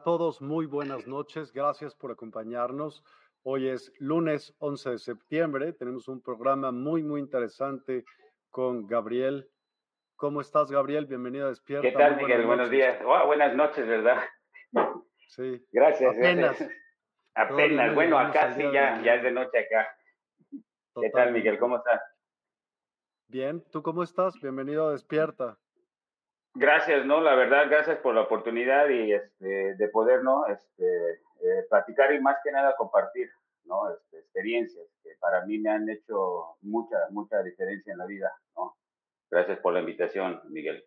A todos, muy buenas noches, gracias por acompañarnos. Hoy es lunes 11 de septiembre, tenemos un programa muy, muy interesante con Gabriel. ¿Cómo estás, Gabriel? Bienvenido a Despierta. ¿Qué tal, Miguel? Buenos días. Oh, buenas noches, ¿verdad? Sí. Gracias. Apenas. Apenas. Bueno, acá sí, ya, ya es de noche acá. ¿Qué tal, Miguel? ¿Cómo estás? Bien, ¿tú cómo estás? Bienvenido a Despierta. Gracias, ¿no? La verdad, gracias por la oportunidad y este, de poder, ¿no? Este, eh, platicar y más que nada compartir, ¿no? Este, experiencias que para mí me han hecho mucha, mucha diferencia en la vida, ¿no? Gracias por la invitación, Miguel.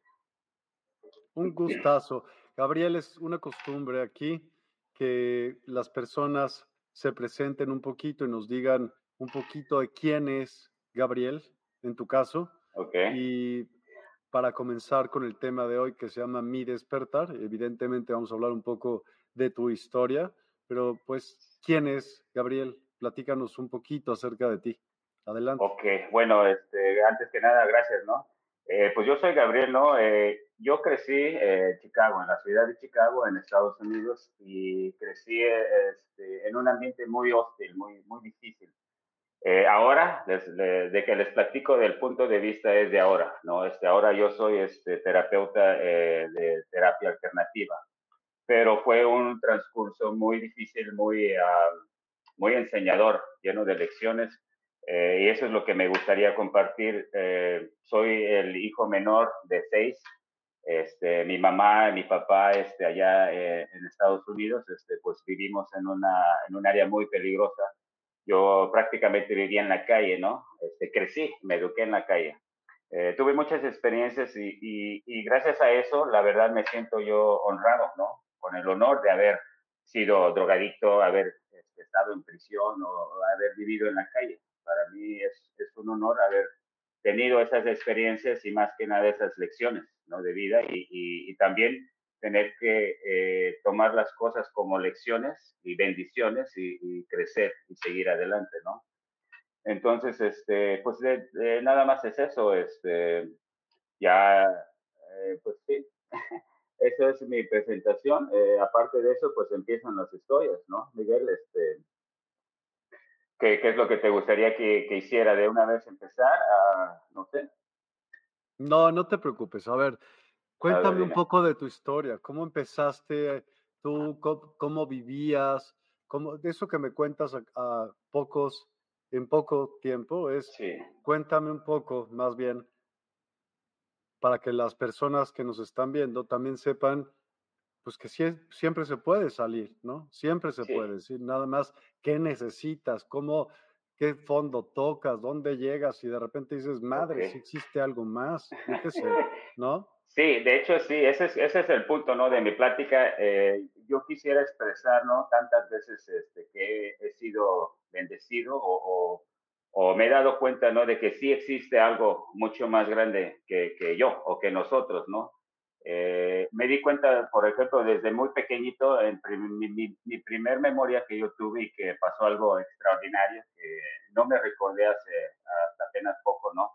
Un gustazo. Gabriel, es una costumbre aquí que las personas se presenten un poquito y nos digan un poquito de quién es Gabriel, en tu caso. Ok. Y para comenzar con el tema de hoy que se llama Mi despertar. Evidentemente vamos a hablar un poco de tu historia, pero pues, ¿quién es Gabriel? Platícanos un poquito acerca de ti. Adelante. Ok, bueno, este, antes que nada, gracias, ¿no? Eh, pues yo soy Gabriel, ¿no? Eh, yo crecí en Chicago, en la ciudad de Chicago, en Estados Unidos, y crecí este, en un ambiente muy hostil, muy, muy difícil. Eh, ahora, desde de que les platico del punto de vista es de ahora, ¿no? Este, ahora yo soy este, terapeuta eh, de terapia alternativa, pero fue un transcurso muy difícil, muy, uh, muy enseñador, lleno de lecciones, eh, y eso es lo que me gustaría compartir. Eh, soy el hijo menor de seis, este, mi mamá y mi papá este, allá eh, en Estados Unidos, este, pues vivimos en, una, en un área muy peligrosa yo prácticamente vivía en la calle, ¿no? Este, crecí, me eduqué en la calle. Eh, tuve muchas experiencias y, y, y, gracias a eso, la verdad me siento yo honrado, ¿no? Con el honor de haber sido drogadicto, haber este, estado en prisión o haber vivido en la calle. Para mí es, es, un honor haber tenido esas experiencias y más que nada esas lecciones, ¿no? De vida y, y también tener que eh, tomar las cosas como lecciones y bendiciones y, y, crecer y seguir adelante, ¿no? Entonces, este, pues de, de nada más es eso, este, ya, eh, pues sí, esa es mi presentación. Eh, aparte de eso, pues empiezan las historias, ¿no? Miguel, este, ¿qué, qué es lo que te gustaría que, que hiciera de una vez empezar? A, no sé. No, no te preocupes. A ver, Cuéntame un poco de tu historia, cómo empezaste, tú, cómo, cómo vivías, cómo, de eso que me cuentas a, a, pocos en poco tiempo es, cuéntame un poco más bien para que las personas que nos están viendo también sepan pues que siempre se puede salir, ¿no? Siempre se puede decir, nada más qué necesitas, cómo, qué fondo tocas, dónde llegas y de repente dices, madre, si existe algo más, ¿no? Sí, de hecho sí, ese es, ese es el punto, ¿no? De mi plática. Eh, yo quisiera expresar, ¿no? Tantas veces este, que he, sido bendecido o, o, me he dado cuenta, ¿no? De que sí existe algo mucho más grande que, que yo o que nosotros, ¿no? Eh, me di cuenta, por ejemplo, desde muy pequeñito, en mi, mi, primer memoria que yo tuve y que pasó algo extraordinario, que no me recordé hace hasta apenas poco, ¿no?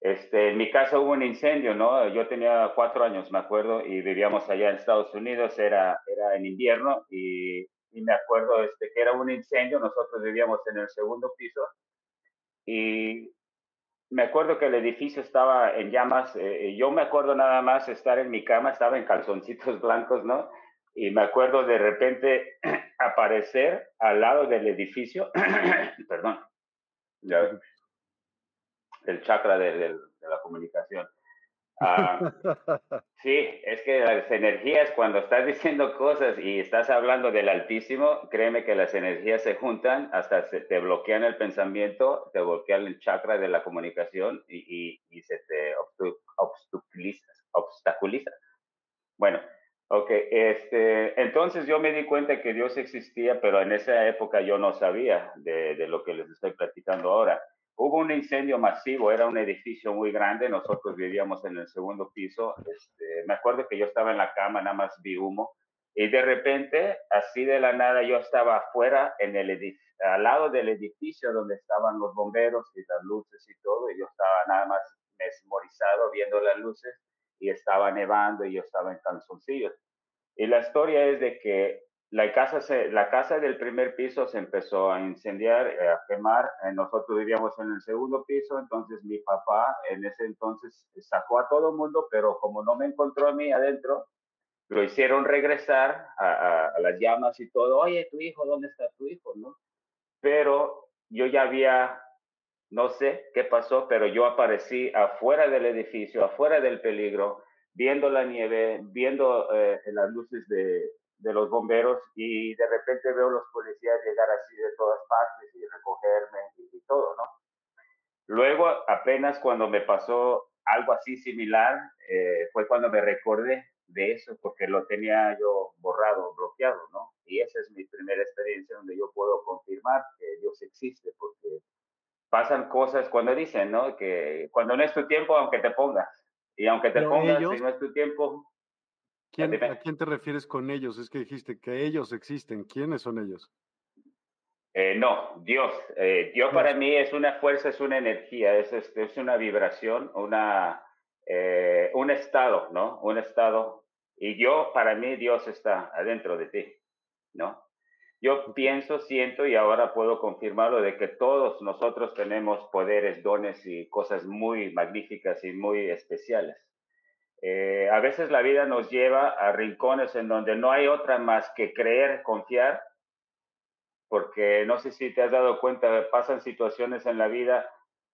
Este, en mi casa hubo un incendio, ¿no? Yo tenía cuatro años, me acuerdo, y vivíamos allá en Estados Unidos, era, era en invierno, y, y me acuerdo este, que era un incendio, nosotros vivíamos en el segundo piso, y me acuerdo que el edificio estaba en llamas. Eh, yo me acuerdo nada más estar en mi cama, estaba en calzoncitos blancos, ¿no? Y me acuerdo de repente aparecer al lado del edificio, perdón, el chakra de la comunicación. Ah, sí, es que las energías, cuando estás diciendo cosas y estás hablando del Altísimo, créeme que las energías se juntan, hasta se te bloquean el pensamiento, te bloquean el chakra de la comunicación y, y, se te obstaculiza, obstaculiza. Bueno, ok, este, entonces yo me di cuenta que Dios existía, pero en esa época yo no sabía de, de lo que les estoy platicando ahora. Hubo un incendio masivo, era un edificio muy grande, nosotros vivíamos en el segundo piso. Este, me acuerdo que yo estaba en la cama, nada más vi humo, y de repente, así de la nada, yo estaba afuera, en el al lado del edificio donde estaban los bomberos y las luces y todo, y yo estaba nada más mesmorizado viendo las luces, y estaba nevando, y yo estaba en calzoncillos. Y la historia es de que la casa, se, la casa del primer piso se empezó a incendiar, eh, a quemar. Eh, nosotros vivíamos en el segundo piso, entonces mi papá en ese entonces sacó a todo el mundo, pero como no me encontró a mí adentro, lo hicieron regresar a, las llamas y todo. Oye, tu hijo, ¿dónde está tu hijo? ¿No? Pero yo ya había, no sé qué pasó, pero yo aparecí afuera del edificio, afuera del peligro, viendo la nieve, viendo eh, las luces de, de los bomberos y de repente veo los policías llegar así de todas partes y recogerme y, todo, ¿no? Luego, apenas cuando me pasó algo así similar, eh, fue cuando me recordé de eso, porque lo tenía yo borrado, bloqueado, ¿no? Y esa es mi primera experiencia donde yo puedo confirmar que Dios existe, porque pasan cosas cuando dicen, ¿no? Que cuando no es tu tiempo, aunque te pongas, y aunque te pongas, si no es tu tiempo, ¿A quién te refieres con ellos? Es que dijiste que ellos existen. ¿Quiénes son ellos? Eh, no, Dios. Eh, Dios para mí es una fuerza, es una energía, es, es, una vibración, una, eh, un estado, ¿no? Un estado. Y yo, para mí, Dios está adentro de ti, ¿no? Yo pienso, siento y ahora puedo confirmarlo de que todos nosotros tenemos poderes, dones y cosas muy magníficas y muy especiales. Eh, a veces la vida nos lleva a rincones en donde no hay otra más que creer, confiar, porque no sé si te has dado cuenta, pasan situaciones en la vida,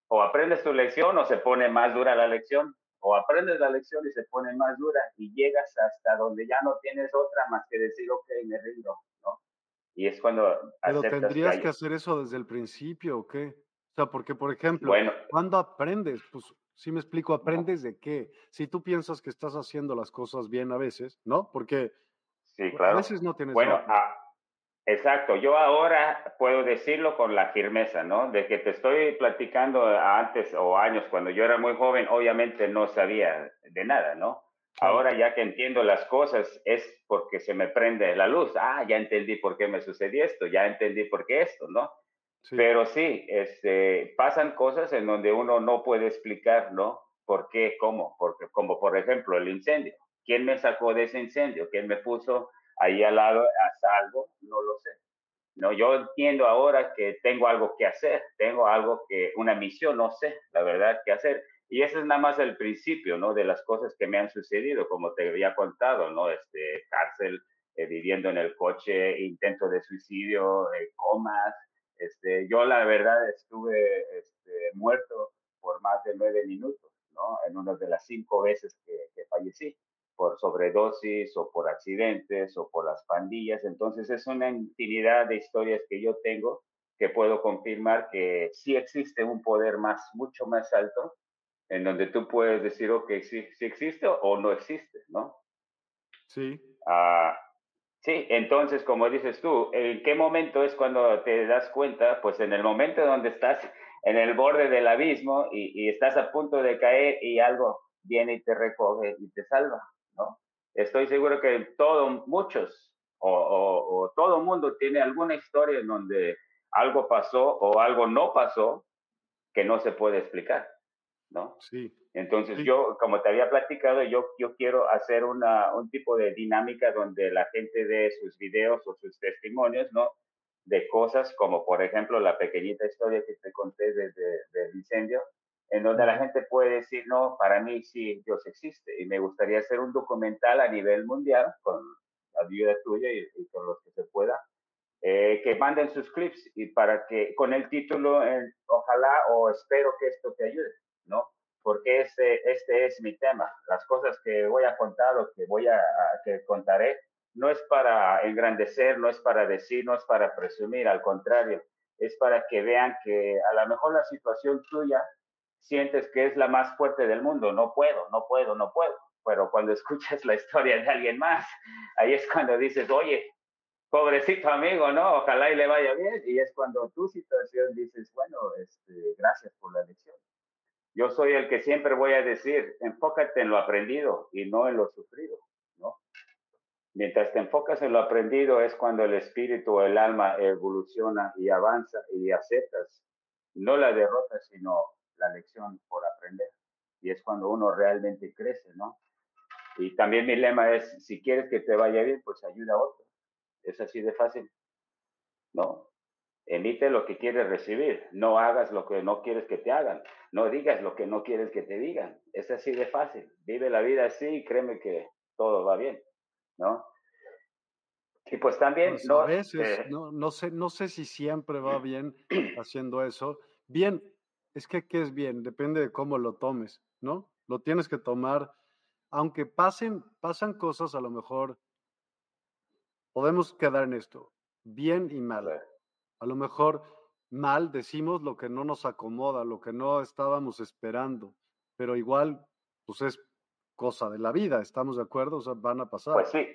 o aprendes tu lección o se pone más dura la lección, o aprendes la lección y se pone más dura y llegas hasta donde ya no tienes otra más que decir, ok, me rindo, ¿no? Y es cuando... Pero tendrías que, hacer eso desde el principio, ¿o qué? O sea, porque, por ejemplo, bueno, cuando aprendes, pues si me explico, aprendes de qué. Si tú piensas que estás haciendo las cosas bien a veces, ¿no? Porque sí, claro. a veces no tienes. Bueno, ah, exacto. Yo ahora puedo decirlo con la firmeza, ¿no? De que te estoy platicando antes o años, cuando yo era muy joven, obviamente no sabía de nada, ¿no? Ahora ya que entiendo las cosas es porque se me prende la luz. Ah, ya entendí por qué me sucedió esto, ya entendí por qué esto, ¿no? Pero sí, este, pasan cosas en donde uno no puede explicar, ¿no? ¿Por qué? ¿Cómo? Porque, como por ejemplo el incendio. ¿Quién me sacó de ese incendio? ¿Quién me puso ahí al lado a salvo? No lo sé. No, yo entiendo ahora que tengo algo que hacer, tengo algo que, una misión, no sé, la verdad, que hacer. Y ese es nada más el principio, ¿no? De las cosas que me han sucedido, como te había contado, ¿no? Este, cárcel, eh, viviendo en el coche, intento de suicidio, eh, comas, Este, yo la verdad estuve este, muerto por más de nueve minutos, ¿no? En una de las cinco veces que, que fallecí por sobredosis o por accidentes o por las pandillas. Entonces es una infinidad de historias que yo tengo que puedo confirmar que sí existe un poder más, mucho más alto, en donde tú puedes decir, ok, sí, sí existe o no existe, ¿no? Sí. Ah, sí, entonces, como dices tú, ¿en qué momento es cuando te das cuenta? Pues en el momento donde estás en el borde del abismo y, estás a punto de caer y algo viene y te recoge y te salva, ¿no? Estoy seguro que todos, muchos o, o, o todo mundo tiene alguna historia en donde algo pasó o algo no pasó que no se puede explicar, ¿no? Sí. Entonces Sí. yo, como te había platicado, yo, yo quiero hacer una, un tipo de dinámica donde la gente dé sus videos o sus testimonios, ¿no? De cosas como, por ejemplo, la pequeñita historia que te conté desde del incendio, en donde la gente puede decir, no, para mí sí, Dios existe. Y me gustaría hacer un documental a nivel mundial con la ayuda tuya y, y con los que se pueda, eh, que manden sus clips y para que con el título, eh, ojalá o espero que esto te ayude, ¿no? Porque este, este es mi tema. Las cosas que voy a contar o que voy a- que contaré no es para engrandecer, no es para decir, no es para presumir, al contrario, es para que vean que a lo mejor la situación tuya sientes que es la más fuerte del mundo. No puedo, no puedo, no puedo. Pero cuando escuchas la historia de alguien más, ahí es cuando dices, oye, pobrecito amigo, ¿no? Ojalá y le vaya bien. Y es cuando tu situación dices, bueno, este, gracias por la lección. Yo soy el que siempre voy a decir, enfócate en lo aprendido y no en lo sufrido, ¿no? Mientras te enfocas en lo aprendido es cuando el espíritu o el alma evoluciona y avanza y aceptas no la derrota, sino la lección por aprender. Y es cuando uno realmente crece, ¿no? Y también mi lema es, si quieres que te vaya bien, pues ayuda a otros. Es así de fácil, ¿no? Emite lo que quieres recibir, no hagas lo que no quieres que te hagan, no digas lo que no quieres que te digan. Es así de fácil. Vive la vida así y créeme que todo va bien, ¿no? Y pues también, Pues a no, veces, eh, no, no sé, no sé si siempre va bien haciendo eso. Bien, es que ¿qué es bien? Depende de cómo lo tomes, ¿no? Lo tienes que tomar, aunque pasen, pasan cosas, a lo mejor podemos quedar en esto, bien y a mal. A lo mejor mal decimos lo que no nos acomoda, lo que no estábamos esperando, pero igual, pues es cosa de la vida, ¿estamos de acuerdo? O sea, van a pasar. pues sí,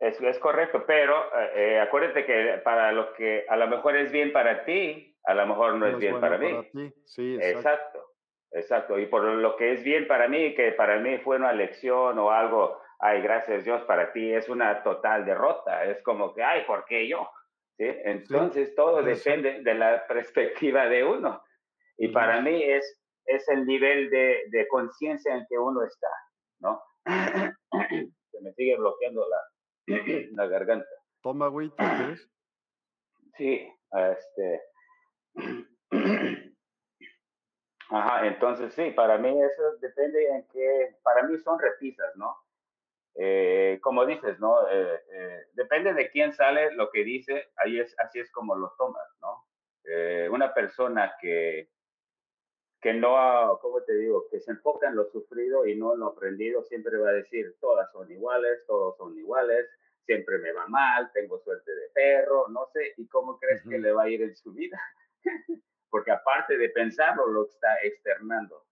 es, es correcto, pero eh, eh, acuérdate que para lo que a lo mejor es bien para ti, a lo mejor no, no es es bien bueno para mí. para ti. Sí, exacto. Exacto, exacto. Y por lo que es bien para mí, que para mí fue una lección o algo, ay, gracias Dios, para ti es una total derrota. Es como que, ay, ¿por qué yo? ¿Sí? Sí, Entonces todo depende de la perspectiva de uno. Y para mí es, es el nivel de, de conciencia en que uno está, ¿no? Se me sigue bloqueando la, la garganta. Toma agüita, ¿quieres? Sí, este. Ajá, entonces sí, para mí eso depende en qué, para mí son repisas, ¿no? Eh, como dices, ¿no? Eh, eh, depende de quién sale lo que dice, ahí es, así es como lo tomas, ¿no? Eh, una persona que, que no, ¿cómo te digo? Que se enfoca en lo sufrido y no en lo aprendido, siempre va a decir, todas son iguales, todos son iguales, siempre me va mal, tengo suerte de perro, no sé, ¿y cómo crees que Ujú. le va a ir en su vida? Porque aparte de pensarlo, lo está externando,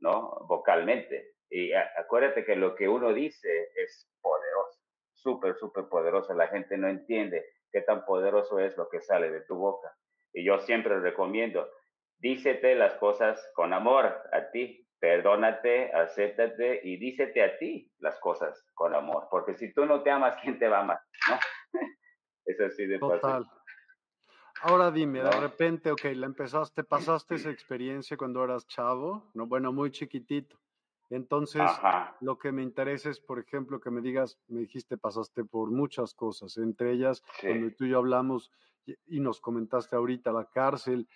¿no? Vocalmente. Y acuérdate que lo que uno dice es poderoso, súper, súper poderoso. La gente no entiende qué tan poderoso es lo que sale de tu boca. Y yo siempre recomiendo, dícete las cosas con amor a ti, perdónate, acéptate y dícete a ti las cosas con amor. Porque si tú no te amas, ¿quién te va a amar? ¿No? Es así de fácil, Total. Ahora dime, de repente, ok, la empezaste, pasaste esa experiencia cuando eras chavo, ¿no? Bueno, muy chiquitito. Entonces, Ajá, lo que me interesa es, por ejemplo, que me digas, me dijiste, pasaste por muchas cosas, entre ellas, cuando tú y yo hablamos y, nos comentaste ahorita la cárcel,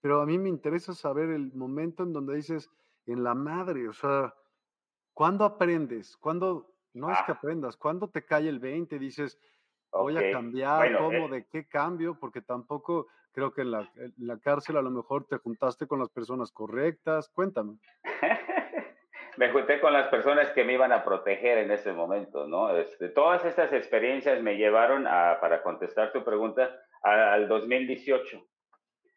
pero a mí me interesa saber el momento en donde dices, en la madre, o sea, ¿cuándo aprendes? ¿Cuándo, no es que aprendas, cuándo te cae el 20 y dices, voy a cambiar, ¿cómo? Eh ¿De qué cambio? Porque tampoco creo que en la, en la, cárcel a lo mejor te juntaste con las personas correctas. Cuéntame. me junté con las personas que me iban a proteger en ese momento, ¿no? Este, todas estas experiencias me llevaron a, para contestar tu pregunta, al 2018.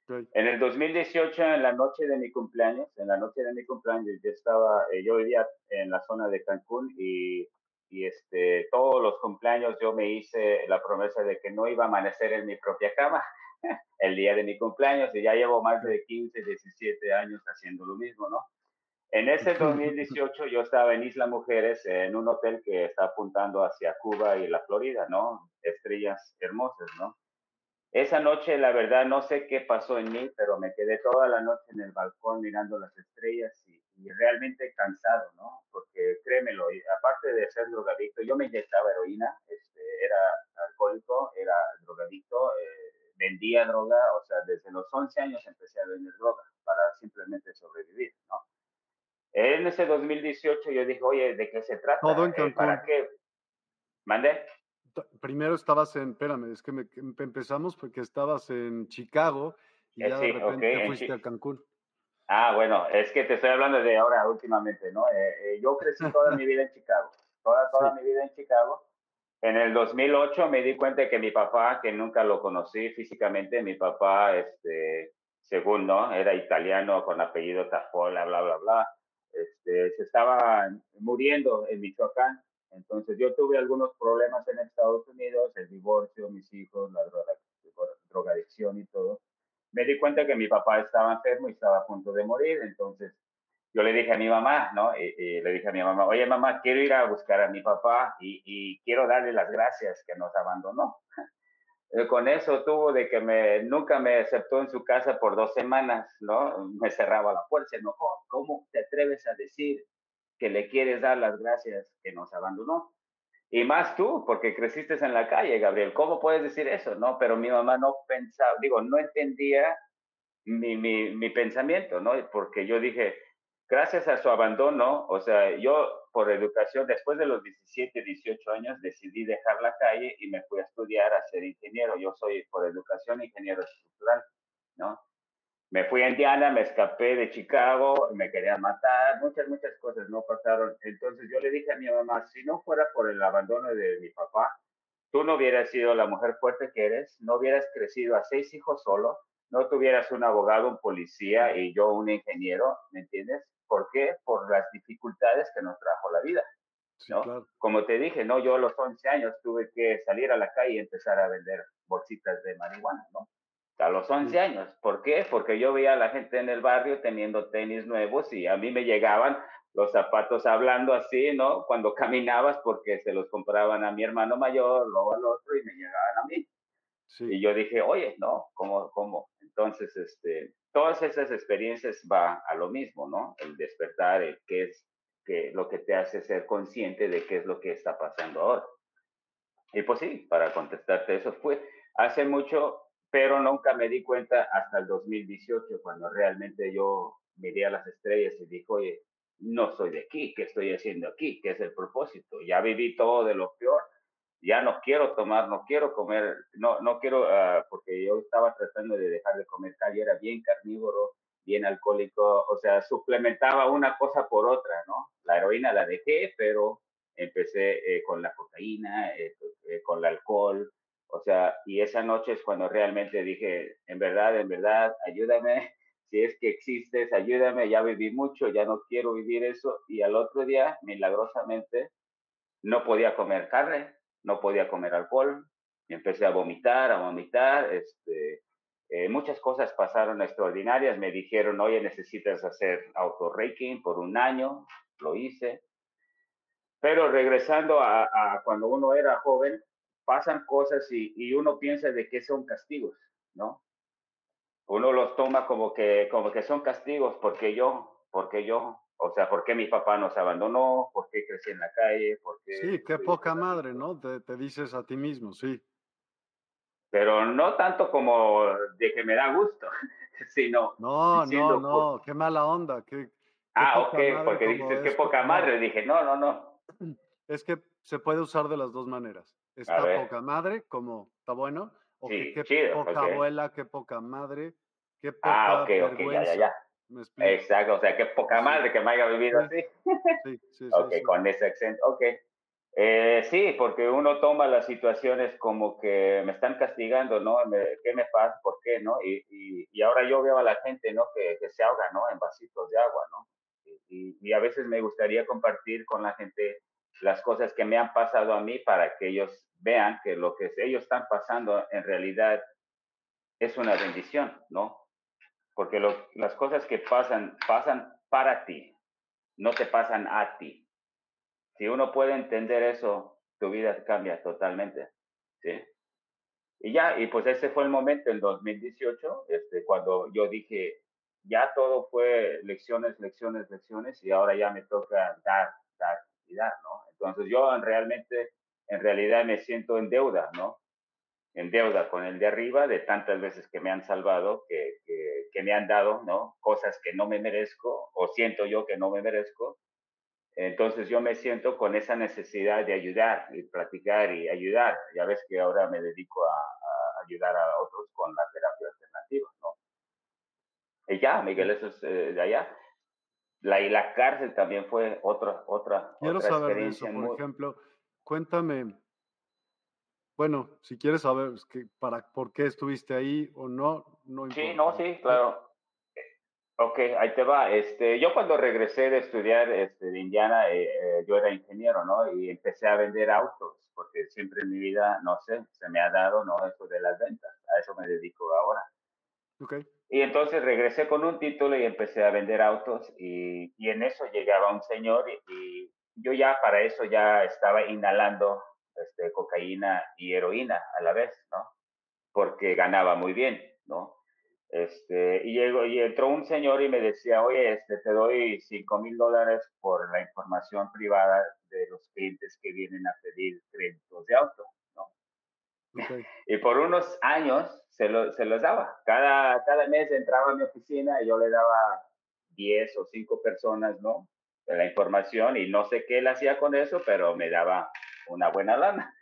En el 2018, en la noche de mi cumpleaños, en la noche de mi cumpleaños, yo estaba, eh, yo vivía en la zona de Cancún y, y, este, todos los cumpleaños yo me hice la promesa de que no iba a amanecer en mi propia cama el día de mi cumpleaños y ya llevo más de 15, 17 años haciendo lo mismo, ¿no? En ese 2018 yo estaba en Isla Mujeres, en un hotel que está apuntando hacia Cuba y la Florida, ¿no? Estrellas hermosas, ¿no? Esa noche, la verdad, no sé qué pasó en mí, pero me quedé toda la noche en el balcón mirando las estrellas y, realmente cansado, ¿no? Porque créemelo, aparte de ser drogadicto, yo me inyectaba heroína, este, era alcohólico, era drogadicto, eh, vendía droga, o sea, desde los 11 años empecé a vender droga para simplemente sobrevivir, ¿no? En ese 2018 yo dije, oye, ¿de qué se trata? Todo en eh, ¿Para qué? ¿Mande? primero estabas en, espérame, es que empezamos porque estabas en Chicago y eh, ya de repente fuiste a Cancún. Ah, bueno, es que te estoy hablando de ahora últimamente, ¿no? Eh, eh, yo crecí toda mi vida en Chicago, toda, toda mi vida en Chicago. En el 2008 me di cuenta que mi papá, que nunca lo conocí físicamente, mi papá, este, según, ¿no? Era italiano con apellido Tafola, bla, bla, bla. Este, se estaba muriendo en Michoacán entonces yo tuve algunos problemas en Estados Unidos, el divorcio, mis hijos, la droga, drogadicción y todo. Me di cuenta que mi papá estaba enfermo y estaba a punto de morir, entonces yo le dije a mi mamá, ¿no? Y, le dije a mi mamá, oye mamá, quiero ir a buscar a mi papá y, y quiero darle las gracias que nos abandonó. Con eso tuvo de que me, nunca me aceptó en su casa por dos semanas, ¿no? Me cerraba la puerta, se enojó. ¿Cómo te atreves a decir que le quieres dar las gracias que nos abandonó. Y más tú, porque creciste en la calle, Gabriel. ¿Cómo puedes decir eso? No, pero mi mamá no pensaba, digo, no entendía mi, mi, mi pensamiento, ¿no? Porque yo dije, gracias a su abandono, o sea, yo por educación, después de los 17, 18 años, decidí dejar la calle y me fui a estudiar a ser ingeniero. Yo soy por educación ingeniero estructural, ¿no? me fui a Indiana, me escapé de Chicago, me querían matar, muchas, muchas cosas no pasaron. Entonces yo le dije a mi mamá, si no fuera por el abandono de mi papá, tú no hubieras sido la mujer fuerte que eres, no hubieras crecido a seis hijos solo, no tuvieras un abogado, un policía y yo un ingeniero, ¿me entiendes? ¿Por qué? Por las dificultades que nos trajo la vida. ¿no? Como te dije, no, yo a los 11 años tuve que salir a la calle y empezar a vender bolsitas de marihuana, ¿no? a los 11 años. ¿Por qué? Porque yo veía a la gente en el barrio teniendo tenis nuevos y a mí me llegaban los zapatos hablando así, ¿no? Cuando caminabas porque se los compraban a mi hermano mayor, luego al otro y me llegaban a mí. Y yo dije, oye, no, ¿cómo, cómo? Entonces, este, todas esas experiencias va a lo mismo, ¿no? El despertar, el qué es que lo que te hace ser consciente de qué es lo que está pasando ahora. Y pues sí, para contestarte eso fue, hace mucho pero nunca me di cuenta hasta el 2018, cuando realmente yo miré a las estrellas y dije, oye, no soy de aquí, ¿qué estoy haciendo aquí? ¿Qué es el propósito? Ya viví todo de lo peor, ya no quiero tomar, no quiero comer, no, no quiero, uh, porque yo estaba tratando de dejar de comer calle, era bien carnívoro, bien alcohólico, o sea, suplementaba una cosa por otra, ¿no? La heroína la dejé, pero empecé eh, con la cocaína, eh, eh, con el alcohol, o sea, y esa noche es cuando realmente dije, en verdad, en verdad, ayúdame, si es que existes, ayúdame, ya viví mucho, ya no quiero vivir eso. Y al otro día, milagrosamente, no podía comer carne, no podía comer alcohol, y empecé a vomitar, a vomitar, este, eh, muchas cosas pasaron extraordinarias, me dijeron, oye, necesitas hacer auto-raking por un año, lo hice. Pero regresando a, a cuando uno era joven, pasan cosas y, uno piensa de que son castigos, ¿no? Uno los toma como que, como que son castigos porque yo, porque yo, o sea, porque mi papá nos abandonó, porque crecí en la calle, porque... Sí, qué poca madre, ¿no? Te, te, dices a ti mismo, sí. Pero no tanto como de que me da gusto, sino... No, no, no, qué mala onda. Qué, ah, ok, porque dices, qué poca madre. Dije, no, no, no. Es que se puede usar de las dos maneras. Está poca madre, como está bueno, o sí, qué chido, poca abuela, qué poca madre, qué ah, poca ah, ok, ok, ya, ya, ya. Exacto, o sea, qué poca madre que me haya vivido así. Sí, sí, ok, sí, con ese acento, ok. Eh, sí, porque uno toma las situaciones como que me están castigando, ¿no? ¿Qué me pasa? ¿Por qué? ¿No? Y, y, y, ahora yo veo a la gente, ¿no? Que, que se ahoga, ¿no? En vasitos de agua, ¿no? Y, y, a veces me gustaría compartir con la gente las cosas que me han pasado a mí para que ellos vean que lo que ellos están pasando en realidad es una bendición, ¿no? Porque las cosas que pasan, pasan para ti, no te pasan a ti. Si uno puede entender eso, tu vida cambia totalmente, ¿sí? Y ya, y pues ese fue el momento en 2018, este, cuando yo dije, ya todo fue lecciones, lecciones, lecciones, y ahora ya me toca dar, dar y dar, ¿no? Entonces yo realmente, en realidad me siento en deuda, ¿no? En deuda con el de arriba de tantas veces que me han salvado, que, que, que me han dado, ¿no? Cosas que no me merezco o siento yo que no me merezco. Entonces yo me siento con esa necesidad de ayudar y platicar y ayudar. Ya ves que ahora me dedico a, a ayudar a otros con la terapia alternativa, ¿no? Y ya, Miguel, eso es eh, de allá. La, y la cárcel también fue otra, otra, Quiero otra saber experiencia. eso, por muy... ejemplo, cuéntame, bueno, si quieres saber que para por qué estuviste ahí o no, no importa. Sí, no, sí, claro. Ok, ahí te va. Este, yo cuando regresé de estudiar este, de Indiana, eh, eh, yo era ingeniero, ¿no? Y empecé a vender autos, porque siempre en mi vida, no sé, se me ha dado, ¿no? Eso de las ventas. A eso me dedico ahora. Okay. Y entonces regresé con un título y empecé a vender autos y, y en eso llegaba un señor y, y, yo ya para eso ya estaba inhalando este, cocaína y heroína a la vez, ¿no? Porque ganaba muy bien, ¿no? Este, y, llegó, y entró un señor y me decía, oye, este, te doy 5 mil dólares por la información privada de los clientes que vienen a pedir créditos de auto, ¿no? Okay. Y por unos años se, lo, se los daba. Cada, cada mes entraba a mi oficina y yo le daba 10 o 5 personas, ¿no? De la información y no sé qué él hacía con eso, pero me daba una buena lana.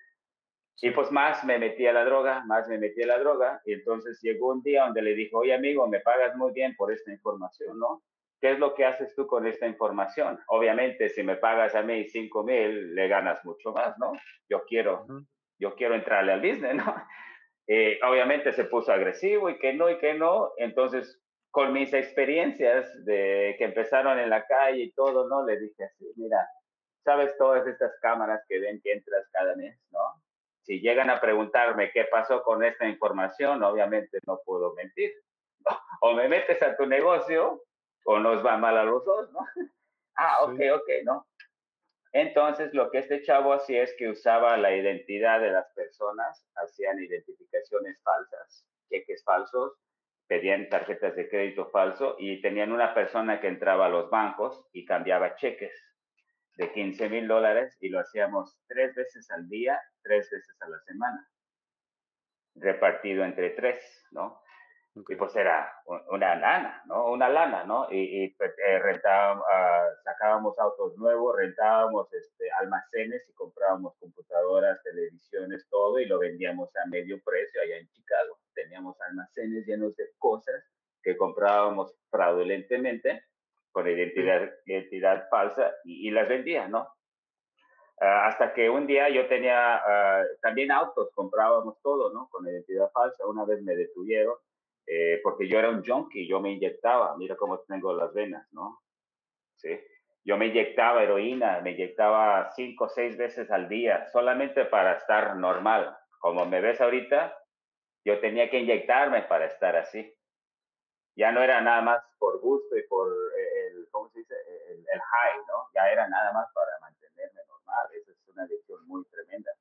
Y pues más me metí a la droga, más me metí a la droga. Y entonces llegó un día donde le dije, oye amigo, me pagas muy bien por esta información, ¿no? ¿Qué es lo que haces tú con esta información? Obviamente, si me pagas a mí 5 mil, le ganas mucho más, ¿no? Yo quiero, uh -huh. yo quiero entrarle al business, ¿no? Eh, obviamente se puso agresivo y que no, y que no. Entonces, con mis experiencias de que empezaron en la calle y todo, ¿no? Le dije así, mira, sabes todas estas cámaras que ven que entras cada mes, ¿no? Si llegan a preguntarme qué pasó con esta información, obviamente no puedo mentir. O me metes a tu negocio o nos va mal a los dos, ¿no? Ah, ok, sí. ok, ¿no? Entonces, lo que este chavo hacía es que usaba la identidad de las personas, hacían identificaciones falsas, cheques falsos, pedían tarjetas de crédito falso y tenían una persona que entraba a los bancos y cambiaba cheques de 15 mil dólares y lo hacíamos tres veces al día, tres veces a la semana, repartido entre tres, ¿no? Okay. Y pues era una lana, ¿no? Una lana, ¿no? Y, y eh, rentábamos, uh, sacábamos autos nuevos, rentábamos este, almacenes y comprábamos computadoras, televisiones, todo, y lo vendíamos a medio precio allá en Chicago. Teníamos almacenes llenos de cosas que comprábamos fraudulentemente con identidad, identidad falsa y, y, las vendía, ¿no? Uh, hasta que un día yo tenía uh, también autos, comprábamos todo, ¿no? Con identidad falsa. Una vez me detuvieron eh, porque yo era un junkie, yo me inyectaba, mira cómo tengo las venas, ¿no? Sí. Yo me inyectaba heroína, me inyectaba cinco o seis veces al día, solamente para estar normal. Como me ves ahorita, yo tenía que inyectarme para estar así. Ya no era nada más por gusto y por El, high, ¿no? Ya era nada más para mantenerme normal. Esa es una adicción muy tremenda.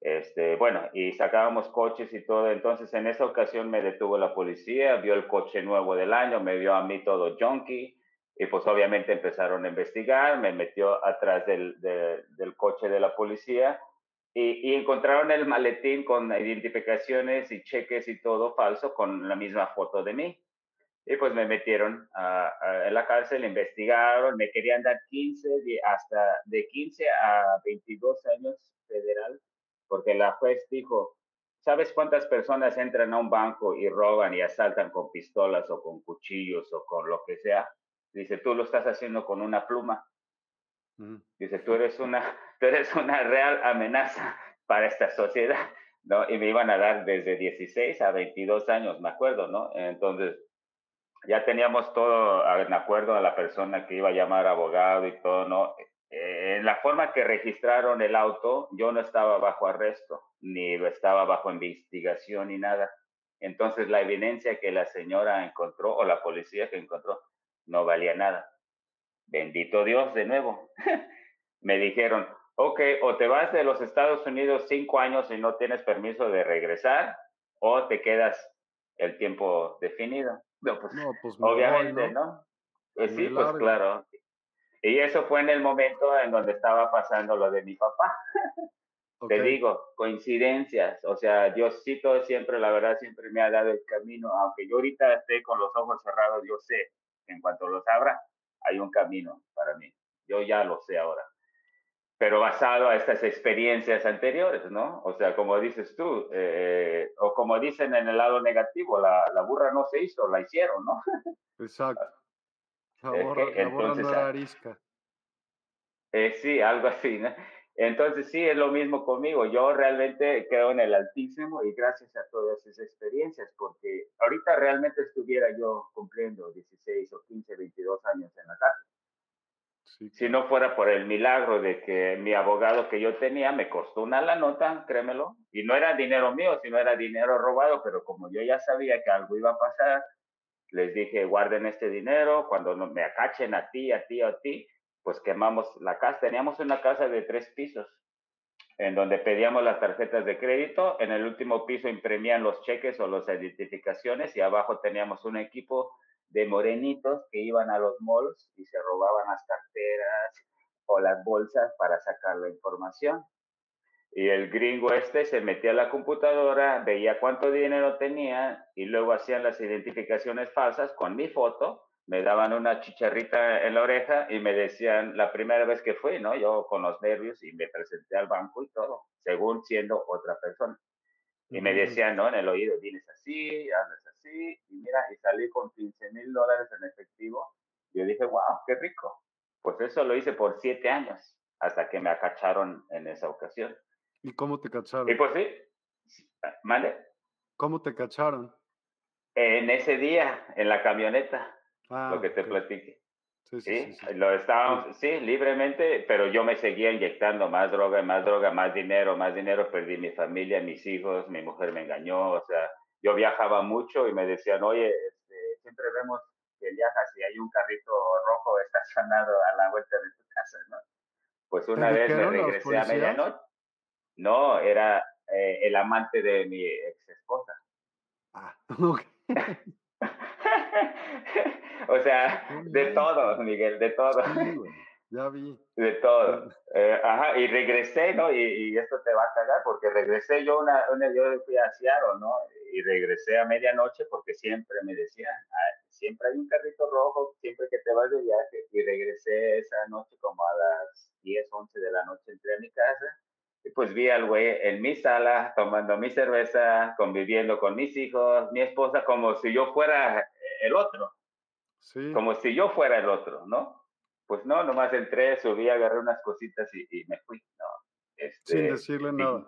Este, bueno, y sacábamos coches y todo. Entonces, en esa ocasión me detuvo la policía, vio el coche nuevo del año, me vio a mí todo junkie, y pues obviamente empezaron a investigar, me metió atrás del, de, del coche de la policía y, y, encontraron el maletín con identificaciones y cheques y todo falso con la misma foto de mí. Y pues me metieron a, en la cárcel, investigaron, me querían dar 15, hasta de 15 a 22 años federal, porque la juez dijo, ¿sabes cuántas personas entran a un banco y roban y asaltan con pistolas o con cuchillos o con lo que sea? Dice, tú lo estás haciendo con una pluma. Dice, tú eres una, tú eres una real amenaza para esta sociedad, ¿no? Y me iban a dar desde 16 a 22 años, me acuerdo, ¿no? Entonces, ya teníamos todo en acuerdo a la persona que iba a llamar abogado y todo, ¿no? Eh, en la forma que registraron el auto, yo no estaba bajo arresto, ni estaba bajo investigación ni nada. Entonces la evidencia que la señora encontró o la policía que encontró no valía nada. Bendito Dios de nuevo. Me dijeron, ok, o te vas de los Estados Unidos cinco años y no tienes permiso de regresar, o te quedas el tiempo definido. No, pues, pues obviamente, ¿no? Pues sí, pues claro. Y eso fue en el momento en donde estaba pasando lo de mi papá. Te digo, coincidencias. O sea, Diosito siempre, la verdad, siempre me ha dado el camino. Aunque yo ahorita esté con los ojos cerrados, yo sé en cuanto los abra, hay un camino para mí. Yo ya lo sé ahora. Pero basado a estas experiencias anteriores, ¿no? O sea, como dices tú, eh, o como dicen en el lado negativo, la, la, burra no se hizo, la hicieron, ¿no? Exacto. La burra, no era arisca. Eh, sí, algo así, ¿no? Entonces sí, es lo mismo conmigo. Yo realmente creo en el Altísimo y gracias a todas esas experiencias, porque ahorita realmente estuviera yo cumpliendo 16 o 15, 22 años en la cárcel. Si no fuera por el milagro de que mi abogado que yo tenía me costó una la nota, créemelo, y no era dinero mío, sino era dinero robado, pero como yo ya sabía que algo iba a pasar, les dije, guarden este dinero, cuando me acachen a ti, a ti, a ti, pues quemamos la casa. Teníamos una casa de tres pisos en donde pedíamos las tarjetas de crédito. En el último piso imprimían los cheques o las identificaciones y abajo teníamos un equipo de morenitos que iban a los malls y se robaban las carteras o las bolsas para sacar la información. Y el gringo este se metía a la computadora, veía cuánto dinero tenía y luego hacían las identificaciones falsas con mi foto me daban una chicharrita en la oreja y me decían la primera vez que fui, ¿no? Yo con los nervios y me presenté al banco y todo, según siendo otra persona. Y me decían, ¿no? En el oído, vienes así, hablas así, y mira, y salí con 15 mil dólares en efectivo. Yo dije, wow, qué rico. Pues eso lo hice por siete años, hasta que me acacharon en esa ocasión. ¿Y cómo te cacharon? Y pues sí, ¿mande? ¿Cómo te cacharon? En ese día, en la camioneta lo que te platique. Sí, sí, sí, lo estábamos, sí, libremente, pero yo me seguía inyectando más droga, más droga, más dinero, más dinero, perdí mi familia, mis hijos, mi mujer me engañó, o sea, yo viajaba mucho y me decían, oye, este, siempre vemos que viajas y hay un carrito rojo estacionado a la vuelta de tu casa, ¿no? Pues una vez me regresé a medianoche. No, era eh, el amante de mi ex esposa. Ah, ok. o sea, de todo, Miguel, de todo. ya vi. De todo. Eh, ajá, y regresé, ¿no? Y, esto te va a cagar porque regresé yo, una, una, yo fui a Seattle, ¿no? Y regresé a medianoche porque siempre me decían, siempre hay un carrito rojo, siempre que te vas de viaje. Y regresé esa noche como a las 10, 11 de la noche, entré a mi casa y pues vi al güey en mi sala tomando mi cerveza, conviviendo con mis hijos, mi esposa, como si yo fuera el otro. Sí. Como si yo fuera el otro, ¿no? Pues no, nomás entré, subí, agarré unas cositas y, me fui, ¿no? Este, sin decirle nada.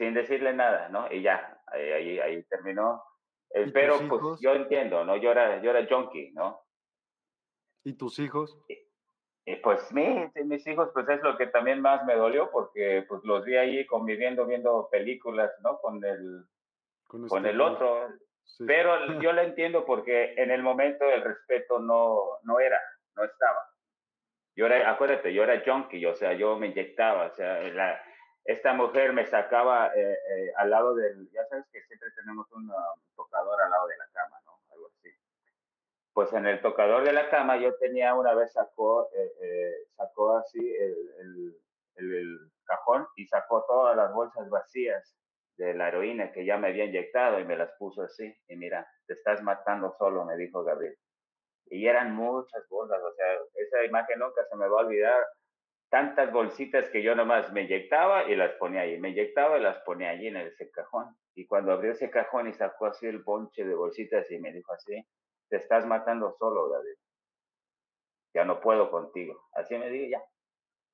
Sin decirle nada, ¿no? Y ya, ahí, ahí, terminó. Eh, pero pues yo entiendo, ¿no? Yo era, yo era junkie, ¿no? ¿Y tus hijos? pues mis, mis hijos, pues es lo que también más me dolió porque pues los vi ahí conviviendo, viendo películas, ¿no? Con el, con, el este otro. Pero yo lo entiendo porque en el momento el respeto no, no era, no estaba. Yo era, acuérdate, yo era junkie, o sea, yo me inyectaba, o sea, la, esta mujer me sacaba eh, eh, al lado del, ya sabes que siempre tenemos un tocador al lado de la cama, ¿no? Algo así pues en el tocador de la cama yo tenía una vez sacó, eh, eh, sacó así el, el, cajón y sacó todas las bolsas vacías de la heroína que ya me había inyectado y me las puso así. Y mira, te estás matando solo, me dijo Gabriel. Y eran muchas bolsas, o sea, esa imagen nunca se me va a olvidar. Tantas bolsitas que yo nomás me inyectaba y las ponía ahí, me inyectaba y las ponía allí en ese cajón. Y cuando abrió ese cajón y sacó así el ponche de bolsitas y me dijo así, te estás matando solo, David. Ya no puedo contigo. Así me dijo, ya.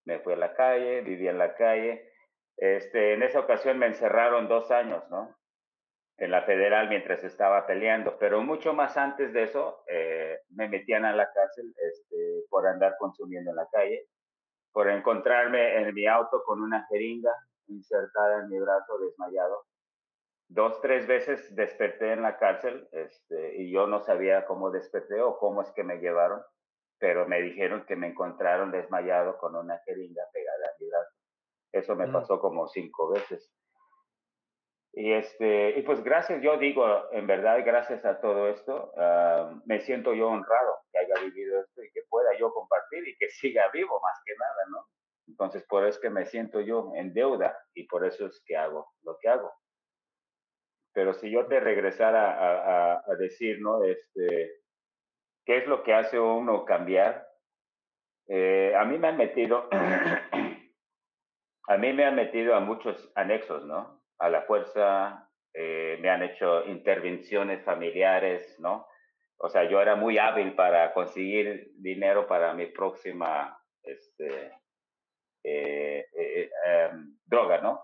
Me fui a la calle, viví en la calle. Este, en esa ocasión me encerraron dos años, ¿no? En la federal mientras estaba peleando, pero mucho más antes de eso eh, me metían a la cárcel este, por andar consumiendo en la calle, por encontrarme en mi auto con una jeringa insertada en mi brazo desmayado dos, tres veces desperté en la cárcel este, y yo no sabía cómo desperté o cómo es que me llevaron, pero me dijeron que me encontraron desmayado con una jeringa pegada a mi brazo. Eso me mm. pasó como cinco veces. Y, este, y pues gracias, yo digo, en verdad, gracias a todo esto, ah, me siento yo honrado que haya vivido esto y que pueda yo compartir y que siga vivo más que nada, ¿no? Entonces, por eso es que me siento yo en deuda y por eso es que hago lo que hago. Pero si yo te regresara a, decir, ¿no? Este, ¿Qué es lo que hace uno cambiar? Eh, a mí me han metido, a mí me han metido a muchos anexos, ¿no? A la fuerza, eh, me han hecho intervenciones familiares, ¿no? O sea, yo era muy hábil para conseguir dinero para mi próxima este, eh, em, droga, ¿no?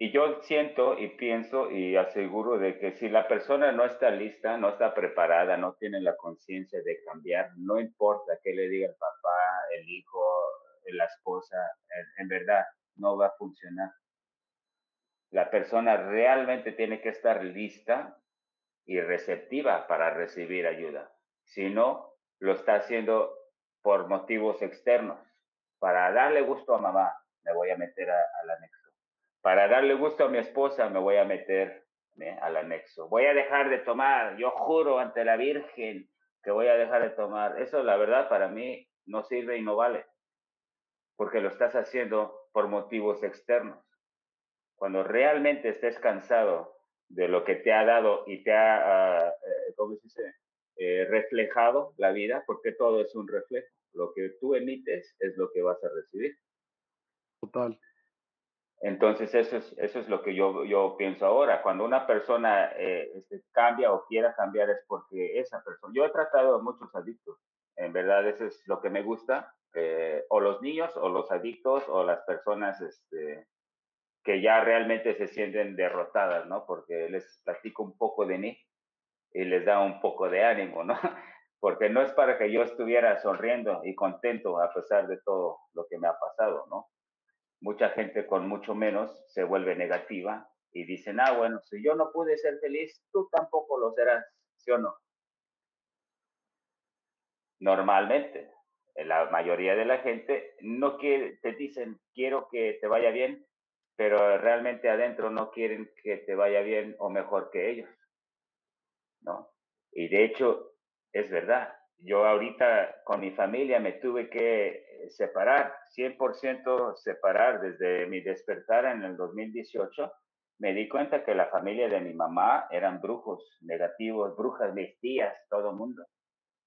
Y yo siento y pienso y aseguro de que si la persona no está lista, no está preparada, no tiene la conciencia de cambiar, no importa qué le diga el papá, el hijo, la esposa, en, verdad no va a funcionar. La persona realmente tiene que estar lista y receptiva para recibir ayuda. Si no, lo está haciendo por motivos externos. Para darle gusto a mamá, me voy a meter al anexo para darle gusto a mi esposa me voy a meter al anexo. Voy a dejar de tomar, yo juro ante la Virgen que voy a dejar de tomar. Eso la verdad para mí no sirve y no vale, porque lo estás haciendo por motivos externos. Cuando realmente estés cansado de lo que te ha dado y te ha, eh, ¿cómo se dice? Eh, reflejado la vida, porque todo es un reflejo. Lo que tú emites es lo que vas a recibir. Total. Entonces, eso es, eso es lo que yo, yo pienso ahora. Cuando una persona eh, este, cambia o quiera cambiar es porque esa persona... Yo he tratado a muchos adictos. En verdad, eso es lo que me gusta. Eh, o los niños, o los adictos, o las personas este, que ya realmente se sienten derrotadas, ¿no? Porque les platico un poco de mí y les da un poco de ánimo, ¿no? Porque no es para que yo estuviera sonriendo y contento a pesar de todo lo que me ha pasado, ¿no? mucha gente con mucho menos se vuelve negativa y dicen, ah, bueno, si yo no pude ser feliz, tú tampoco lo serás, ¿sí o no? Normalmente, la mayoría de la gente no quiere, te dicen, quiero que te vaya bien, pero realmente adentro no quieren que te vaya bien o mejor que ellos, ¿no? Y de hecho, es verdad, yo ahorita con mi familia me tuve que separar, 100% separar desde mi despertar en el 2018. Me di cuenta que la familia de mi mamá eran brujos negativos, brujas, mis tías, todo mundo.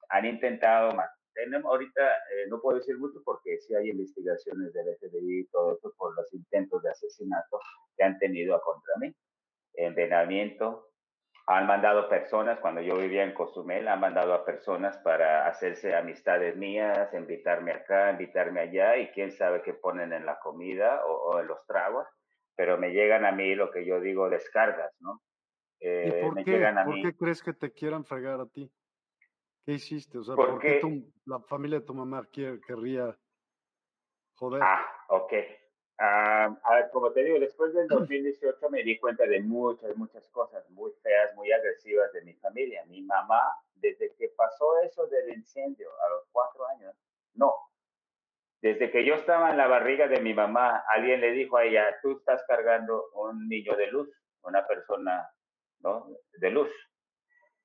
Han intentado. Tenemos, ahorita eh, no puedo decir mucho porque sí hay investigaciones del FBI y todo eso por los intentos de asesinato que han tenido a contra mí. Envenenamiento, han mandado personas, cuando yo vivía en Cozumel, han mandado a personas para hacerse amistades mías, invitarme acá, invitarme allá, y quién sabe qué ponen en la comida o, en los tragos, pero me llegan a mí lo que yo digo descargas, ¿no? Eh, por, qué? ¿Por qué crees que te quieran fregar a ti? ¿Qué hiciste? O sea, ¿por, qué la familia de tu mamá querría joder? Ah, ok. Ah, a ver, como te digo, después del 2018 me di cuenta de muchas, muchas cosas muy feas, muy agresivas de mi familia. Mi mamá, desde que pasó eso del incendio a los cuatro años, no. Desde que yo estaba en la barriga de mi mamá, alguien le dijo a ella, tú estás cargando un niño de luz, una persona ¿no? de luz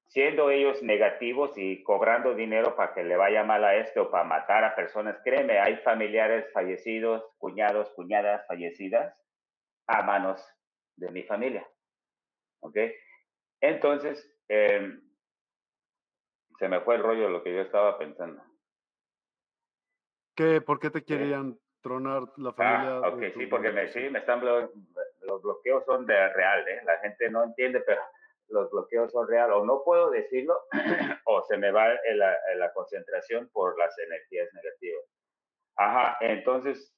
siendo ellos negativos y cobrando dinero para que le vaya mal a este o para matar a personas. Créeme, hay familiares fallecidos, cuñados, cuñadas fallecidas a manos de mi familia. ¿Ok? Entonces, em, se me fue el rollo de lo que yo estaba pensando. ¿Qué, ¿Por qué te querían tronar la familia? Ah, ok, sí, porque me, sí, me están los bloqueos son de real, ¿eh? La gente no entiende, pero los bloqueos son real. O no puedo decirlo, o se me va la, la concentración por las energías negativas. Ajá, entonces,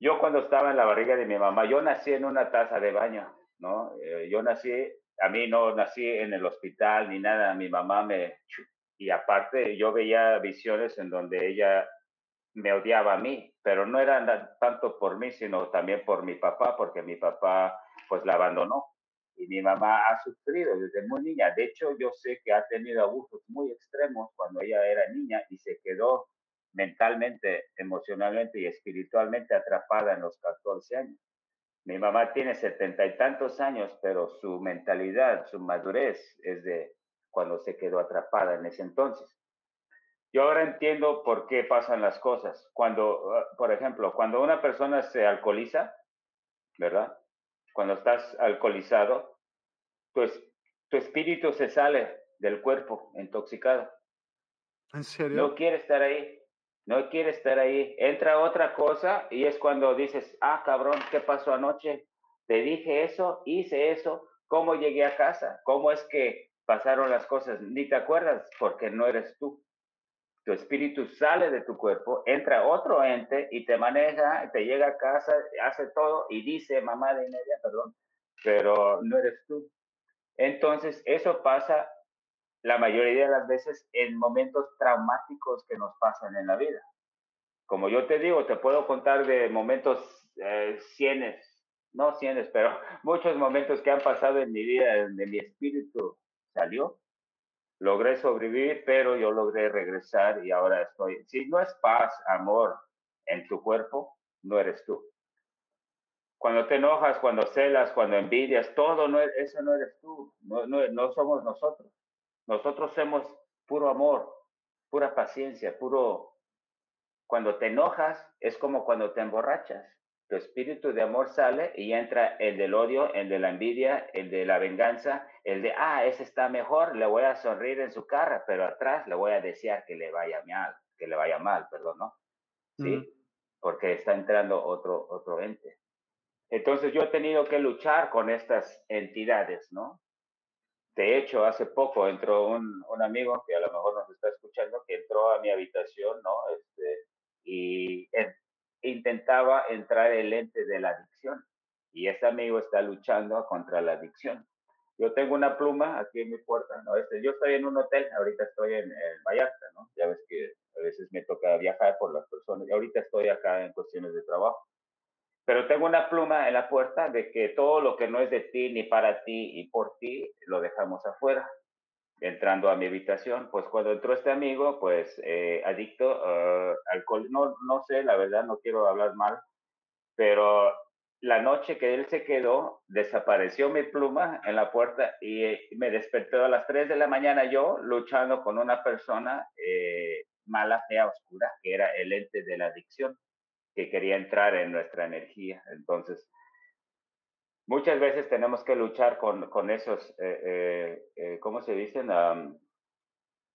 yo cuando estaba en la barriga de mi mamá, yo nací en una taza de baño, ¿no? Eh, yo nací, a mí no nací en el hospital ni nada, mi mamá me... Y aparte, yo veía visiones en donde ella me odiaba a mí, pero no era tanto por mí, sino también por mi papá, porque mi papá pues la abandonó. Y mi mamá ha sufrido desde muy niña. De hecho, yo sé que ha tenido abusos muy extremos cuando ella era niña y se quedó mentalmente, emocionalmente y espiritualmente atrapada en los 14 años. Mi mamá tiene setenta y tantos años, pero su mentalidad, su madurez es de cuando se quedó atrapada en ese entonces. Yo ahora entiendo por qué pasan las cosas. Cuando, ah, por ejemplo, cuando una persona se alcoholiza, ¿verdad? Cuando estás alcoholizado, pues tu espíritu se sale del cuerpo intoxicado. ¿En serio? No quiere estar ahí. No quiere estar ahí. Entra otra cosa y es cuando dices, ah, cabrón, ¿qué pasó anoche? Te dije eso, hice eso, ¿cómo llegué a casa? ¿Cómo es que pasaron las cosas? Ni te acuerdas porque no eres tú tu espíritu sale de tu cuerpo, entra otro ente y te maneja, te llega a casa, hace todo y dice mamá de media, perdón, pero no eres tú. Entonces, eso pasa la mayoría de las veces en momentos traumáticos que nos pasan en la vida. Como yo te digo, te puedo contar de momentos eh, cienes, no cienes, pero muchos momentos que han pasado en mi vida donde mi espíritu salió logré sobrevivir, pero yo logré regresar y ahora estoy. Si no es paz, amor en tu cuerpo, no eres tú. Cuando te enojas, cuando celas, cuando envidias, todo no, eso no eres tú, no, no, no somos nosotros. Nosotros somos puro amor, pura paciencia, puro... Cuando te enojas es como cuando te emborrachas tu espíritu de amor sale y entra el del odio, el de la envidia, el de la venganza, el de, ah, ese está mejor, le voy a sonreír en su cara, pero atrás le voy a desear que le vaya mal, que le vaya mal, perdón, ¿no? ¿Sí? Porque está entrando otro, otro ente. Entonces yo he tenido que luchar con estas entidades, ¿no? De hecho, hace poco entró un, un amigo que a lo mejor nos está escuchando, que entró a mi habitación, ¿no? Este, y intentaba entrar el ente de la adicción y ese amigo está luchando contra la adicción. Yo tengo una pluma aquí en mi puerta, ¿no? Este, yo estoy en un hotel, ahorita estoy en, Vallarta, ¿no? Ya ves que a veces me toca viajar por las personas, y ahorita estoy acá en cuestiones de trabajo. Pero tengo una pluma en la puerta de que todo lo que no es de ti, ni para ti y por ti, lo dejamos afuera entrando a mi habitación, pues cuando entró este amigo, pues eh, adicto uh, alcohol, no, no sé, la verdad no quiero hablar mal, pero la noche que él se quedó, desapareció mi pluma en la puerta y eh, me despertó a las 3 de la mañana yo luchando con una persona eh, mala, fea, oscura, que era el ente de la adicción, que quería entrar en nuestra energía. Entonces, muchas veces tenemos que luchar con, con esos, eh, ¿cómo se dicen?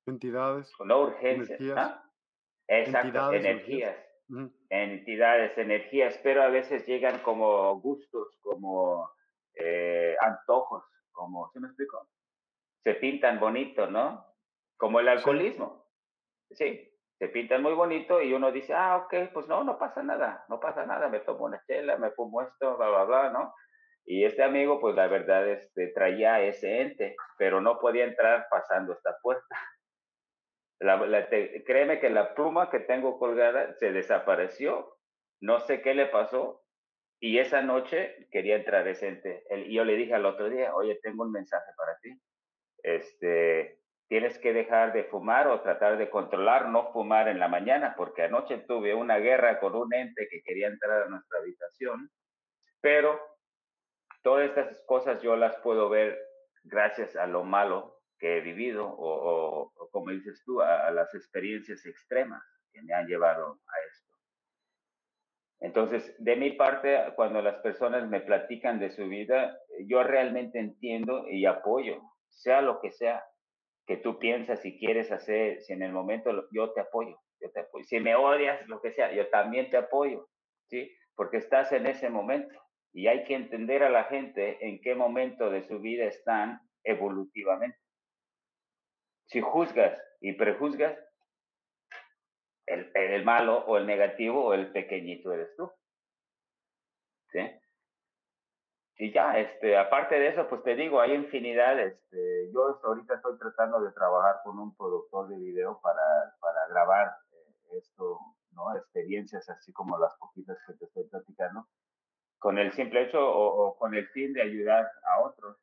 entidades. No urgencias. ¿ah? Exacto, energías. Entidades, energías, pero a veces llegan como gustos, como eh, antojos, como, ¿sí me explico? Se pintan bonito, ¿no? Como el alcoholismo. Sí, se pintan muy bonito y uno dice, ah, ok, pues no, no pasa nada, no pasa nada, me tomo una chela, me fumo esto, bla, bla, bla, ¿no? Y este amigo, pues la verdad, este, traía ese ente, pero no podía entrar pasando esta puerta. La, créeme que la pluma que tengo colgada se desapareció. No sé qué le pasó. Y esa noche quería entrar ese ente. y yo le dije al otro día, oye, tengo un mensaje para ti. Este, tienes que dejar de fumar o tratar de controlar no fumar en la mañana, porque anoche tuve una guerra con un ente que quería entrar a nuestra habitación, pero Todas estas cosas yo las puedo ver gracias a lo malo que he vivido o, como dices tú, a, las experiencias extremas que me han llevado a esto. Entonces, de mi parte, cuando las personas me platican de su vida, yo realmente entiendo y apoyo, sea lo que sea que tú piensas y quieres hacer, si en el momento yo te apoyo, yo te apoyo. Si me odias, lo que sea, yo también te apoyo, ¿sí? Porque estás en ese momento y hay que entender a la gente en qué momento de su vida están evolutivamente. Si juzgas y prejuzgas, el, el malo o el negativo o el pequeñito eres tú. ¿Sí? Y ya, este, aparte de eso, pues te digo, hay infinidad, este, yo ahorita estoy tratando de trabajar con un productor de video para, para grabar eh, esto, ¿no? Experiencias así como las poquitas que te estoy platicando, con el simple hecho o, con el fin de ayudar a otros,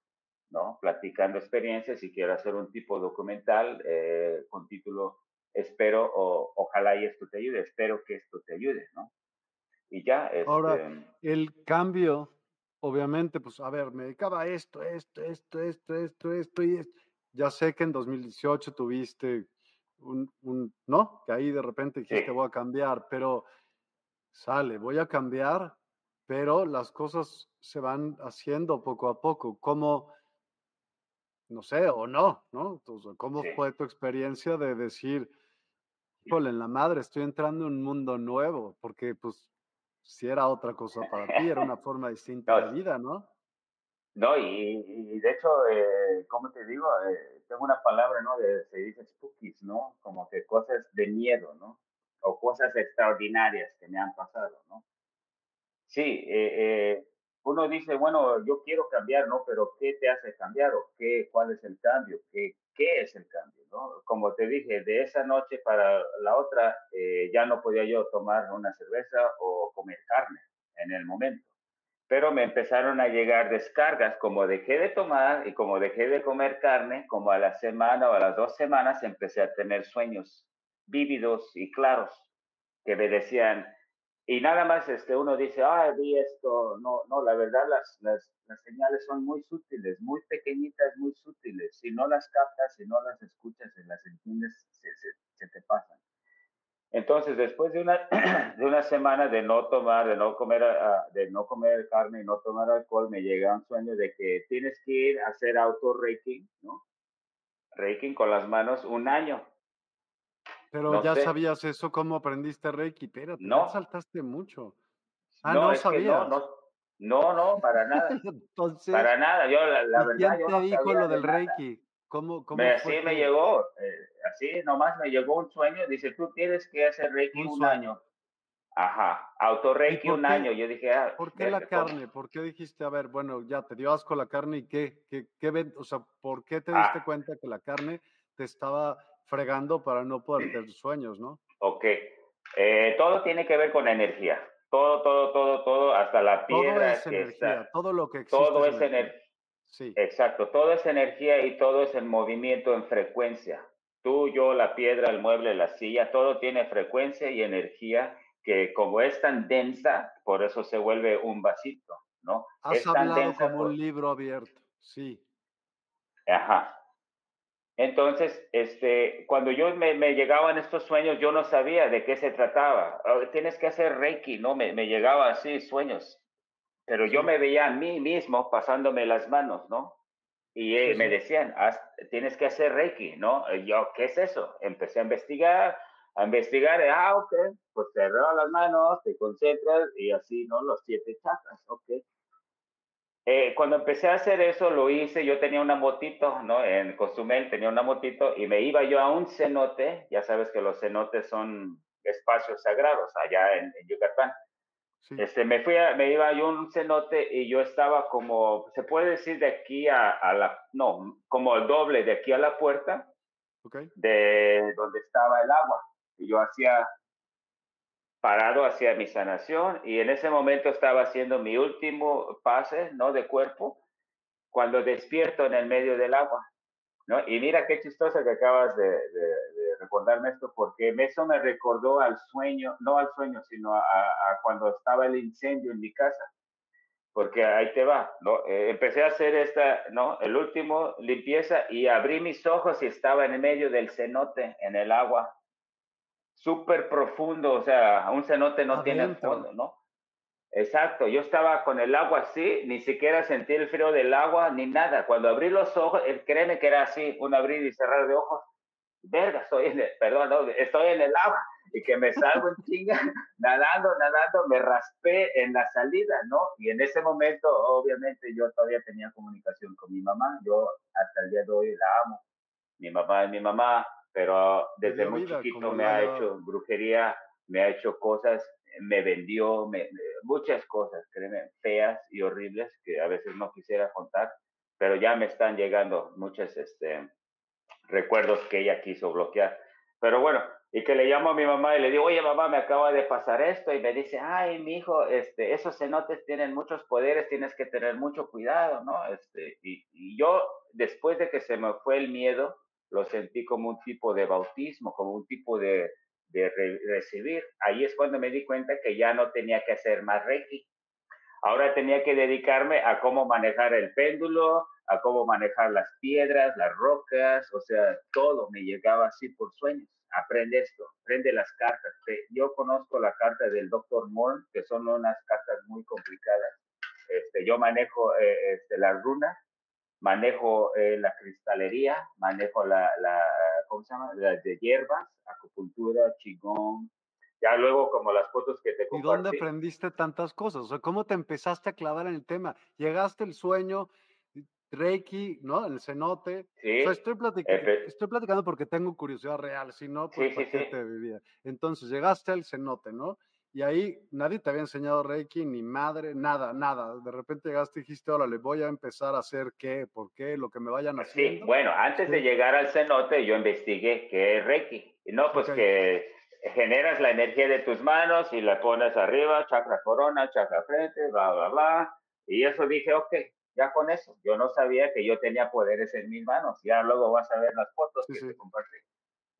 ¿no? Platicando experiencias y quiero hacer un tipo documental eh, con título Espero, o ojalá y esto te ayude, espero que esto te ayude, ¿no? Y ya, este, Ahora, el cambio obviamente, pues, a ver, me dedicaba a esto, esto, esto, esto, esto, esto y esto. Ya sé que en 2018 tuviste un, un ¿no? Que ahí de repente dijiste, voy a cambiar, pero sale, voy a cambiar, pero las cosas se van haciendo poco a poco. ¿Cómo, no sé, o no, ¿no? Entonces, ¿cómo fue tu experiencia de decir, híjole, en la madre, estoy entrando en un mundo nuevo? Porque, pues, si era otra cosa para ti, era una forma distinta de vida, ¿no? No, y, de hecho, eh, como te digo, eh, tengo una palabra, ¿no? De, se dice spookies, ¿no? Como que cosas de miedo, ¿no? O cosas extraordinarias que me han pasado, ¿no? Sí, eh, eh uno dice, bueno, yo quiero cambiar, ¿no? Pero ¿qué te hace cambiar o qué, cuál es el cambio? ¿Qué, qué es el cambio, ¿no? Como te dije, de esa noche para la otra eh, ya no podía yo tomar una cerveza o comer carne en el momento. Pero me empezaron a llegar descargas, como dejé de tomar y como dejé de comer carne, como a la semana o a las dos semanas empecé a tener sueños vívidos y claros que me decían, y nada más este, uno dice, ah, vi esto. No, no, la verdad las, las, las, señales son muy sutiles, muy pequeñitas, muy sutiles. Si no las captas, si no las escuchas, si las entiendes, se, se, te pasan. Entonces, después de una, de una semana de no tomar, de no comer, ah, de no comer carne y no tomar alcohol, me llega un sueño de que tienes que ir a hacer auto-raking, ¿no? Raking con las manos un año. Pero ya sabías eso, ¿cómo aprendiste Reiki? Espérate, no. saltaste mucho. Ah, no, sabías. no, no, no, para nada. Entonces, para nada, yo la, la verdad. ¿Quién te dijo lo del Reiki? ¿Cómo, cómo me, así me llegó, eh, así nomás me llegó un sueño, dice, tú tienes que hacer Reiki un, año. Ajá, auto Reiki un año. Yo dije, ah, ¿por qué la carne? ¿Por qué dijiste, a ver, bueno, ya te dio asco la carne y qué, qué, qué, o sea, ¿por qué te diste ah. cuenta que la carne te estaba fregando para no poder tener sueños, ¿no? Ok. Eh, todo tiene que ver con energía. Todo, todo, todo, todo, hasta la piedra. Todo es energía. todo lo que existe. Todo es, energía. Sí. Exacto. Todo es energía y todo es en movimiento, en frecuencia. Tú, yo, la piedra, el mueble, la silla, todo tiene frecuencia y energía que como es tan densa, por eso se vuelve un vasito, ¿no? Has es hablado como un libro abierto, sí. Ajá. Entonces, este, cuando yo me, me, llegaban estos sueños, yo no sabía de qué se trataba. Tienes que hacer Reiki, ¿no? Me, me llegaba así sueños. Pero yo me veía a mí mismo pasándome las manos, ¿no? Y eh, me decían, tienes que hacer Reiki, ¿no? yo, ¿qué es eso? Empecé a investigar, a investigar, ah, ok, pues te las manos, te concentras y así, ¿no? Los siete chakras, ok. Eh, cuando empecé a hacer eso, lo hice, yo tenía una motito, ¿no? En Cozumel tenía una motito y me iba yo a un cenote, ya sabes que los cenotes son espacios sagrados allá en, Yucatán. Este, me fui a, me iba yo a un cenote y yo estaba como, se puede decir de aquí a, a la, no, como el doble de aquí a la puerta, de donde estaba el agua. Y yo hacía parado hacia mi sanación y en ese momento estaba haciendo mi último pase, ¿no? De cuerpo, cuando despierto en el medio del agua, ¿no? Y mira qué chistoso que acabas de, recordarme esto, porque eso me recordó al sueño, no al sueño, sino a, cuando estaba el incendio en mi casa, porque ahí te va, ¿no? Eh, empecé a hacer esta, ¿no? El último limpieza y abrí mis ojos y estaba en el medio del cenote, en el agua, súper profundo, o sea, un cenote no tiene fondo, ¿no? Exacto, yo estaba con el agua así, ni siquiera sentí el frío del agua ni nada. Cuando abrí los ojos, créeme que era así, un abrir y cerrar de ojos. Verga, estoy en el, perdón, estoy en el agua y que me salgo en chinga, nadando, nadando, me raspé en la salida, ¿no? Y en ese momento, obviamente, yo todavía tenía comunicación con mi mamá, yo hasta el día de hoy la amo, mi mamá es mi mamá, pero desde muy chiquito me ha hecho brujería, me ha hecho cosas, me vendió, me, muchas cosas, créeme, feas y horribles que a veces no quisiera contar, pero ya me están llegando muchos este, recuerdos que ella quiso bloquear. Pero bueno, y que le llamo a mi mamá y le digo, oye mamá, me acaba de pasar esto, y me dice, ay, mi hijo, este, esos cenotes tienen muchos poderes, tienes que tener mucho cuidado, ¿no? Este, y, y yo, después de que se me fue el miedo, lo sentí como un tipo de bautismo, como un tipo de, de recibir. Ahí es cuando me di cuenta que ya no tenía que hacer más Reiki. Ahora tenía que dedicarme a cómo manejar el péndulo, a cómo manejar las piedras, las rocas, o sea, todo me llegaba así por sueños. Aprende esto, aprende las cartas. Yo conozco la carta del Dr. Moore, que son unas cartas muy complicadas. Este, yo manejo eh, este, las runas, manejo eh, la cristalería, manejo la, la, ¿cómo se llama? Las de hierbas, acupuntura, chigón. Ya luego como las fotos que te compartí. ¿Y dónde aprendiste tantas cosas? O sea, ¿cómo te empezaste a clavar en el tema? Llegaste el sueño, Reiki, ¿no? El cenote. Sí. O sea, estoy, platicando, estoy platicando porque tengo curiosidad real, si no, pues sí, sí, te vivía? Entonces, llegaste al cenote, ¿no? Y ahí nadie te había enseñado Reiki, ni madre, nada, nada. De repente llegaste y dijiste, órale, voy a empezar a hacer qué, por qué, lo que me vayan pues haciendo. Sí, bueno, antes de llegar al cenote yo investigué qué es Reiki. No, pues que generas la energía de tus manos y la pones arriba, chakra corona, chakra frente, bla, bla, bla. Y eso dije, ok, ya con eso. Yo no sabía que yo tenía poderes en mis manos. Ya luego vas a ver las fotos que te compartí.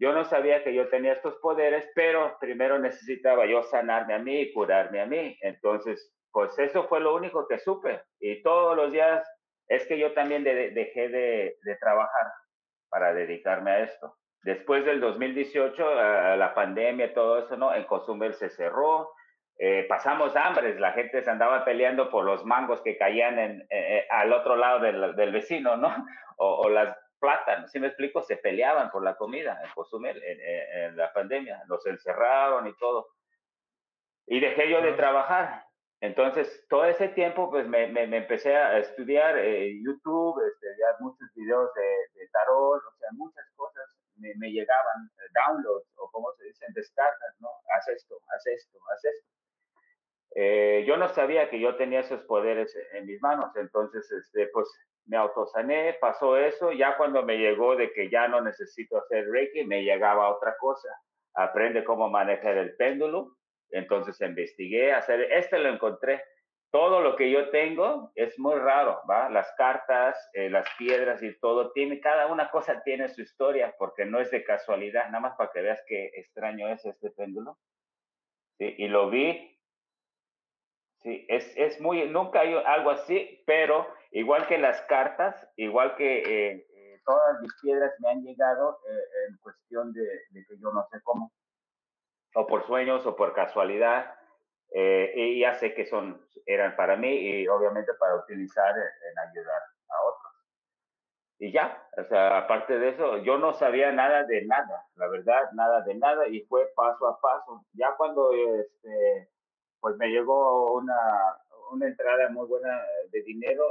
Yo no sabía que yo tenía estos poderes, pero primero necesitaba yo sanarme a mí y curarme a mí. Entonces, pues eso fue lo único que supe. Y todos los días es que yo también dejé de, trabajar para dedicarme a esto. Después del 2018, la pandemia, todo eso, ¿no? En Cozumel se cerró, eh, pasamos hambres, la gente se andaba peleando por los mangos que caían en, eh, eh, al otro lado del, del vecino, ¿no? O, o, las plátanos, si me explico, se peleaban por la comida en la pandemia, los encerraron y todo. Y dejé yo de trabajar. Entonces, todo ese tiempo, pues me, me, empecé a estudiar eh, YouTube, estudiar muchos videos de, de, tarot, o sea, muchas cosas me, me llegaban, eh, downloads, o como se dicen, descargas, ¿no? Haz esto, haz esto, haz esto. Eh, yo no sabía que yo tenía esos poderes en mis manos, entonces, este, pues me autosané, pasó eso, ya cuando me llegó de que ya no necesito hacer Reiki, me llegaba otra cosa, aprende cómo manejar el péndulo, entonces investigué, hacer, este lo encontré, todo lo que yo tengo es muy raro, ¿va? Las cartas, eh, las piedras y todo, tiene, cada una cosa tiene su historia, porque no es de casualidad, nada más para que veas qué extraño es este péndulo. Y lo vi, sí, es, es muy, nunca hay algo así, pero Igual que las cartas, igual que eh, eh, todas mis piedras me han llegado eh, en cuestión de, que yo no sé cómo, o por sueños o por casualidad, y ya sé que son, eran para mí y obviamente para utilizar en, ayudar a otros. Y ya, o sea, aparte de eso, yo no sabía nada de nada, la verdad, nada de nada, y fue paso a paso. Ya cuando, este, pues me llegó una, una entrada muy buena de dinero,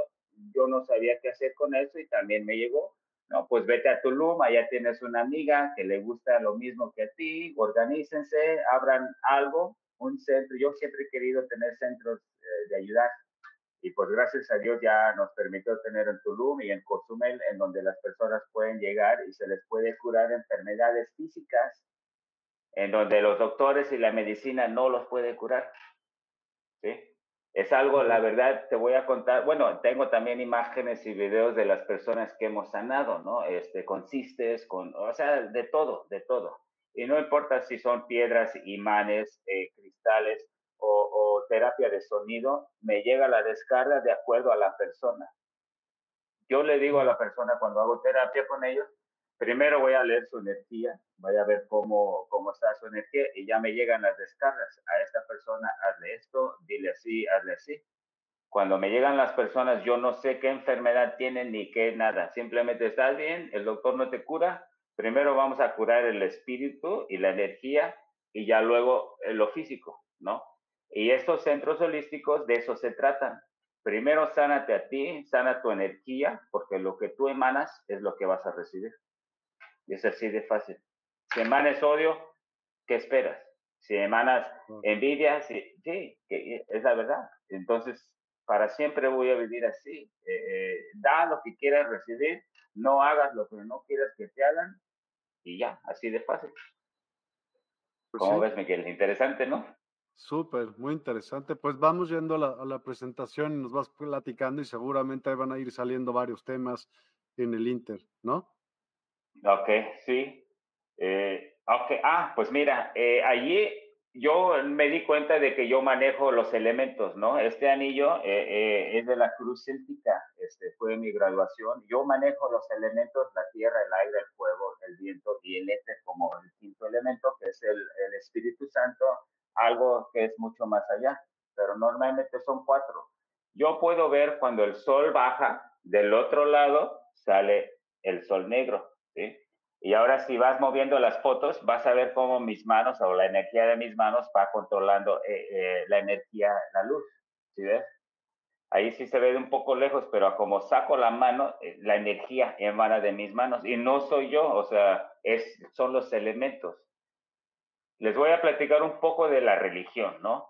yo no sabía qué hacer con eso y también me llegó, no, pues vete a Tulum, allá tienes una amiga que le gusta lo mismo que a ti, organícense, abran algo, un centro, yo siempre he querido tener centros eh, de ayudar y pues gracias a Dios ya nos permitió tener en Tulum y en Cozumel, en donde las personas pueden llegar y se les puede curar enfermedades físicas, en donde los doctores y la medicina no los puede curar. ¿sí? Es algo, la verdad, te voy a contar, bueno, tengo también imágenes y videos de las personas que hemos sanado, ¿no? Este, consistes, con, o sea, de todo, de todo. Y no importa si son piedras, imanes, eh, cristales o, o, terapia de sonido, me llega la descarga de acuerdo a la persona. Yo le digo a la persona cuando hago terapia con ellos, primero voy a leer su energía, voy a ver cómo, cómo está su energía y ya me llegan las descargas. A esta persona, hazle esto, dile así, hazle así. Cuando me llegan las personas, yo no sé qué enfermedad tienen ni qué nada. Simplemente estás bien, el doctor no te cura. Primero vamos a curar el espíritu y la energía y ya luego lo físico, ¿no? Y estos centros holísticos de eso se tratan. Primero sánate a ti, sana tu energía, porque lo que tú emanas es lo que vas a recibir. Y es así de fácil. Si emanas odio, ¿qué esperas? Si emanas envidia, sí, sí, es la verdad. Entonces, para siempre voy a vivir así. Eh, eh, da lo que quieras recibir, no hagas lo que no quieras que te hagan y ya, así de fácil. Pues ¿Cómo ves, Miguel? Interesante, ¿no? Súper, muy interesante. Pues vamos yendo a la, a la, presentación y nos vas platicando y seguramente van a ir saliendo varios temas en el Inter, ¿no? Ok, sí. Eh, ok, ah, pues mira, eh, allí yo me di cuenta de que yo manejo los elementos, ¿no? Este anillo eh, eh, es de la Cruz Céltica, este, fue mi graduación. Yo manejo los elementos, la tierra, el aire, el fuego, el viento y el éter como el quinto elemento, que es el, el Espíritu Santo, algo que es mucho más allá, pero normalmente son cuatro. Yo puedo ver cuando el sol baja, del otro lado sale el sol negro. Y ahora si vas moviendo las fotos, vas a ver cómo mis manos o la energía de mis manos va controlando eh, eh, la energía, la luz. Ahí sí se ve un poco lejos, pero como saco la mano, eh, la energía emana de mis manos y no soy yo, o sea, es, son los elementos. Les voy a platicar un poco de la religión, ¿no?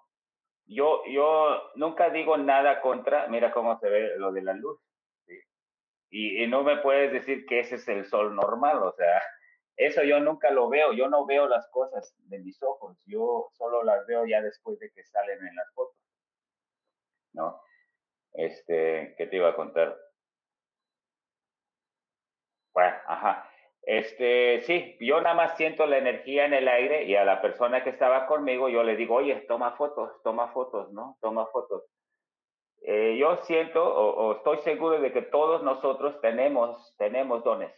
Yo, yo nunca digo nada contra, mira cómo se ve lo de la luz. Y, no me puedes decir que ese es el sol normal, o sea, eso yo nunca lo veo, yo no veo las cosas de mis ojos, yo solo las veo ya después de que salen en las fotos, ¿no? Este, ¿qué te iba a contar? Bueno, ajá. Este, sí, yo nada más siento la energía en el aire y a la persona que estaba conmigo yo le digo, oye, toma fotos, toma fotos, ¿no? Toma fotos. Eh, yo siento o, estoy seguro de que todos nosotros tenemos, tenemos dones,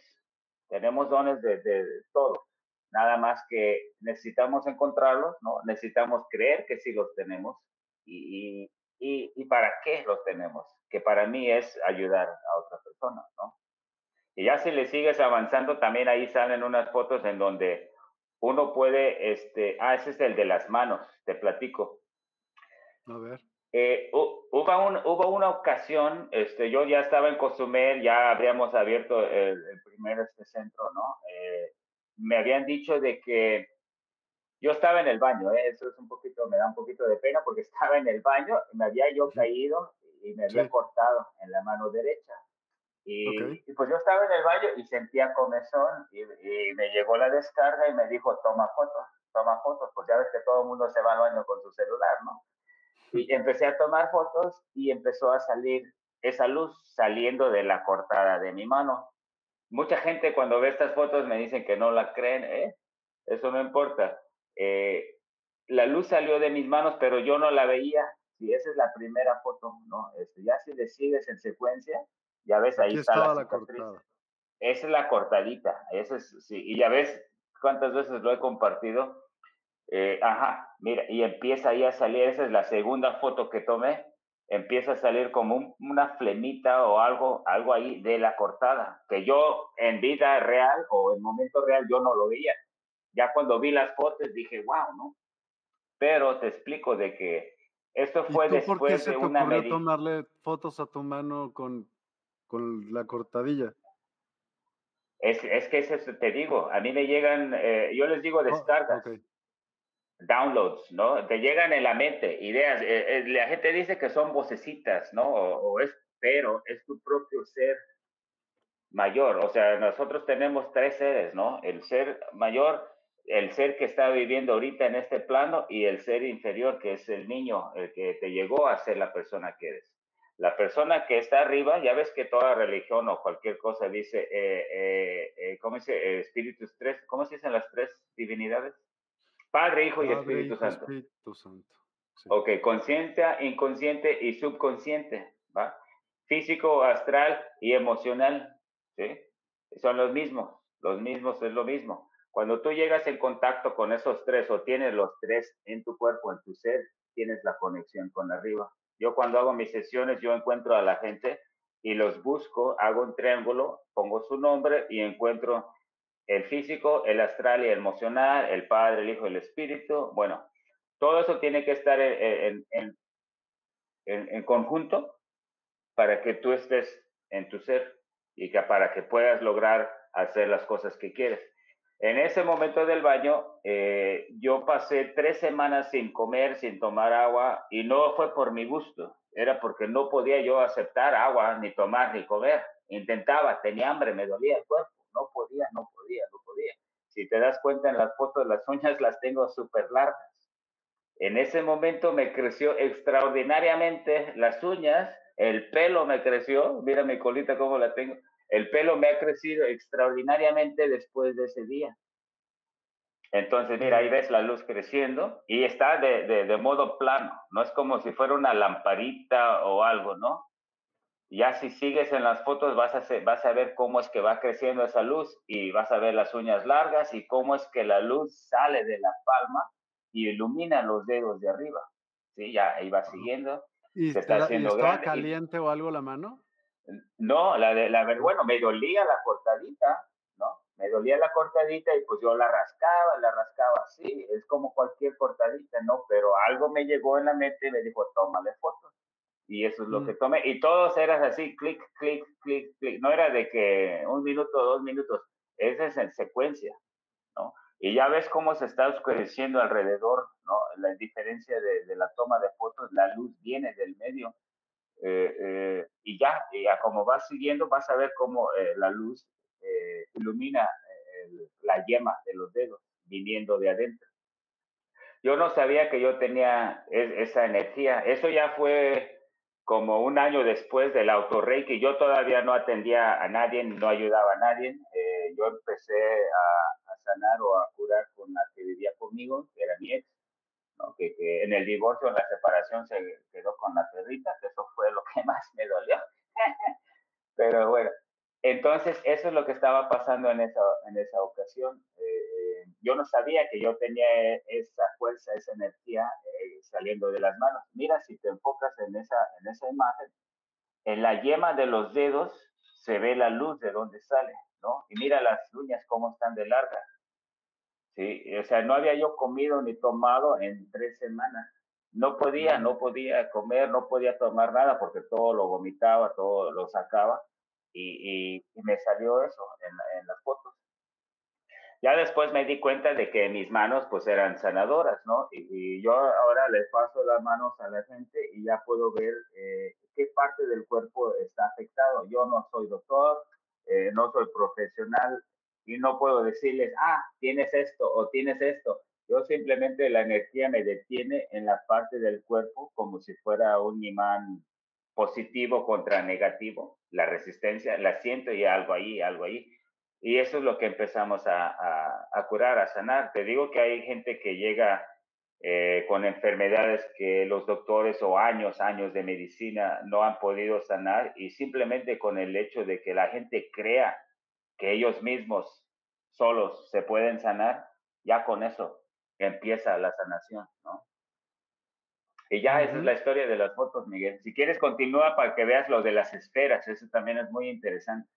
tenemos dones de, de, todo, nada más que necesitamos encontrarlos, ¿no? Necesitamos creer que sí los tenemos y, y, y, para qué los tenemos, que para mí es ayudar a otra persona, ¿no? Y ya si le sigues avanzando, también ahí salen unas fotos en donde uno puede, este, ah, ese es el de las manos, te platico. A ver. Eh, hubo, un, hubo, una ocasión, este, yo ya estaba en Cozumel, ya habríamos abierto el, primer este centro, ¿no? Eh, me habían dicho de que yo estaba en el baño, ¿eh? eso es un poquito, me da un poquito de pena porque estaba en el baño, y me había yo caído y me había cortado en la mano derecha. Y, y, pues yo estaba en el baño y sentía comezón y, y, me llegó la descarga y me dijo, toma fotos, toma fotos, pues ya ves que todo el mundo se va al baño con su celular, ¿no? Y empecé a tomar fotos y empezó a salir esa luz saliendo de la cortada de mi mano. Mucha gente cuando ve estas fotos me dicen que no la creen, ¿eh? Eso no importa. Eh, la luz salió de mis manos, pero yo no la veía. Y esa es la primera foto, ¿no? Este, ya si le sigues en secuencia, ya ves, ahí está la, la cortada. Esa es la cortadita, esa es, sí, y ya ves cuántas veces lo he compartido eh, ajá, mira, y empieza ahí a salir, esa es la segunda foto que tomé, empieza a salir como una flemita o algo, algo ahí de la cortada, que yo en vida real o en momento real yo no lo veía. Ya cuando vi las fotos dije, wow, ¿no? Pero te explico de que esto fue después por qué se de te una ocurrió tomarle fotos a tu mano con, con la cortadilla. Es, es que eso te digo, a mí me llegan, eh, yo les digo oh, descargas downloads, ¿no? Te llegan en la mente ideas. Eh, eh, la gente dice que son vocecitas, ¿no? O, es, pero es tu propio ser mayor. O sea, nosotros tenemos tres seres, ¿no? El ser mayor, el ser que está viviendo ahorita en este plano y el ser inferior, que es el niño, el que te llegó a ser la persona que eres. La persona que está arriba, ya ves que toda religión o cualquier cosa dice, eh, ¿cómo dice? espíritus tres, ¿cómo se dicen las tres divinidades? Padre, Hijo y Espíritu Santo. Espíritu Santo. Ok, conciencia, inconsciente y subconsciente, ¿va? Físico, astral y emocional, ¿sí? Son los mismos, los mismos es lo mismo. Cuando tú llegas en contacto con esos tres o tienes los tres en tu cuerpo, en tu ser, tienes la conexión con arriba. Yo cuando hago mis sesiones, yo encuentro a la gente y los busco, hago un triángulo, pongo su nombre y encuentro el físico, el astral y el emocional, el Padre, el Hijo, el Espíritu. Bueno, todo eso tiene que estar en, en, en, conjunto para que tú estés en tu ser y que para que puedas lograr hacer las cosas que quieres. En ese momento del baño, eh, yo pasé tres semanas sin comer, sin tomar agua, y no fue por mi gusto, era porque no podía yo aceptar agua, ni tomar, ni comer. Intentaba, tenía hambre, me dolía el cuerpo, podía, no podía, no podía. Si te das cuenta en las fotos, las uñas las tengo súper largas. En ese momento me creció extraordinariamente las uñas, el pelo me creció, mira mi colita cómo la tengo, el pelo me ha crecido extraordinariamente después de ese día. Entonces, mira, ahí ves la luz creciendo y está de, de, modo plano, no es como si fuera una lamparita o algo, ¿no? Ya si sigues en las fotos vas a, vas a ver cómo es que va creciendo esa luz y vas a ver las uñas largas y cómo es que la luz sale de la palma y ilumina los dedos de arriba. Sí, ya ahí va siguiendo. ¿Y, se está haciendo estaba caliente o algo la mano? No, la de la bueno, me dolía la cortadita, ¿no? Me dolía la cortadita y pues yo la rascaba, la rascaba así, es como cualquier cortadita, ¿no? Pero algo me llegó en la mente y me dijo, tómale fotos. Y eso es lo mm. que tomé. Y todos eran así, clic, clic, clic, clic. No era de que un minuto, dos minutos. Ese es en secuencia, ¿no? Y ya ves cómo se está oscureciendo alrededor, ¿no? La diferencia de, de la toma de fotos, la luz viene del medio eh, eh, y ya, ya, como vas siguiendo, vas a ver cómo eh, la luz ilumina la yema de los dedos viniendo de adentro. Yo no sabía que yo tenía esa energía. Eso ya fue como un año después del autorrey, yo todavía no atendía a nadie, no ayudaba a nadie. yo empecé a, sanar o a curar con la que vivía conmigo, que era mi ex que, en el divorcio, en la separación, se quedó con la perrita, que eso fue lo que más me dolió. Pero bueno, entonces eso es lo que estaba pasando en esa, en esa ocasión. Eh, eh, yo no sabía que yo tenía esa fuerza, esa energía eh, saliendo de las manos. Mira, si te enfocas en esa, en esa imagen, en la yema de los dedos se ve la luz de donde sale, ¿no? Y mira las uñas cómo están de largas ¿sí? O sea, no había yo comido ni tomado en tres semanas. No podía, no podía comer, no podía tomar nada porque todo lo vomitaba, todo lo sacaba y, y, me salió eso en, en, las fotos. Ya después me di cuenta de que mis manos pues eran sanadoras, ¿no? Y, yo ahora le paso las manos a la gente y ya puedo ver eh, qué parte del cuerpo está afectado. Yo no soy doctor, eh, no soy profesional, y no puedo decirles, ah, tienes esto o tienes esto. Yo simplemente la energía me detiene en la parte del cuerpo como si fuera un imán positivo contra negativo. La resistencia la siento y algo ahí, algo ahí. Y eso es lo que empezamos a, a, curar, a sanar. Te digo que hay gente que llega eh, con enfermedades que los doctores o años, años de medicina no han podido sanar y simplemente con el hecho de que la gente crea que ellos mismos solos se pueden sanar, ya con eso empieza la sanación, ¿no? Y ya esa es la historia de las fotos, Miguel. Si quieres, continúa para que veas lo de las esferas. Eso también es muy interesante.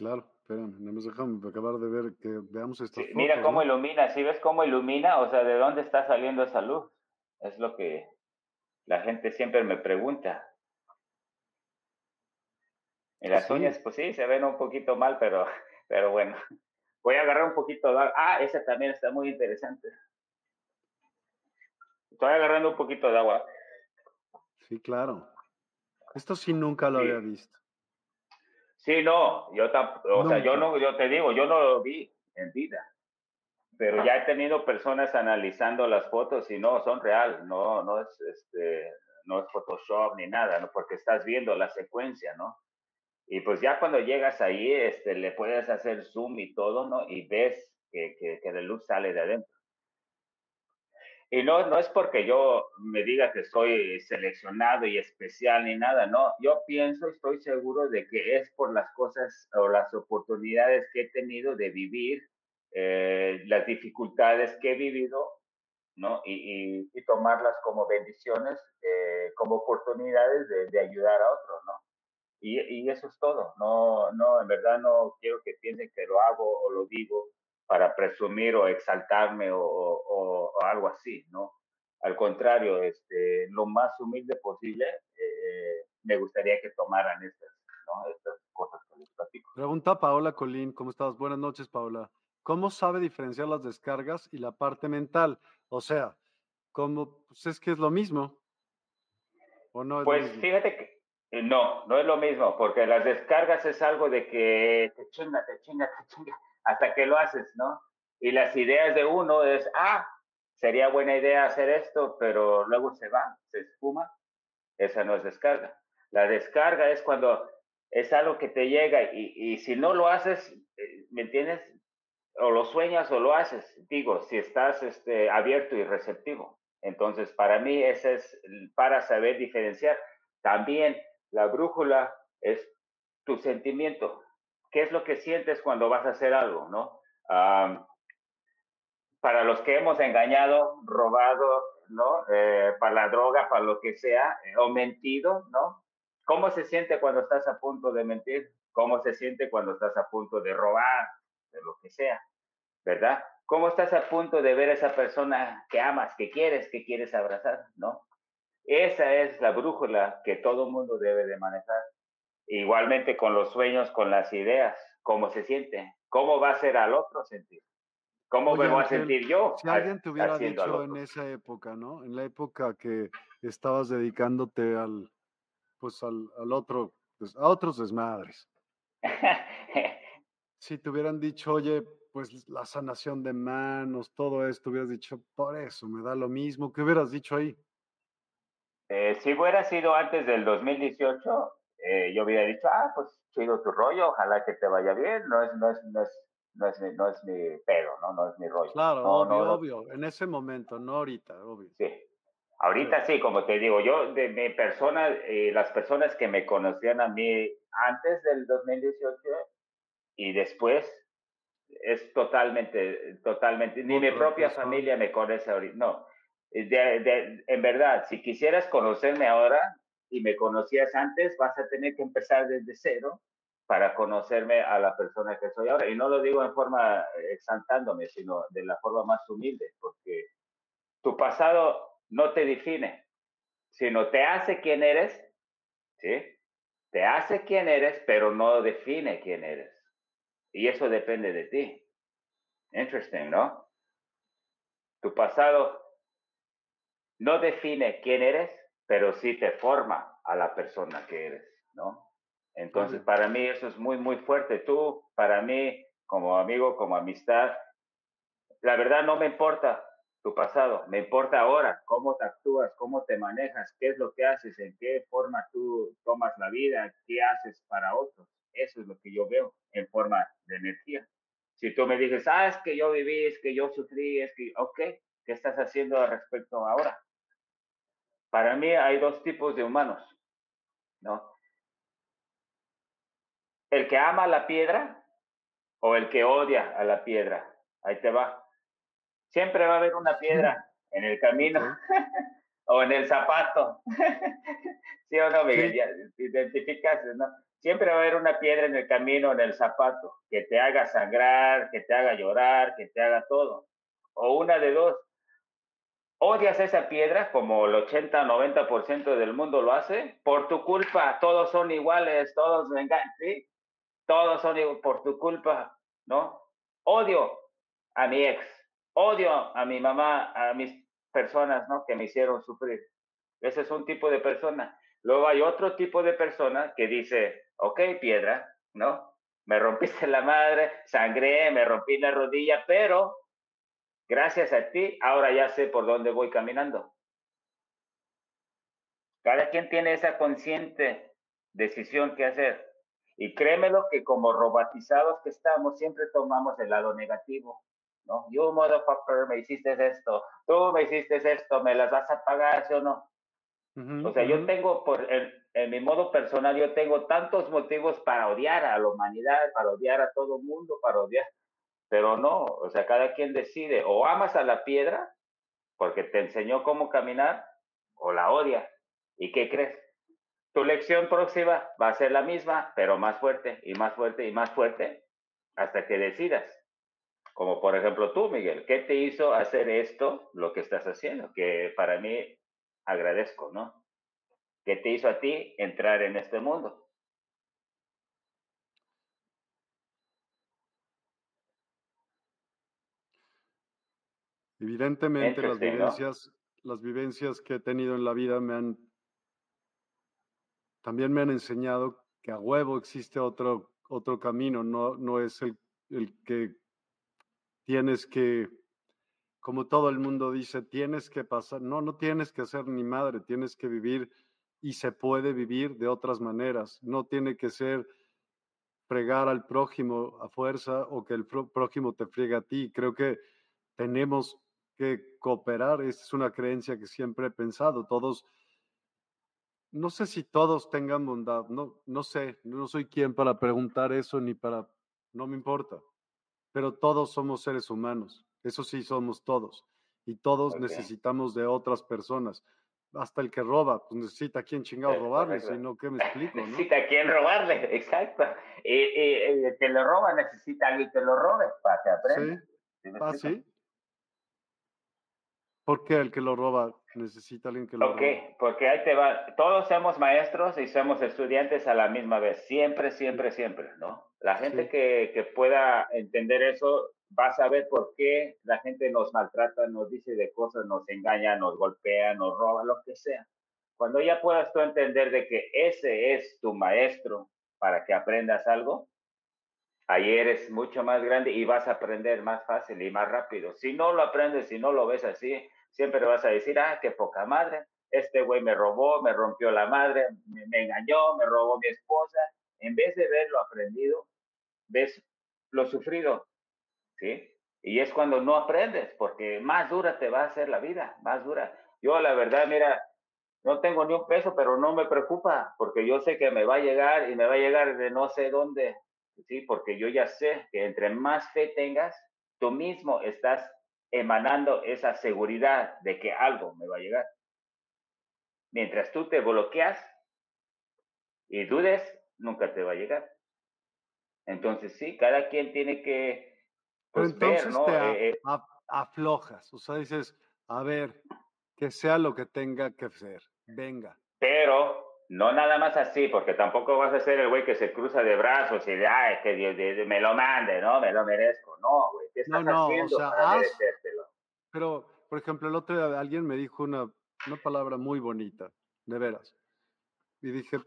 Claro, espérame, no me déjame acabar de ver que veamos estas fotos. Mira cómo ilumina, si ves cómo ilumina, o sea, ¿de dónde está saliendo esa luz? Es lo que la gente siempre me pregunta. En las uñas, pues sí, se ven un poquito mal, pero, pero bueno. Voy a agarrar un poquito de agua. Ah, esa también está muy interesante. Estoy agarrando un poquito de agua. Sí, claro. Esto sí nunca lo había visto. Sí, no, yo o sea, yo no, yo te digo, yo no lo vi en vida. Pero ya he tenido personas analizando las fotos y no, son real, no, no es este, no es Photoshop ni nada, ¿no? porque estás viendo la secuencia, ¿no? Y pues ya cuando llegas ahí, este, le puedes hacer zoom y todo, ¿no? Y ves que, que, la luz sale de adentro. Y no, no es porque yo me diga que soy seleccionado y especial ni nada, no. Yo pienso, estoy seguro de que es por las cosas o las oportunidades que he tenido de vivir, eh, las dificultades que he vivido, ¿no? Y, y, tomarlas como bendiciones, eh, como oportunidades de, de, ayudar a otros, ¿no? Y, y, eso es todo. No, no, en verdad no quiero que piensen que lo hago o lo digo para presumir o exaltarme o, o, algo así, ¿no? Al contrario, este, lo más humilde posible, eh, me gustaría que tomaran estas, ¿no? estas cosas que les platico. Pregunta Paola Colín, ¿cómo estás? Buenas noches, Paola. ¿Cómo sabe diferenciar las descargas y la parte mental? O sea, ¿cómo? Pues es que es lo mismo. ¿O no pues fíjate que eh, no, no es lo mismo, porque las descargas es algo de que te chinga, te chinga, te chinga hasta que lo haces, ¿no? Y las ideas de uno es, ah, sería buena idea hacer esto, pero luego se va, se espuma. Esa no es descarga. La descarga es cuando es algo que te llega y, y si no lo haces, eh, ¿me entiendes? O lo sueñas o lo haces, digo, si estás este, abierto y receptivo. Entonces, para mí, ese es para saber diferenciar. También la brújula es tu sentimiento qué es lo que sientes cuando vas a hacer algo, ¿no? para los que hemos engañado, robado, ¿no? Eh, para la droga, para lo que sea, eh, o mentido, ¿no? ¿Cómo se siente cuando estás a punto de mentir? ¿Cómo se siente cuando estás a punto de robar, de lo que sea? ¿Verdad? ¿Cómo estás a punto de ver a esa persona que amas, que quieres, que quieres abrazar, ¿no? Esa es la brújula que todo mundo debe de manejar. Igualmente con los sueños, con las ideas, cómo se siente, cómo va a ser al otro sentir, cómo me voy a sentir yo. Si alguien te hubiera dicho en esa época, ¿no? En la época que estabas dedicándote al, pues al, al otro, pues a otros desmadres. si te hubieran dicho, oye, pues la sanación de manos, todo esto, hubieras dicho, por eso me da lo mismo. ¿Qué hubieras dicho ahí? Eh, si hubiera sido antes del 2018, eh, yo hubiera dicho, ah, pues chido tu rollo, ojalá que te vaya bien, no es, no es, no es, no es, mi, no es mi pedo, ¿no? No es mi rollo. Claro, obvio, obvio, en ese momento, no ahorita, obvio. Sí. Ahorita sí, como te digo, yo de mi persona, eh, las personas que me conocían a mí antes del 2018 y después, es totalmente, totalmente, ni mi propia familia me conoce ahorita, no. en verdad, si quisieras conocerme ahora, y me conocías antes, vas a tener que empezar desde cero para conocerme a la persona que soy ahora. Y no lo digo en forma exaltándome, sino de la forma más humilde, porque tu pasado no te define, sino te hace quien eres, ¿sí? Te hace quien eres, pero no define quién eres. Y eso depende de ti. Interesting, ¿no? Tu pasado no define quién eres, pero sí te forma a la persona que eres, ¿no? Entonces, para mí eso es muy, muy fuerte. Tú, para mí, como amigo, como amistad, la verdad no me importa tu pasado, me importa ahora cómo te actúas, cómo te manejas, qué es lo que haces, en qué forma tú tomas la vida, qué haces para otros. Eso es lo que yo veo en forma de energía. Si tú me dices, ah, es que yo viví, es que yo sufrí, es que, ok, ¿qué estás haciendo al respecto ahora? Para mí hay dos tipos de humanos, ¿no? El que ama la piedra o el que odia a la piedra. Ahí te va. Siempre va a haber una piedra en el camino o en el zapato. ¿Sí o no, Miguel? Identificas, ¿no? Siempre va a haber una piedra en el camino, en el zapato, que te haga sangrar, que te haga llorar, que te haga todo. O una de dos, odias esa piedra como el 80-90% del mundo lo hace, por tu culpa, todos son iguales, todos vengan, ¿sí? Todos son por tu culpa, ¿no? Odio a mi ex, odio a mi mamá, a mis personas, ¿no? Que me hicieron sufrir. Ese es un tipo de persona. Luego hay otro tipo de persona que dice, ok, piedra, ¿no? Me rompiste la madre, sangré, me rompí la rodilla, pero Gracias a ti, ahora ya sé por dónde voy caminando. Cada quien tiene esa consciente decisión que hacer. Y créemelo que como robotizados que estamos, siempre tomamos el lado negativo. ¿no? You motherfucker, me hiciste esto, tú me hiciste esto, me las vas a pagar, ¿sí o no? o sea, yo tengo, por, en, mi modo personal, yo tengo tantos motivos para odiar a la humanidad, para odiar a todo el mundo, para odiar, pero no, o sea, cada quien decide, o amas a la piedra, porque te enseñó cómo caminar, o la odia. ¿Y qué crees? Tu lección próxima va a ser la misma, pero más fuerte y más fuerte y más fuerte hasta que decidas. Como por ejemplo tú, Miguel, ¿qué te hizo hacer esto, lo que estás haciendo? Que para mí agradezco, ¿no? ¿Qué te hizo a ti entrar en este mundo? Evidentemente las vivencias, las vivencias que he tenido en la vida me han también me han enseñado que a huevo existe otro, otro camino, no, no es el, el que tienes que, como todo el mundo dice, tienes que pasar, no, no tienes que ser ni madre, tienes que vivir y se puede vivir de otras maneras, no tiene que ser fregar al prójimo a fuerza o que el prójimo te friegue a ti. Creo que tenemos que cooperar, es una creencia que siempre he pensado, todos no sé si todos tengan bondad, no, no sé, no soy quien para preguntar eso ni para, no me importa, pero todos somos seres humanos, eso sí somos todos, y todos necesitamos de otras personas. Hasta el que roba, pues necesita a quien chingado robarle, si no, ¿qué me explico? necesita a quien robarle, exacto. Y, el que le roba necesita a alguien que lo robe para que aprenda. Sí, ah, sí. ¿Por qué el que lo roba necesita alguien que lo Ok, porque ahí te va. Todos somos maestros y somos estudiantes a la misma vez. Siempre, siempre, siempre, ¿no? La gente que, que, pueda entender eso va a saber por qué la gente nos maltrata, nos dice de cosas, nos engaña, nos golpea, nos roba, lo que sea. Cuando ya puedas tú entender de que ese es tu maestro para que aprendas algo, ahí eres mucho más grande y vas a aprender más fácil y más rápido. Si no lo aprendes, si no lo ves así, siempre vas a decir, ah, qué poca madre, este güey me robó, me rompió la madre, me, engañó, me robó mi esposa. En vez de ver lo aprendido, ves lo sufrido, ¿sí? Y es cuando no aprendes, porque más dura te va a hacer la vida, más dura. Yo la verdad, mira, no tengo ni un peso, pero no me preocupa, porque yo sé que me va a llegar y me va a llegar de no sé dónde, ¿sí? Porque yo ya sé que entre más fe tengas, tú mismo estás emanando esa seguridad de que algo me va a llegar. Mientras tú te bloqueas y dudes, nunca te va a llegar. Entonces, sí, cada quien tiene que pues, entonces te eh, eh, aflojas, o sea, dices, a ver, que sea lo que tenga que ser, venga. Pero no nada más así, porque tampoco vas a ser el güey que se cruza de brazos y de, ay, que Dios, me lo mande, ¿no? Me lo merezco. No, güey, ¿qué estás no, haciendo o sea, para Pero, por ejemplo, el otro día alguien me dijo una, una palabra muy bonita, de veras. Y dije,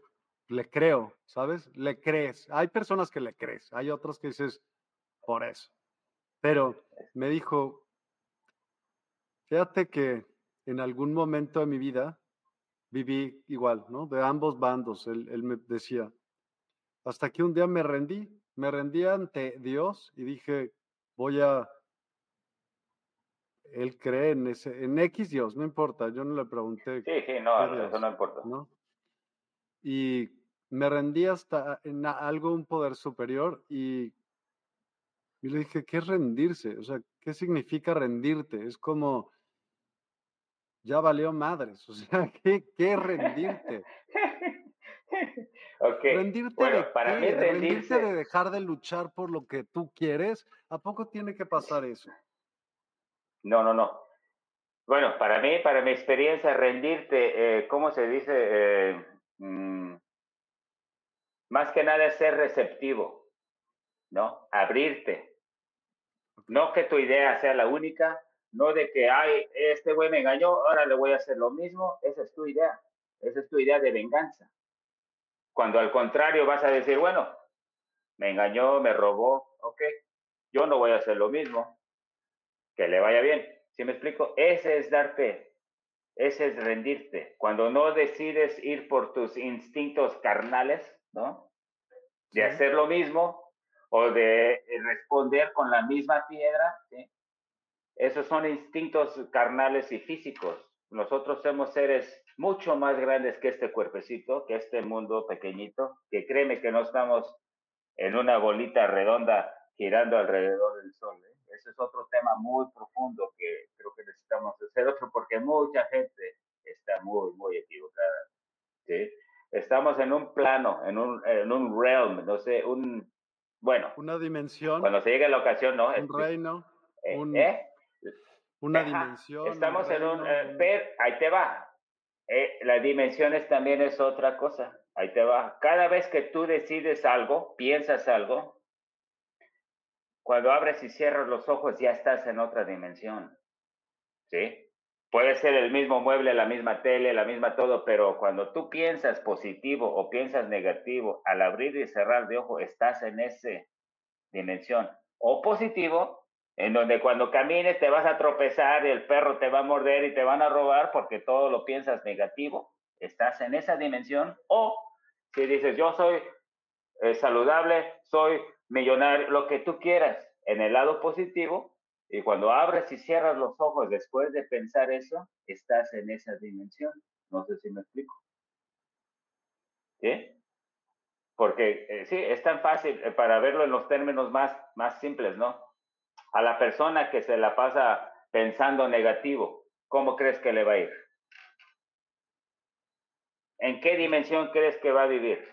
le creo, ¿sabes? Le crees. Hay personas que le crees, hay otros que dices, por eso. Pero me dijo, fíjate que en algún momento de mi vida viví igual, ¿no? De ambos bandos, él, me decía. Hasta que un día me rendí, me rendí ante Dios y dije, voy a... Él cree en ese, en X Dios, no importa, yo no le pregunté. Sí, sí, no, eso no importa. ¿no? Y me rendí hasta en algo, un poder superior y, y le dije, ¿qué es rendirse? O sea, ¿qué significa rendirte? Es como, ya valió madres. O sea, ¿qué, qué rendirte? okay. ¿Rendirte de para Mí rendirse... de dejar de luchar por lo que tú quieres? ¿A poco tiene que pasar eso? No, no, no. Bueno, para mí, para mi experiencia, rendirte, eh, ¿cómo se dice? Eh, mm, más que nada es ser receptivo, ¿no? Abrirte. No que tu idea sea la única, no de que, ay, este güey me engañó, ahora le voy a hacer lo mismo. Esa es tu idea. Esa es tu idea de venganza. Cuando al contrario vas a decir, bueno, me engañó, me robó, ok, yo no voy a hacer lo mismo. Que le vaya bien. ¿Sí me explico? Ese es dar fe. Ese es rendirte. Cuando no decides ir por tus instintos carnales, ¿no? De hacer lo mismo o de responder con la misma piedra, ¿sí? Esos son instintos carnales y físicos. Nosotros somos seres mucho más grandes que este cuerpecito, que este mundo pequeñito, que créeme que no estamos en una bolita redonda girando alrededor del sol. ¿eh? Ese es otro tema muy profundo que creo que necesitamos hacer otro porque mucha gente está muy, muy equivocada. ¿sí? Estamos en un plano, en un, en un realm, no sé, un, bueno. Una dimensión. Cuando se llegue la ocasión, ¿no? Un reino. ¿Eh? ¿eh? Una dimensión. Estamos en un... Eh, ahí te va. Eh, las dimensiones también es otra cosa. Ahí te va. Cada vez que tú decides algo, piensas algo, cuando abres y cierras los ojos ya estás en otra dimensión. ¿Sí? Puede ser el mismo mueble, la misma tele, la misma todo, pero cuando tú piensas positivo o piensas negativo, al abrir y cerrar de ojo, estás en esa dimensión. O positivo, en donde cuando camines te vas a tropezar y el perro te va a morder y te van a robar porque todo lo piensas negativo, estás en esa dimensión. O si dices, yo soy eh, saludable, soy millonario, lo que tú quieras, en el lado positivo, y cuando abres y cierras los ojos después de pensar eso, estás en esa dimensión. No sé si me explico. ¿Sí? Porque eh, sí, es tan fácil eh, para verlo en los términos más, más simples, ¿no? A la persona que se la pasa pensando negativo, ¿cómo crees que le va a ir? ¿En qué dimensión crees que va a vivir?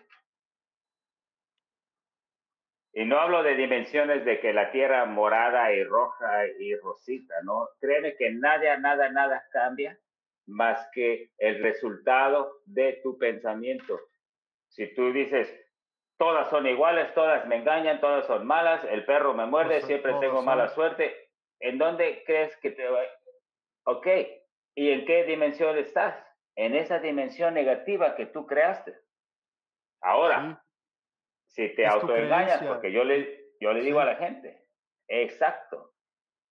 Y no hablo de dimensiones de que la tierra morada y roja y rosita, ¿no? Créeme que nada, nada, nada cambia más que el resultado de tu pensamiento. Si tú dices, todas son iguales, todas me engañan, todas son malas, el perro me muerde, siempre tengo mala suerte. ¿En dónde crees que te va? Ok, ¿y en qué dimensión estás? En esa dimensión negativa que tú creaste. Ahora, si te autoengañas, porque yo le, yo le digo a la gente, exacto.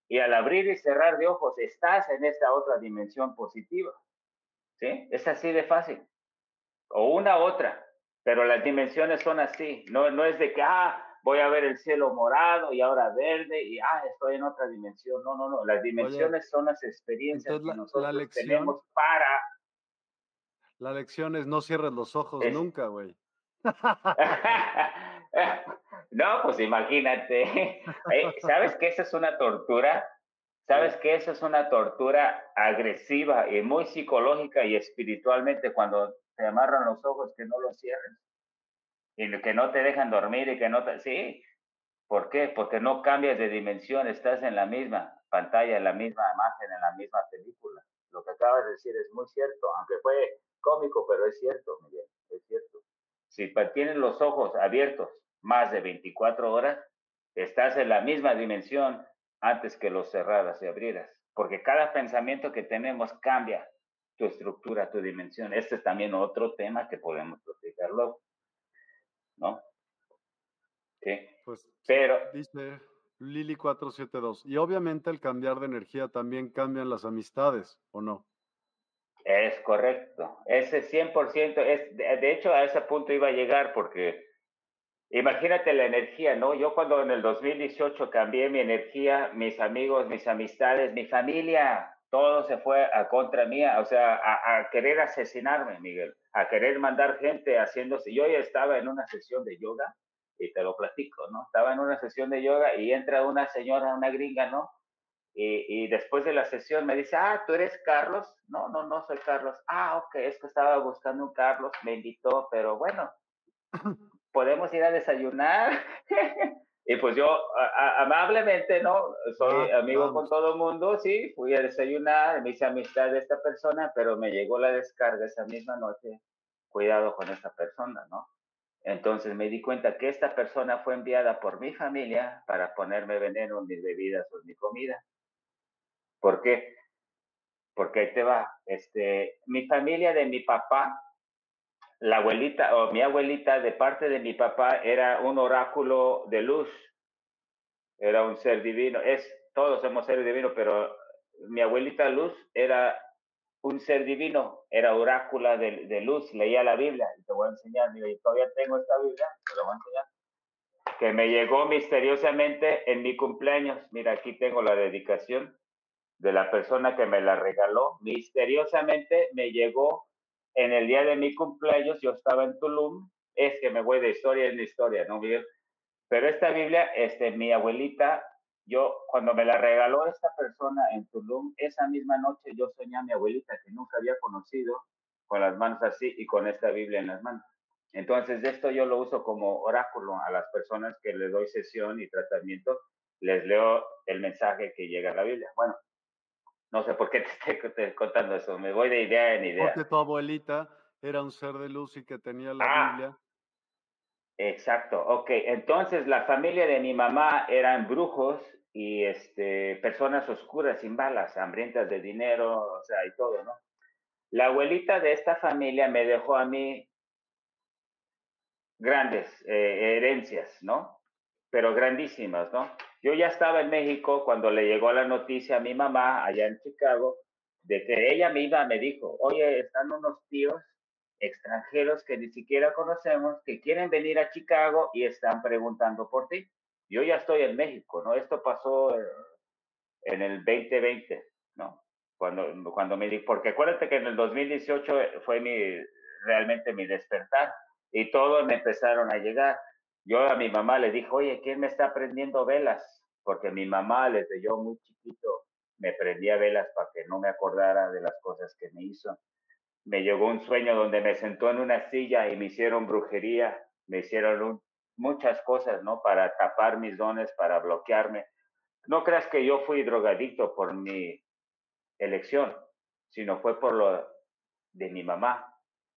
Y al abrir y cerrar de ojos, estás en esta otra dimensión positiva. ¿Sí? Es así de fácil. O una otra. Pero las dimensiones son así, no, no es de que, ah, voy a ver el cielo morado y ahora verde y, ah, estoy en otra dimensión. No, no, no, las dimensiones son las experiencias que nosotros tenemos para... La lección es no cierres los ojos nunca, güey. no, pues imagínate. Eh, ¿Sabes que esa es una tortura? ¿Sabes que esa es una tortura agresiva y muy psicológica y espiritualmente cuando te amarran los ojos, que no los cierren. Y que no te dejan dormir y que no te... Sí, ¿por qué? Porque no cambias de dimensión, estás en la misma pantalla, en la misma imagen, en la misma película. Lo que acabas de decir es muy cierto, aunque fue cómico, pero es cierto, Miguel, es cierto. Si tienes los ojos abiertos más de 24 horas, estás en la misma dimensión antes que los cerraras y abrieras, porque cada pensamiento que tenemos cambia tu estructura, tu dimensión. Este es también otro tema que podemos platicarlo, ¿no? Sí. Pues Pero, dice Lili 472, y obviamente el cambiar de energía también cambian las amistades, ¿o no? Es correcto, ese 100%, es, de hecho a ese punto iba a llegar porque imagínate la energía, ¿no? Yo cuando en el 2018 cambié mi energía, mis amigos, mis amistades, mi familia, todo se fue a contra mía, o sea, a, querer asesinarme, Miguel, a querer mandar gente haciéndose. Yo ya estaba en una sesión de yoga, y te lo platico, ¿no? Estaba en una sesión de yoga y entra una señora, una gringa, ¿no? Y, y, después de la sesión me dice, ah, ¿tú eres Carlos? No, no, no soy Carlos. Ah, ok, es que estaba buscando un Carlos, me invitó, pero bueno, podemos ir a desayunar. Y pues yo amablemente, ¿no? Soy amigo con todo el mundo, sí, fui a desayunar, me hice amistad de esta persona, pero me llegó la descarga esa misma noche, cuidado con esta persona, ¿no? Entonces me di cuenta que esta persona fue enviada por mi familia para ponerme veneno en mis bebidas o en mi comida. ¿Por qué? Porque ahí te va. Este, mi familia de mi papá la abuelita o mi abuelita de parte de mi papá era un oráculo de luz, era un ser divino, es, todos somos seres divinos, pero mi abuelita Luz era un ser divino, era oráculo de, luz, leía la Biblia, y te voy a enseñar, mira, yo todavía tengo esta Biblia, te lo voy a enseñar, que me llegó misteriosamente en mi cumpleaños, mira, aquí tengo la dedicación, de la persona que me la regaló. Misteriosamente me llegó en el día de mi cumpleaños, yo estaba en Tulum, es que me voy de historia en historia, ¿no, Miguel? Pero esta Biblia, este, mi abuelita, yo, cuando me la regaló esta persona en Tulum, esa misma noche yo soñé a mi abuelita que nunca había conocido, con las manos así y con esta Biblia en las manos. Entonces, esto yo lo uso como oráculo a las personas que les doy sesión y tratamiento, les leo el mensaje que llega a la Biblia. Bueno, no sé por qué te estoy contando eso, me voy de idea en idea. Porque tu abuelita era un ser de luz y que tenía la ah, Biblia. Exacto, ok. Entonces la familia de mi mamá eran brujos y este, personas oscuras sin balas, hambrientas de dinero, o sea, y todo, ¿no? La abuelita de esta familia me dejó a mí grandes eh, herencias, ¿no? Pero grandísimas, ¿no? Yo ya estaba en México cuando le llegó la noticia a mi mamá allá en Chicago de que ella misma me dijo, oye, están unos tíos extranjeros que ni siquiera conocemos que quieren venir a Chicago y están preguntando por ti. Yo ya estoy en México, ¿no? Esto pasó eh, en el 2020, ¿no? Cuando, cuando me di, porque acuérdate que en el 2018 fue mi, realmente mi despertar y todos me empezaron a llegar. Yo a mi mamá le dije, oye, ¿quién me está prendiendo velas? Porque mi mamá, desde yo muy chiquito, me prendía velas para que no me acordara de las cosas que me hizo. Me llegó un sueño donde me sentó en una silla y me hicieron brujería, me hicieron muchas cosas, ¿no? Para tapar mis dones, para bloquearme. No creas que yo fui drogadicto por mi elección, sino fue por lo de mi mamá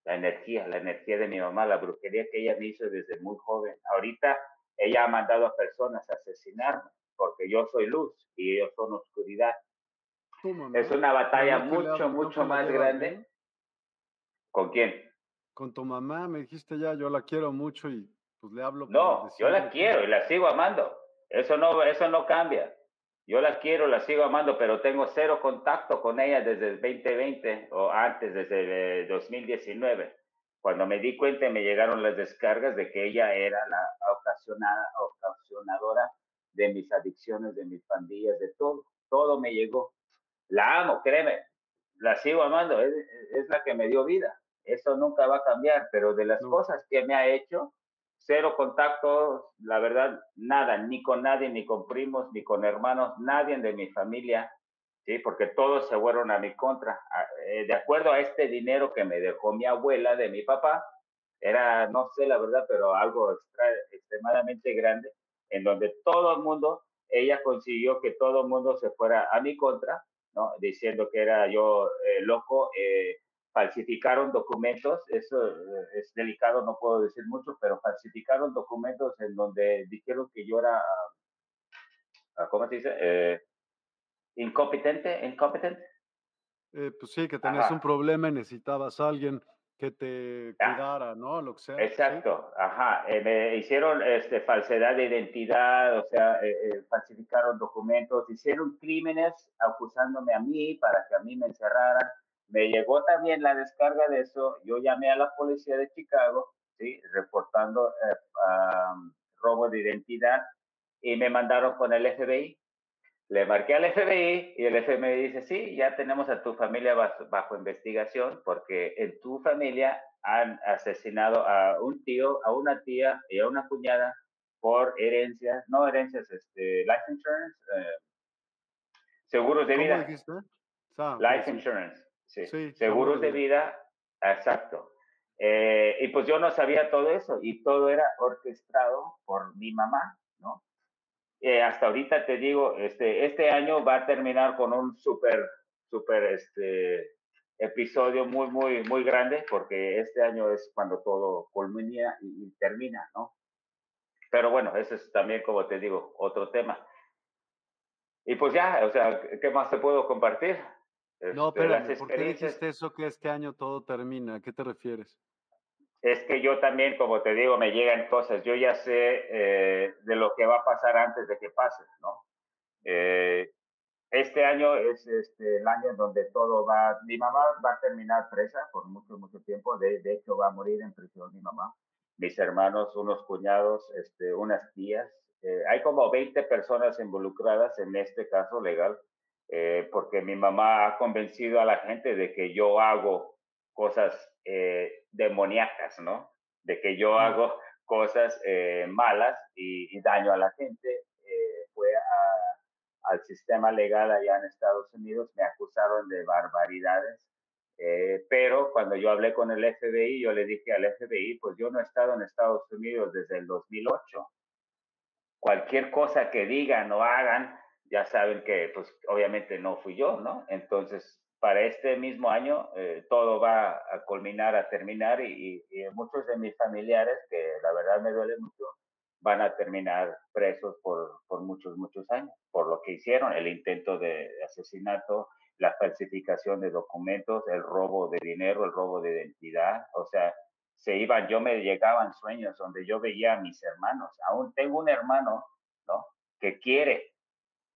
la energía, la energía de mi mamá, la brujería que ella me hizo desde muy joven. Ahorita ella ha mandado a personas a asesinarme porque yo soy luz y ellos son oscuridad. Es una batalla mucho, mucho más grande. ¿Con quién? Con tu mamá, me dijiste ya, yo la quiero mucho y pues le hablo. No, yo la quiero y la sigo amando. Eso no, eso no cambia. Yo la quiero, la sigo amando, pero tengo cero contacto con ella desde el 2020 o antes, desde el 2019. Cuando me di cuenta me llegaron las descargas de que ella era la ocasionada, ocasionadora de mis adicciones, de mis pandillas, de todo. Todo me llegó. La amo, créeme, la sigo amando, es, la que me dio vida. Eso nunca va a cambiar, pero de las cosas que me ha hecho, cero contactos, la verdad, nada, ni con nadie, ni con primos, ni con hermanos, nadie de mi familia, ¿sí? Porque todos se fueron a mi contra. Eh, de acuerdo a este dinero que me dejó mi abuela de mi papá, era, no sé la verdad, pero algo extremadamente grande, en donde todo el mundo, ella consiguió que todo el mundo se fuera a mi contra, ¿no? Diciendo que era yo eh, loco, eh, falsificaron documentos, eso eh, es delicado, no puedo decir mucho, pero falsificaron documentos en donde dijeron que yo era, ah, ¿cómo se dice? Eh, incompetente, incompetente. Eh, pues sí, que tenías un problema y necesitabas a alguien que te ah. cuidara, ¿no? Lo que sea. Exacto, ajá. me hicieron este, falsedad de identidad, o sea, falsificaron documentos, hicieron crímenes acusándome a mí para que a mí me encerraran me llegó también la descarga de eso. Yo llamé a la policía de Chicago, ¿sí? reportando eh, robo de identidad y me mandaron con el FBI. Le marqué al FBI y el FBI dice, sí, ya tenemos a tu familia bajo, investigación porque en tu familia han asesinado a un tío, a una tía y a una cuñada por herencias, no herencias, este, life insurance, eh, seguros de vida. Life insurance. Sí, seguros de vida, exacto. Eh, y pues yo no sabía todo eso y todo era orquestado por mi mamá, ¿no? Eh, hasta ahorita te digo, este, este año va a terminar con un súper, súper, este, episodio muy, muy, muy grande porque este año es cuando todo culmina y, y termina, ¿no? Pero bueno, ese es también, como te digo, otro tema. Y pues ya, o sea, ¿qué más te puedo compartir? No, pero este, ¿por qué dijiste eso que este año todo termina? ¿A qué te refieres? Es que yo también, como te digo, me llegan cosas. Yo ya sé eh, de lo que va a pasar antes de que pase, ¿no? Eh, este año es este, el año en donde todo va. Mi mamá va a terminar presa por mucho, mucho tiempo. De, de hecho, va a morir en prisión mi mamá. Mis hermanos, unos cuñados, este, unas tías. Eh, hay como 20 personas involucradas en este caso legal eh, porque mi mamá ha convencido a la gente de que yo hago cosas eh, demoníacas, ¿no? De que yo hago cosas eh, malas y, daño a la gente. fue al sistema legal allá en Estados Unidos, me acusaron de barbaridades. pero cuando yo hablé con el FBI, yo le dije al FBI, pues yo no he estado en Estados Unidos desde el 2008. Cualquier cosa que digan o hagan, ya saben que pues obviamente no fui yo, ¿no? Entonces, para este mismo año eh, todo va a culminar, a terminar y, muchos de mis familiares, que la verdad me duele mucho, van a terminar presos por, por muchos, muchos años, por lo que hicieron, el intento de asesinato, la falsificación de documentos, el robo de dinero, el robo de identidad, o sea, se iban, yo me llegaban sueños donde yo veía a mis hermanos, aún tengo un hermano, ¿no? Que quiere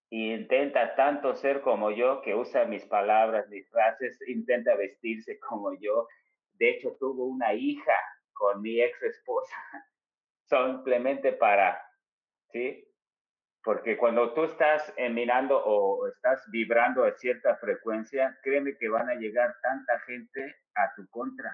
y intenta tanto ser como yo, que usa mis palabras, mis frases, intenta vestirse como yo. De hecho, tuvo una hija con mi ex esposa, simplemente para, ¿sí? Porque cuando tú estás mirando o estás vibrando a cierta frecuencia, créeme que van a llegar tanta gente a tu contra.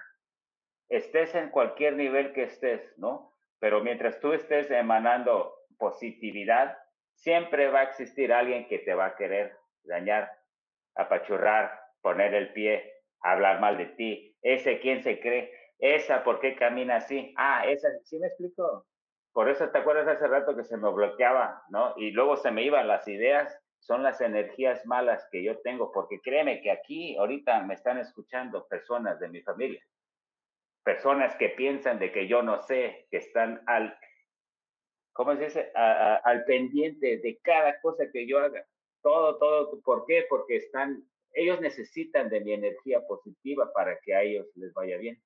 Estés en cualquier nivel que estés, ¿no? Pero mientras tú estés emanando positividad, siempre va a existir alguien que te va a querer dañar, apachurrar, poner el pie, hablar mal de ti. Ese quién se cree, esa por qué camina así. Ah, esa, ¿sí me explico? Por eso te acuerdas hace rato que se me bloqueaba, ¿no? Y luego se me iban las ideas, son las energías malas que yo tengo, porque créeme que aquí ahorita me están escuchando personas de mi familia, personas que piensan de que yo no sé, que están al ¿cómo se dice? al pendiente de cada cosa que yo haga. Todo, todo. ¿Por qué? Porque están, ellos necesitan de mi energía positiva para que a ellos les vaya bien.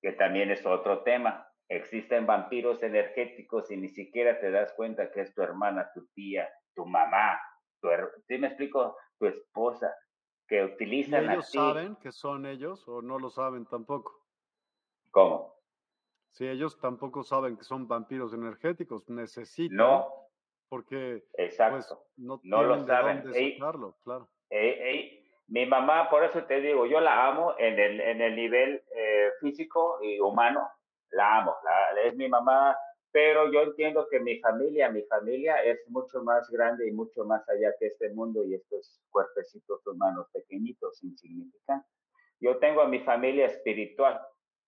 Que también es otro tema. Existen vampiros energéticos y ni siquiera te das cuenta que es tu hermana, tu tía, tu mamá, tu, ¿sí me explico? Tu esposa, que utilizan ¿Y ellos saben que son ellos o no lo saben tampoco? ¿Cómo? Si ellos tampoco saben que son vampiros energéticos, necesitan. No. Porque pues, Exacto. no, no lo saben. de sacarlo, claro. mi mamá, por eso te digo, yo la amo en el, en el nivel eh, físico y humano. La amo. es mi mamá, pero yo entiendo que mi familia, mi familia es mucho más grande y mucho más allá que este mundo y estos cuerpecitos humanos pequeñitos, insignificantes. Yo tengo a mi familia espiritual,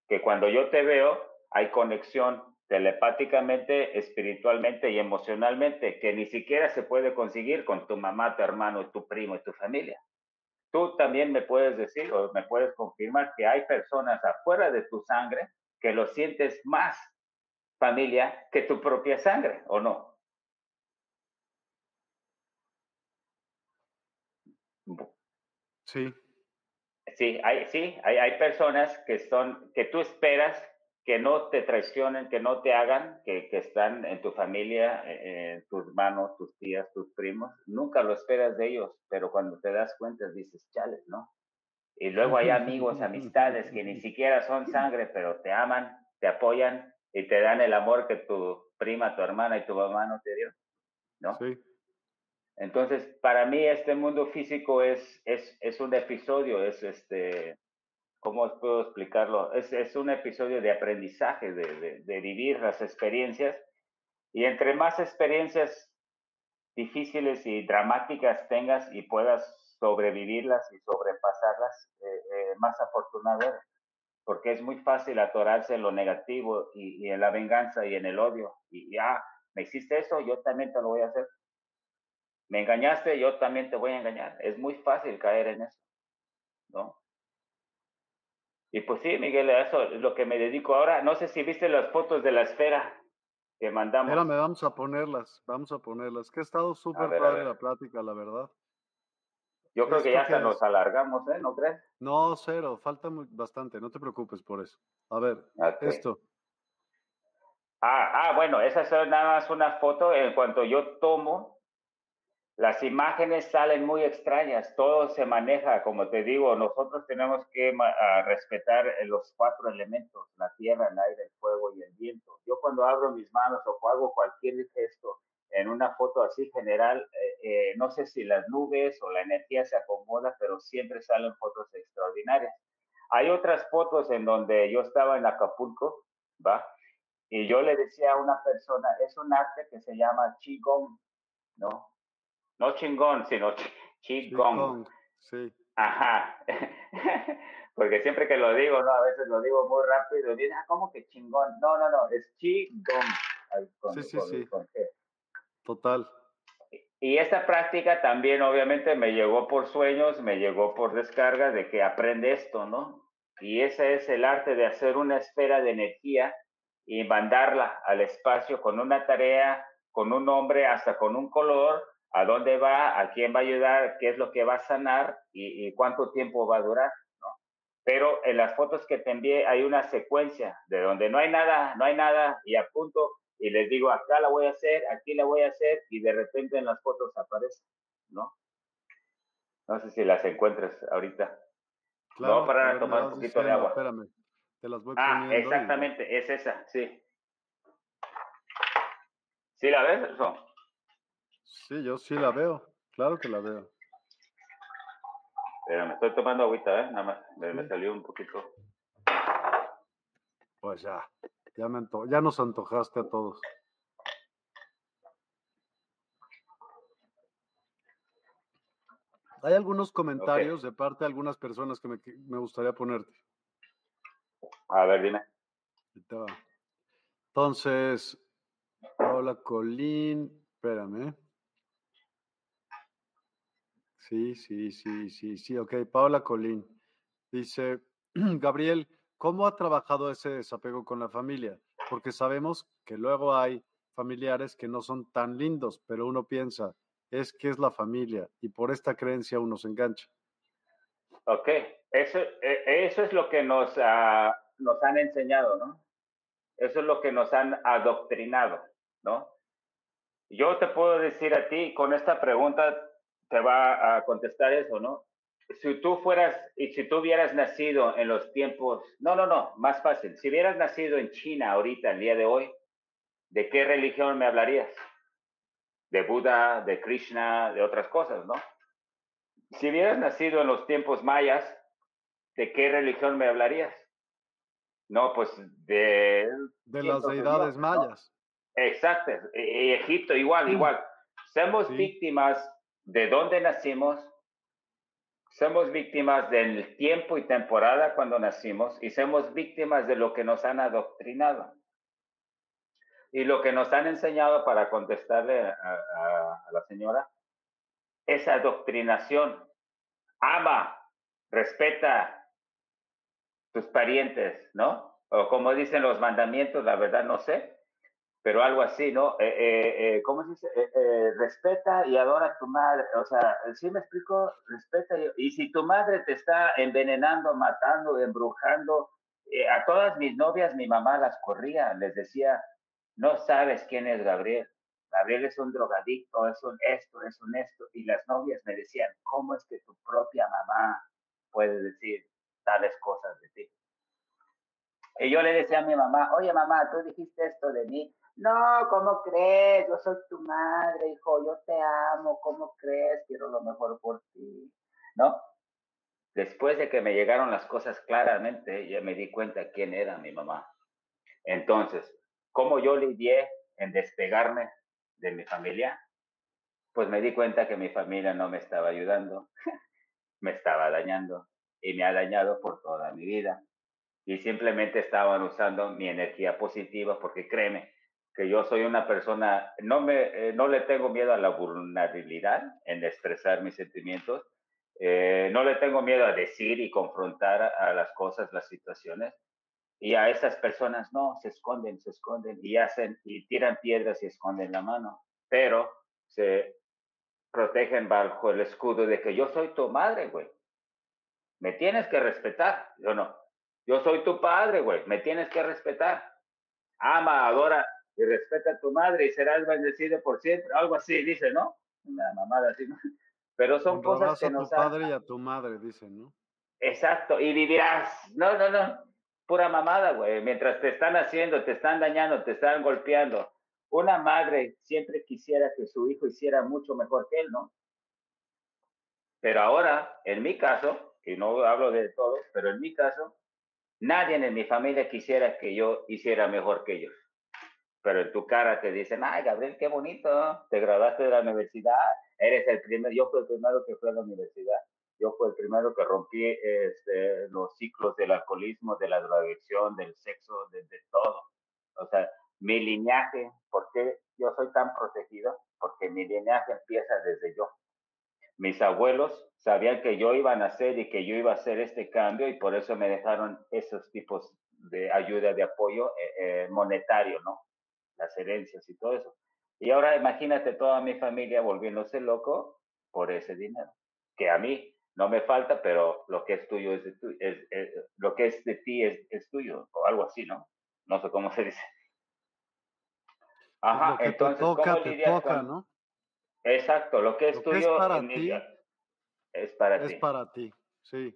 que cuando yo te veo, hay conexión telepáticamente, espiritualmente y emocionalmente que ni siquiera se puede conseguir con tu mamá, tu hermano, tu primo y tu familia. Tú también me puedes decir o me puedes confirmar que hay personas afuera de tu sangre que lo sientes más familia que tu propia sangre, ¿o no? Sí. Sí, hay, sí, hay, hay personas que son, que tú esperas que no te traicionen, que no te hagan, que, que están en tu familia, eh, eh, tus hermanos, tus tías, tus primos, nunca lo esperas de ellos, pero cuando te das cuenta dices, chales, ¿no? Y luego hay amigos, amistades que ni siquiera son sangre, pero te aman, te apoyan y te dan el amor que tu prima, tu hermana y tu mamá no te dio, ¿no? Sí. Entonces, para mí este mundo físico es, es, es un episodio, es este, ¿cómo puedo explicarlo? Es, es un episodio de aprendizaje, de, de, vivir las experiencias. Y entre más experiencias difíciles y dramáticas tengas y puedas sobrevivirlas y sobrepasarlas, eh, eh, más afortunado eres. Porque es muy fácil atorarse en lo negativo y, y en la venganza y en el odio. Y ya, ah, me hiciste eso, yo también te lo voy a hacer. Me engañaste, yo también te voy a engañar. Es muy fácil caer en eso, ¿no? Y pues sí, Miguel, eso es lo que me dedico ahora. No sé si viste las fotos de la esfera que mandamos. me vamos a ponerlas, vamos a ponerlas. Que ha estado súper padre la plática, la verdad. Yo creo que ya hasta nos alargamos, ¿eh? ¿No crees? No, cero, falta bastante, no te preocupes por eso. A ver, esto. Ah, ah, bueno, esa es nada más una foto. En cuanto yo tomo, las imágenes salen muy extrañas, todo se maneja, como te digo, nosotros tenemos que respetar los cuatro elementos, la tierra, el aire, el fuego y el viento. Yo cuando abro mis manos o hago cualquier gesto en una foto así general, eh, eh, no sé si las nubes o la energía se acomoda, pero siempre salen fotos extraordinarias. Hay otras fotos en donde yo estaba en Acapulco, ¿va? Y yo le decía a una persona, es un arte que se llama Qigong, ¿no? No chingón, sino Qigong. Sí. Ajá. Porque siempre que lo digo, ¿no? A veces lo digo muy rápido y dicen, ah, ¿cómo que chingón? No, no, no, es Qigong. sí, sí, sí. Total. Y esta práctica también obviamente me llegó por sueños, me llegó por descargas de que aprende esto, ¿no? Y ese es el arte de hacer una esfera de energía y mandarla al espacio con una tarea, con un nombre, hasta con un color, a dónde va, a quién va a ayudar, qué es lo que va a sanar y, cuánto tiempo va a durar, ¿no? Pero en las fotos que te envié hay una secuencia de donde no hay nada, no hay nada y a punto y les digo, acá la voy a hacer, aquí la voy a hacer, y de repente en las fotos aparece, ¿no? No sé si las encuentres ahorita. Claro, no, para tomar un poquito de agua. Espérame, te las voy Ah, exactamente, es esa, sí. ¿Sí la ves, eso? Sí, yo sí la veo, claro que la veo. Pero me estoy tomando agüita, ¿eh? Nada más, me salió un poquito. Pues ya. Ya, ya nos antojaste a todos. Hay algunos comentarios de parte de algunas personas que me, gustaría ponerte. A ver, dime. Entonces, Paula Colín, espérame. Sí, sí, sí, sí, sí, ok. Paula Colín dice, Gabriel, ¿Cómo ha trabajado ese desapego con la familia? Porque sabemos que luego hay familiares que no son tan lindos, pero uno piensa, es que es la familia y por esta creencia uno se engancha. Ok, eso, e, eso es lo que nos, nos han enseñado, ¿no? Eso es lo que nos han adoctrinado, ¿no? Yo te puedo decir a ti, con esta pregunta te va a contestar eso, ¿no? si tú fueras y si tú hubieras nacido en los tiempos, no, no, no, más fácil, si hubieras nacido en China ahorita, el día de hoy, ¿de qué religión me hablarías? De Buda, de Krishna, de otras cosas, ¿no? Si hubieras nacido en los tiempos mayas, ¿de qué religión me hablarías? No, pues de... De las deidades mayas. Exacto, e, e, Egipto igual, igual. Somos víctimas de dónde nacimos, somos víctimas del tiempo y temporada cuando nacimos y somos víctimas de lo que nos han adoctrinado. Y lo que nos han enseñado para contestarle a, la señora es adoctrinación. Ama, respeta tus parientes, ¿no? O como dicen los mandamientos, la verdad no sé, pero algo así, ¿no? Eh, eh, eh, ¿Cómo se dice? respeta y adora a tu madre. O sea, ¿sí me explico? Respeta y, y si tu madre te está envenenando, matando, embrujando, a todas mis novias mi mamá las corría, les decía, no sabes quién es Gabriel. Gabriel es un drogadicto, es un esto, es un esto. Y las novias me decían, ¿cómo es que tu propia mamá puede decir tales cosas de ti? Y yo le decía a mi mamá, oye mamá, tú dijiste esto de mí, no, ¿cómo crees? Yo soy tu madre, hijo, yo te amo, ¿cómo crees? Quiero lo mejor por ti, ¿no? Después de que me llegaron las cosas claramente, ya me di cuenta quién era mi mamá. Entonces, ¿cómo yo lidié en despegarme de mi familia? Pues me di cuenta que mi familia no me estaba ayudando, me estaba dañando y me ha dañado por toda mi vida. Y simplemente estaban usando mi energía positiva porque créeme, que yo soy una persona, no, me, eh, no le tengo miedo a la vulnerabilidad en expresar mis sentimientos, eh, no le tengo miedo a decir y confrontar a, las cosas, las situaciones, y a esas personas no, se esconden, se esconden y hacen y tiran piedras y esconden la mano, pero se protegen bajo el escudo de que yo soy tu madre, güey. Me tienes que respetar, yo no. Yo soy tu padre, güey, me tienes que respetar. Ama, adora, y respeta a tu madre y serás bendecido por siempre, algo así dice, ¿no? Una mamada así, ¿no? Pero son cosas que a tu padre y a tu madre, dicen, ¿no? Exacto, y vivirás, no, no, no, pura mamada, güey, mientras te están haciendo, te están dañando, te están golpeando, una madre siempre quisiera que su hijo hiciera mucho mejor que él, ¿no? Pero ahora, en mi caso, y no hablo de todos, pero en mi caso, nadie en mi familia quisiera que yo hiciera mejor que ellos. Pero en tu cara te dicen, ay, Gabriel, qué bonito, te graduaste de la universidad, eres el primero, yo fui el primero que fue a la universidad, yo fui el primero que rompí este, los ciclos del alcoholismo, de la drogadicción, del sexo, de, todo. O sea, mi linaje, ¿por qué yo soy tan protegido? Porque mi linaje empieza desde yo. Mis abuelos sabían que yo iba a nacer y que yo iba a hacer este cambio y por eso me dejaron esos tipos de ayuda, de apoyo eh, eh, monetario, ¿no? Las herencias y todo eso. Y ahora imagínate toda mi familia volviéndose loco por ese dinero, que a mí no me falta, pero lo que es tuyo es de, tu, es, lo que es de ti es, es, tuyo, o algo así, ¿no? No sé cómo se dice. Pues Ajá, entonces, toca, ¿cómo te toca, ¿no? Exacto, lo que es tuyo es para ti. Es para es ti. para ti, sí.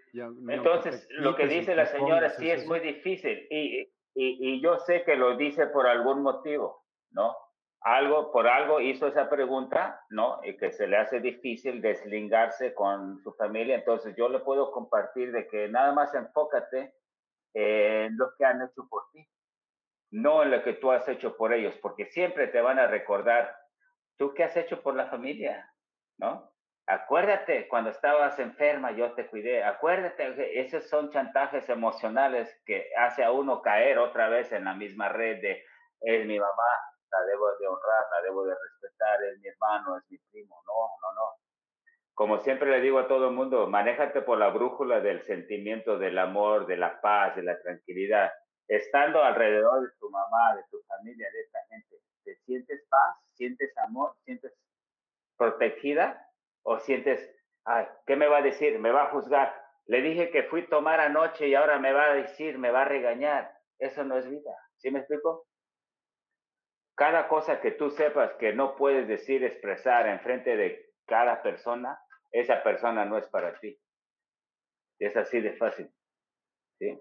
entonces, lo que dice la señora sí es muy difícil y, y, yo sé que lo dice por algún motivo, ¿no? algo, por algo hizo esa pregunta, ¿no? Y que se le hace difícil deslingarse con su familia. Entonces yo le puedo compartir de que nada más enfócate en lo que han hecho por ti, no en lo que tú has hecho por ellos, porque siempre te van a recordar, ¿tú qué has hecho por la familia? ¿No? Acuérdate, cuando estabas enferma yo te cuidé. Acuérdate, esos son chantajes emocionales que hace a uno caer otra vez en la misma red es mi mamá, la debo de honrar, la debo de respetar, es mi hermano, es mi primo. No, no, no. Como siempre le digo a todo el mundo, manéjate por la brújula del sentimiento del amor, de la paz, de la tranquilidad. Estando alrededor de tu mamá, de tu familia, de esta gente, ¿te sientes paz? ¿Sientes amor? ¿Sientes protegida? ¿O sientes, ay, qué me va a decir? ¿Me va a juzgar? Le dije que fui a tomar anoche y ahora me va a decir, me va a regañar. Eso no es vida. ¿Sí me explico? cada cosa que tú sepas que no puedes decir, expresar en frente de cada persona, esa persona no es para ti. Es así de fácil. ¿sí?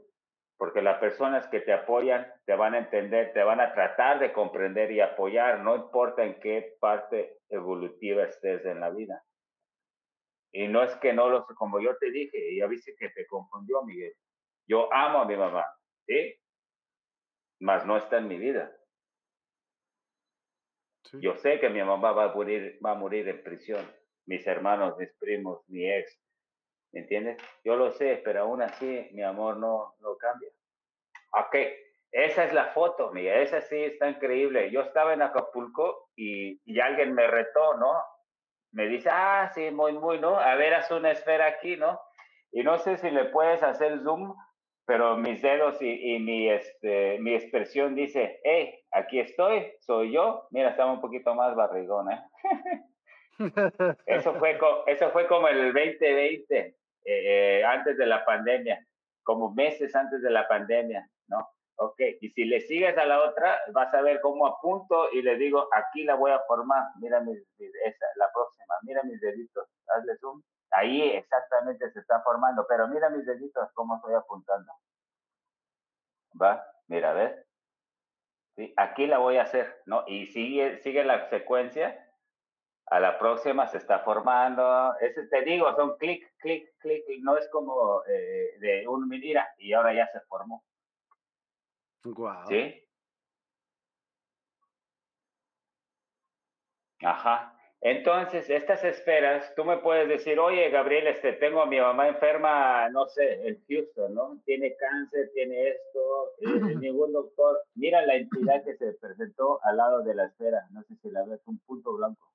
Porque las personas que te apoyan te van a entender, te van a tratar de comprender y apoyar, no importa en qué parte evolutiva estés en la vida. Y no es que no lo sé, como yo te dije, y ya viste que te confundió, Miguel. Yo amo a mi mamá, ¿sí? Mas no está en mi vida. Yo sé que mi mamá va a morir, va a morir en prisión, mis hermanos, mis primos, mi ex, ¿me entiendes? Yo lo sé, pero aún así mi amor no, no cambia. Ok, esa es la foto, mía, esa sí está increíble. Yo estaba en Acapulco y, y alguien me retó, ¿no? Me dice, ah, sí, muy, muy, ¿no? A ver, haz una esfera aquí, ¿no? Y no sé si le puedes hacer zoom pero mis dedos y, mi, este, mi expresión dice, hey, aquí estoy, soy yo. Mira, estaba un poquito más barrigón, ¿eh? eso, fue, eso fue como el 2020, eh, eh, antes de la pandemia, como meses antes de la pandemia, ¿no? Ok, y si le sigues a la otra, vas a ver cómo apunto y le digo, aquí la voy a formar, mira mis, esa, la próxima, mira mis deditos, hazle zoom, Ahí exactamente se está formando, pero mira mis deditos, cómo estoy apuntando. ¿Va? Mira, ¿ves? ¿Sí? Aquí la voy a hacer, ¿no? Y sigue, sigue la secuencia. A la próxima se está formando. Ese te digo, son clic, clic, clic. No es como eh, de un mira y ahora ya se formó. Wow. ¿Sí? Ajá. Entonces, estas esperas, tú me puedes decir, oye, Gabriel, este, tengo a mi mamá enferma, no sé, en Houston, ¿no? Tiene cáncer, tiene esto, eh, ningún doctor. Mira la entidad que se presentó al lado de la esfera, no sé si la ves, un punto blanco.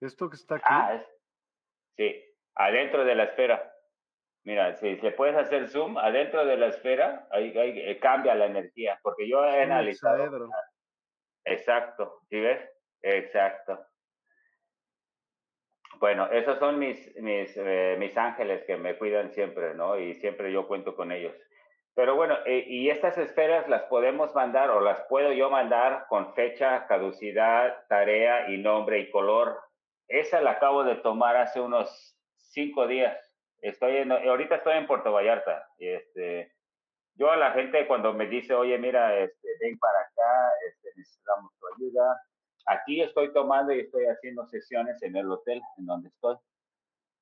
¿Esto que está aquí? Ah, es, sí, adentro de la esfera. Mira, si se puedes hacer zoom, adentro de la esfera, ahí, ahí eh, cambia la energía, porque yo he analizado. Exacto, ¿sí ves? Exacto. Bueno, esos son mis, mis, eh, mis ángeles que me cuidan siempre, ¿no? Y siempre yo cuento con ellos. Pero bueno, eh, y estas esferas las podemos mandar o las puedo yo mandar con fecha, caducidad, tarea y nombre y color. Esa la acabo de tomar hace unos cinco días. Estoy en, ahorita estoy en Puerto Vallarta. Este, yo a la gente cuando me dice, oye, mira, este, ven para acá, este, necesitamos tu ayuda. Aquí estoy tomando y estoy haciendo sesiones en el hotel en donde estoy.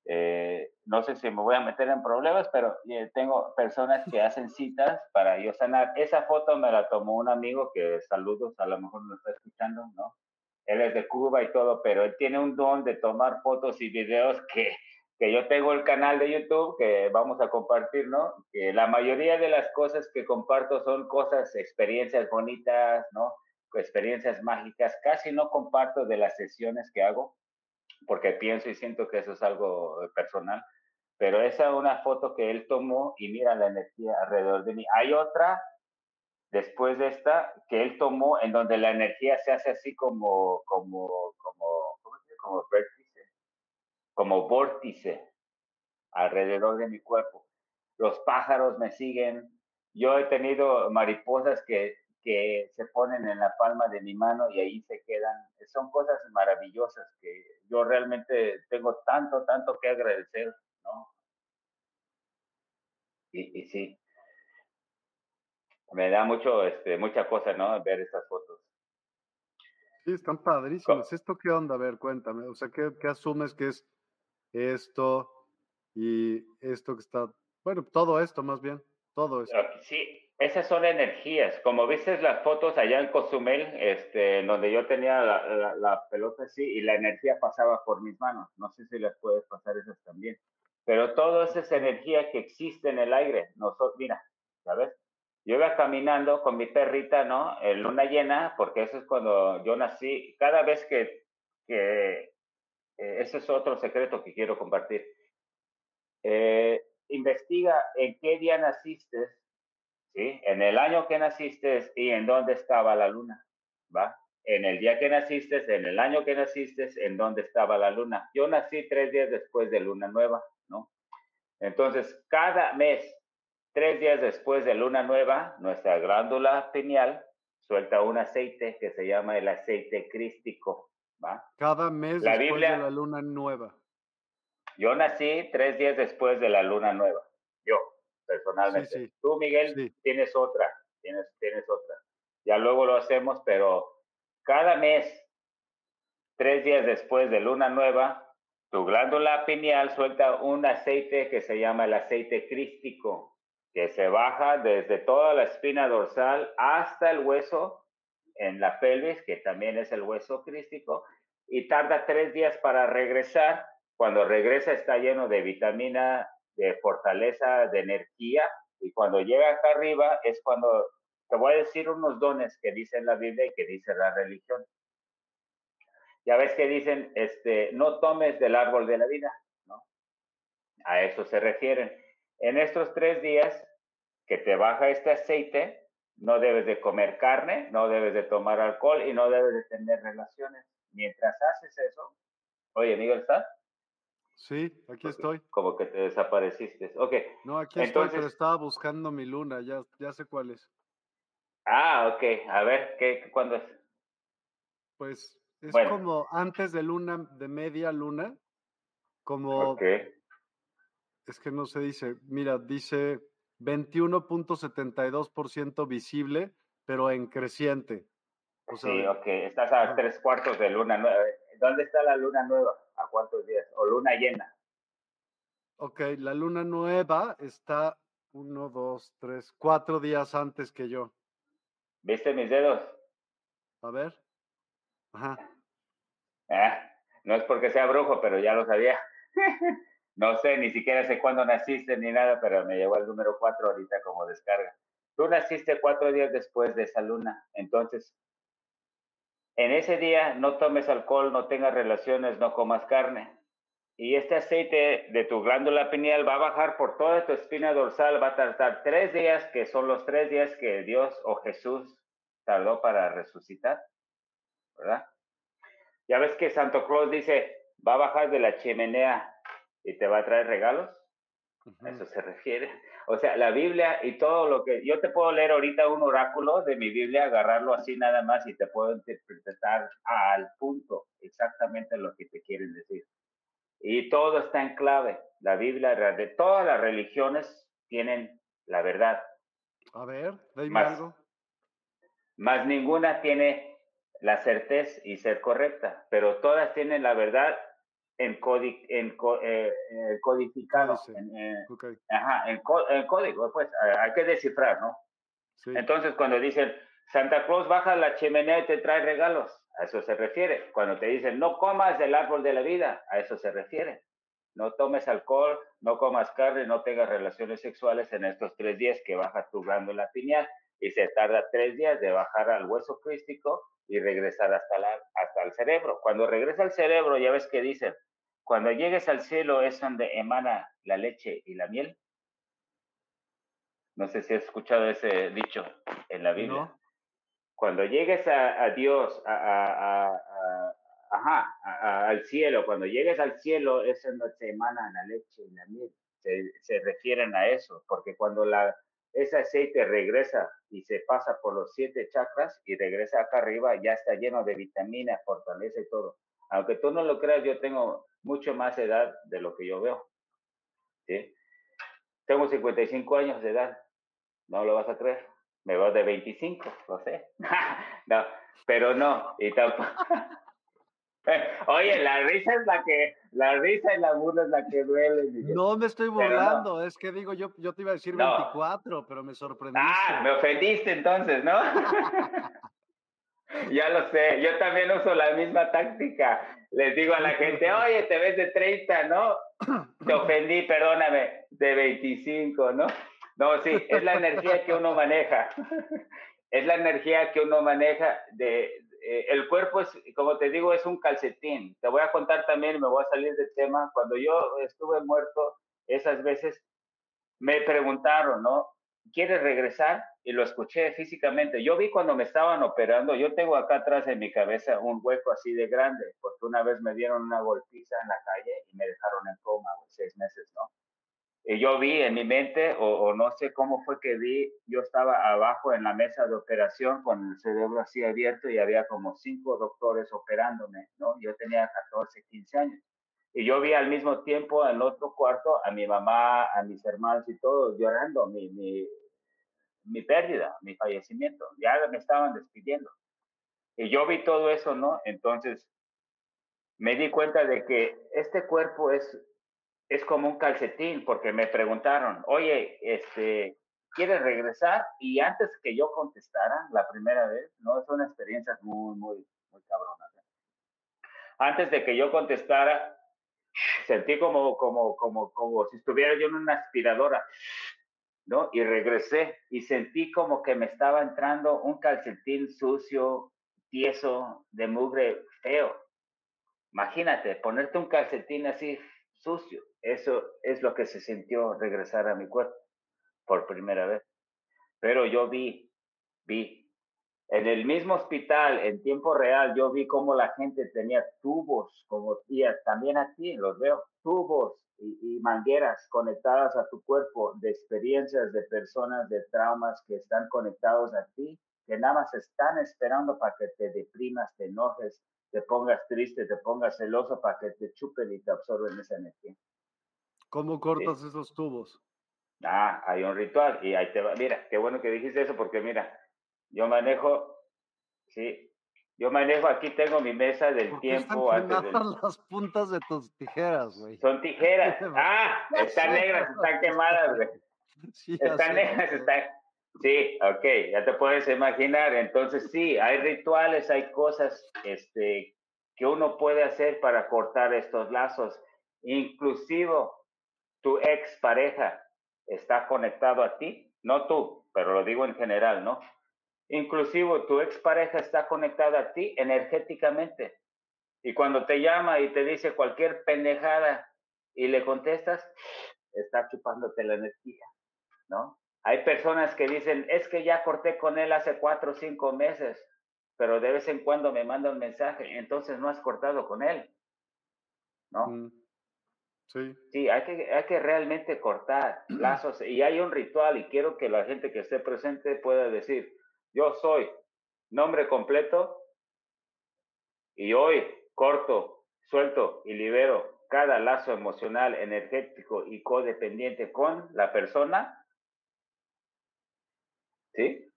Eh, no sé si me voy a meter en problemas, pero eh, tengo personas que hacen citas para yo sanar. Esa foto me la tomó un amigo que saludos, a lo mejor me está escuchando, ¿no? Él es de Cuba y todo, pero él tiene un don de tomar fotos y videos que, que yo tengo el canal de YouTube que vamos a compartir, ¿no? Que la mayoría de las cosas que comparto son cosas, experiencias bonitas, ¿no? Experiencias mágicas. Casi no comparto de las sesiones que hago porque pienso y siento que eso es algo personal, pero esa es una foto que él tomó y mira la energía alrededor de mí. Hay otra después de esta que él tomó en donde la energía se hace así como, como, como, ¿cómo se Como vértice, como vórtice alrededor de mi cuerpo. Los pájaros me siguen. Yo he tenido mariposas que que se ponen en la palma de mi mano y ahí se quedan. Son cosas maravillosas que yo realmente tengo tanto, tanto que agradecer, ¿no? Y, y sí, me da mucho, este, mucha cosa, ¿no? Ver estas fotos. Sí, están padrísimas. ¿Esto qué onda? A ver, cuéntame. O sea, ¿qué, ¿qué, asumes que es esto y esto que está, bueno, todo esto más bien, todo esto? Sí, esas son energías. Como viste las fotos allá en Cozumel, este, donde yo tenía la, pelota así y la energía pasaba por mis manos. No sé si las puedes pasar esas también. Pero toda esa energía que existe en el aire. Nosotros, mira, ¿sabes? Yo iba caminando con mi perrita, ¿no? En luna llena, porque eso es cuando yo nací. Cada vez que, que ese es otro secreto que quiero compartir. Eh, investiga en qué día naciste ¿sí? En el año que naciste y en dónde estaba la luna, ¿va? En el día que naciste, en el año que naciste, en dónde estaba la luna. Yo nací tres días después de luna nueva, ¿no? Entonces, cada mes, tres días después de luna nueva, nuestra glándula pineal suelta un aceite que se llama el aceite crístico, ¿va? Cada mes después de la luna nueva. Yo nací tres días después de la luna nueva, yo personalmente. Tú, Miguel, tienes otra, tienes, tienes otra. Ya luego lo hacemos, pero cada mes, tres días después de luna nueva, tu glándula pineal suelta un aceite que se llama el aceite crístico, que se baja desde toda la espina dorsal hasta el hueso en la pelvis, que también es el hueso crístico, y tarda tres días para regresar. Cuando regresa está lleno de vitamina de fortaleza, de energía, y cuando llega acá arriba es cuando te voy a decir unos dones que dice la Biblia y que dice la religión. Ya ves que dicen, este, no tomes del árbol de la vida, ¿no? A eso se refieren. En estos tres días que te baja este aceite, no debes de comer carne, no debes de tomar alcohol y no debes de tener relaciones. Mientras haces eso, oye, Miguel, ¿estás? Sí, aquí estoy. Como que te desapareciste. Ok. No, aquí estoy, pero estaba buscando mi luna, ya, ya sé cuál es. Ah, ok. A ver, ¿qué, ¿cuándo es? Pues es como antes de luna, de media luna, como... Ok. Es que no se dice, mira, dice 21.72% visible, pero en creciente. sí, ok, estás a tres cuartos de luna nueva. ¿Dónde está la luna nueva? ¿A cuántos días? ¿O luna llena? Ok, la luna nueva está uno, dos, tres, cuatro días antes que yo. ¿Viste mis dedos? A ver. Ajá. Ah, no es porque sea brujo, pero ya lo sabía. no sé, ni siquiera sé cuándo naciste ni nada, pero me llegó el número cuatro ahorita como descarga. Tú naciste cuatro días después de esa luna, entonces en ese día no tomes alcohol, no tengas relaciones, no comas carne. Y este aceite de tu glándula pineal va a bajar por toda tu espina dorsal, va a tardar tres días, que son los tres días que Dios o Jesús tardó para resucitar, ¿verdad? Ya ves que Santo Claus dice, va a bajar de la chimenea y te va a traer regalos. A eso se refiere. O sea, la Biblia y todo lo que yo te puedo leer ahorita un oráculo de mi Biblia, agarrarlo así nada más y te puedo interpretar al punto exactamente lo que te quieren decir. Y todo está en clave. La Biblia de todas las religiones tienen la verdad. A ver, dime algo. Más ninguna tiene la certeza y ser correcta, pero todas tienen la verdad en, en eh, codificado. En, Ajá, en, código, pues hay que descifrar, ¿no? Entonces, cuando dicen, Santa Claus baja la chimenea y te trae regalos, a eso se refiere. Cuando te dicen, no comas del árbol de la vida, a eso se refiere. No tomes alcohol, no comas carne, no tengas relaciones sexuales en estos tres días que baja tu glándula pineal y se tarda tres días de bajar al hueso crístico y regresar hasta, la, hasta el cerebro. Cuando regresa al cerebro, ya ves que dicen, cuando llegues al cielo es donde emana la leche y la miel. No sé si has escuchado ese dicho en la Biblia. Cuando llegues a, Dios, a, ajá, al cielo, cuando llegues al cielo es donde se emana la leche y la miel. Se, se refieren a eso, porque cuando la, ese aceite regresa y se pasa por los siete chakras y regresa acá arriba, ya está lleno de vitaminas, fortaleza y todo. Aunque tú no lo creas, yo tengo mucho más edad de lo que yo veo. ¿sí? Tengo 55 años de edad, no lo vas a creer. Me veo de 25, lo sé. no, pero no, y tampoco. Oye, la risa es la que, la risa y la burla es la que duele. No me estoy burlando, es que digo, yo, yo te iba a decir 24, pero me sorprendiste. Ah, me ofendiste entonces, ¿no? ya lo sé, yo también uso la misma táctica. Les digo a la gente, oye, te ves de 30, ¿no? Te ofendí, perdóname, de 25, ¿no? No, sí, es la energía que uno maneja. Es la energía que uno maneja de, eh, el cuerpo es, como te digo, es un calcetín. Te voy a contar también, me voy a salir del tema, cuando yo estuve muerto, esas veces me preguntaron, ¿no? ¿Quieres regresar? Y lo escuché físicamente. Yo vi cuando me estaban operando, yo tengo acá atrás en mi cabeza un hueco así de grande, porque una vez me dieron una golpiza en la calle y me dejaron en coma, seis meses, ¿no? Y yo vi en mi mente, o, no sé cómo fue que vi, yo estaba abajo en la mesa de operación con el cerebro así abierto y había como cinco doctores operándome, ¿no? Yo tenía 14, 15 años. Y yo vi al mismo tiempo en otro cuarto a mi mamá, a mis hermanos y todos llorando mi, mi, mi pérdida, mi fallecimiento. Ya me estaban despidiendo. Y yo vi todo eso, ¿no? Entonces me di cuenta de que este cuerpo es es como un calcetín, porque me preguntaron, oye, este, ¿quieres regresar? Y antes que yo contestara la primera vez, ¿no? Son experiencias muy, muy, muy cabronas. Antes de que yo contestara, sentí como, como, como, como si estuviera yo en una aspiradora, ¿no? Y regresé y sentí como que me estaba entrando un calcetín sucio, tieso, de mugre, feo. Imagínate, ponerte un calcetín así sucio. Eso es lo que se sintió regresar a mi cuerpo por primera vez. Pero yo vi, vi. En el mismo hospital, en tiempo real, yo vi cómo la gente tenía tubos, como y también aquí los veo, tubos y, y mangueras conectadas a tu cuerpo de experiencias de personas, de traumas que están conectados a ti, que nada más están esperando para que te deprimas, te enojes, te pongas triste, te pongas celoso para que te chupen y te absorben esa energía. ¿Cómo cortas esos tubos? Ah, hay un ritual y ahí te va. Mira, qué bueno que dijiste eso porque mira, yo manejo, sí, yo manejo, aquí tengo mi mesa del tiempo están antes las puntas de tus tijeras, güey. Son tijeras. Ah, están negras, están quemadas, güey. están negras, están Sí, ok, ya te puedes imaginar. Entonces, sí, hay rituales, hay cosas este, que uno puede hacer para cortar estos lazos. Inclusive, tu ex pareja está conectado a ti, no tú, pero lo digo en general, ¿no? Inclusive, tu ex pareja está conectada a ti energéticamente. Y cuando te llama y te dice cualquier pendejada y le contestas, está chupándote la energía, ¿no? Hay personas que dicen, es que ya corté con él hace cuatro o cinco meses, pero de vez en cuando me manda un mensaje, entonces no has cortado con él. ¿No? Mm, sí. Sí, hay que, hay que realmente cortar lazos y hay un ritual y quiero que la gente que esté presente pueda decir, yo soy nombre completo y hoy corto, suelto y libero cada lazo emocional, energético y codependiente con la persona ¿sí?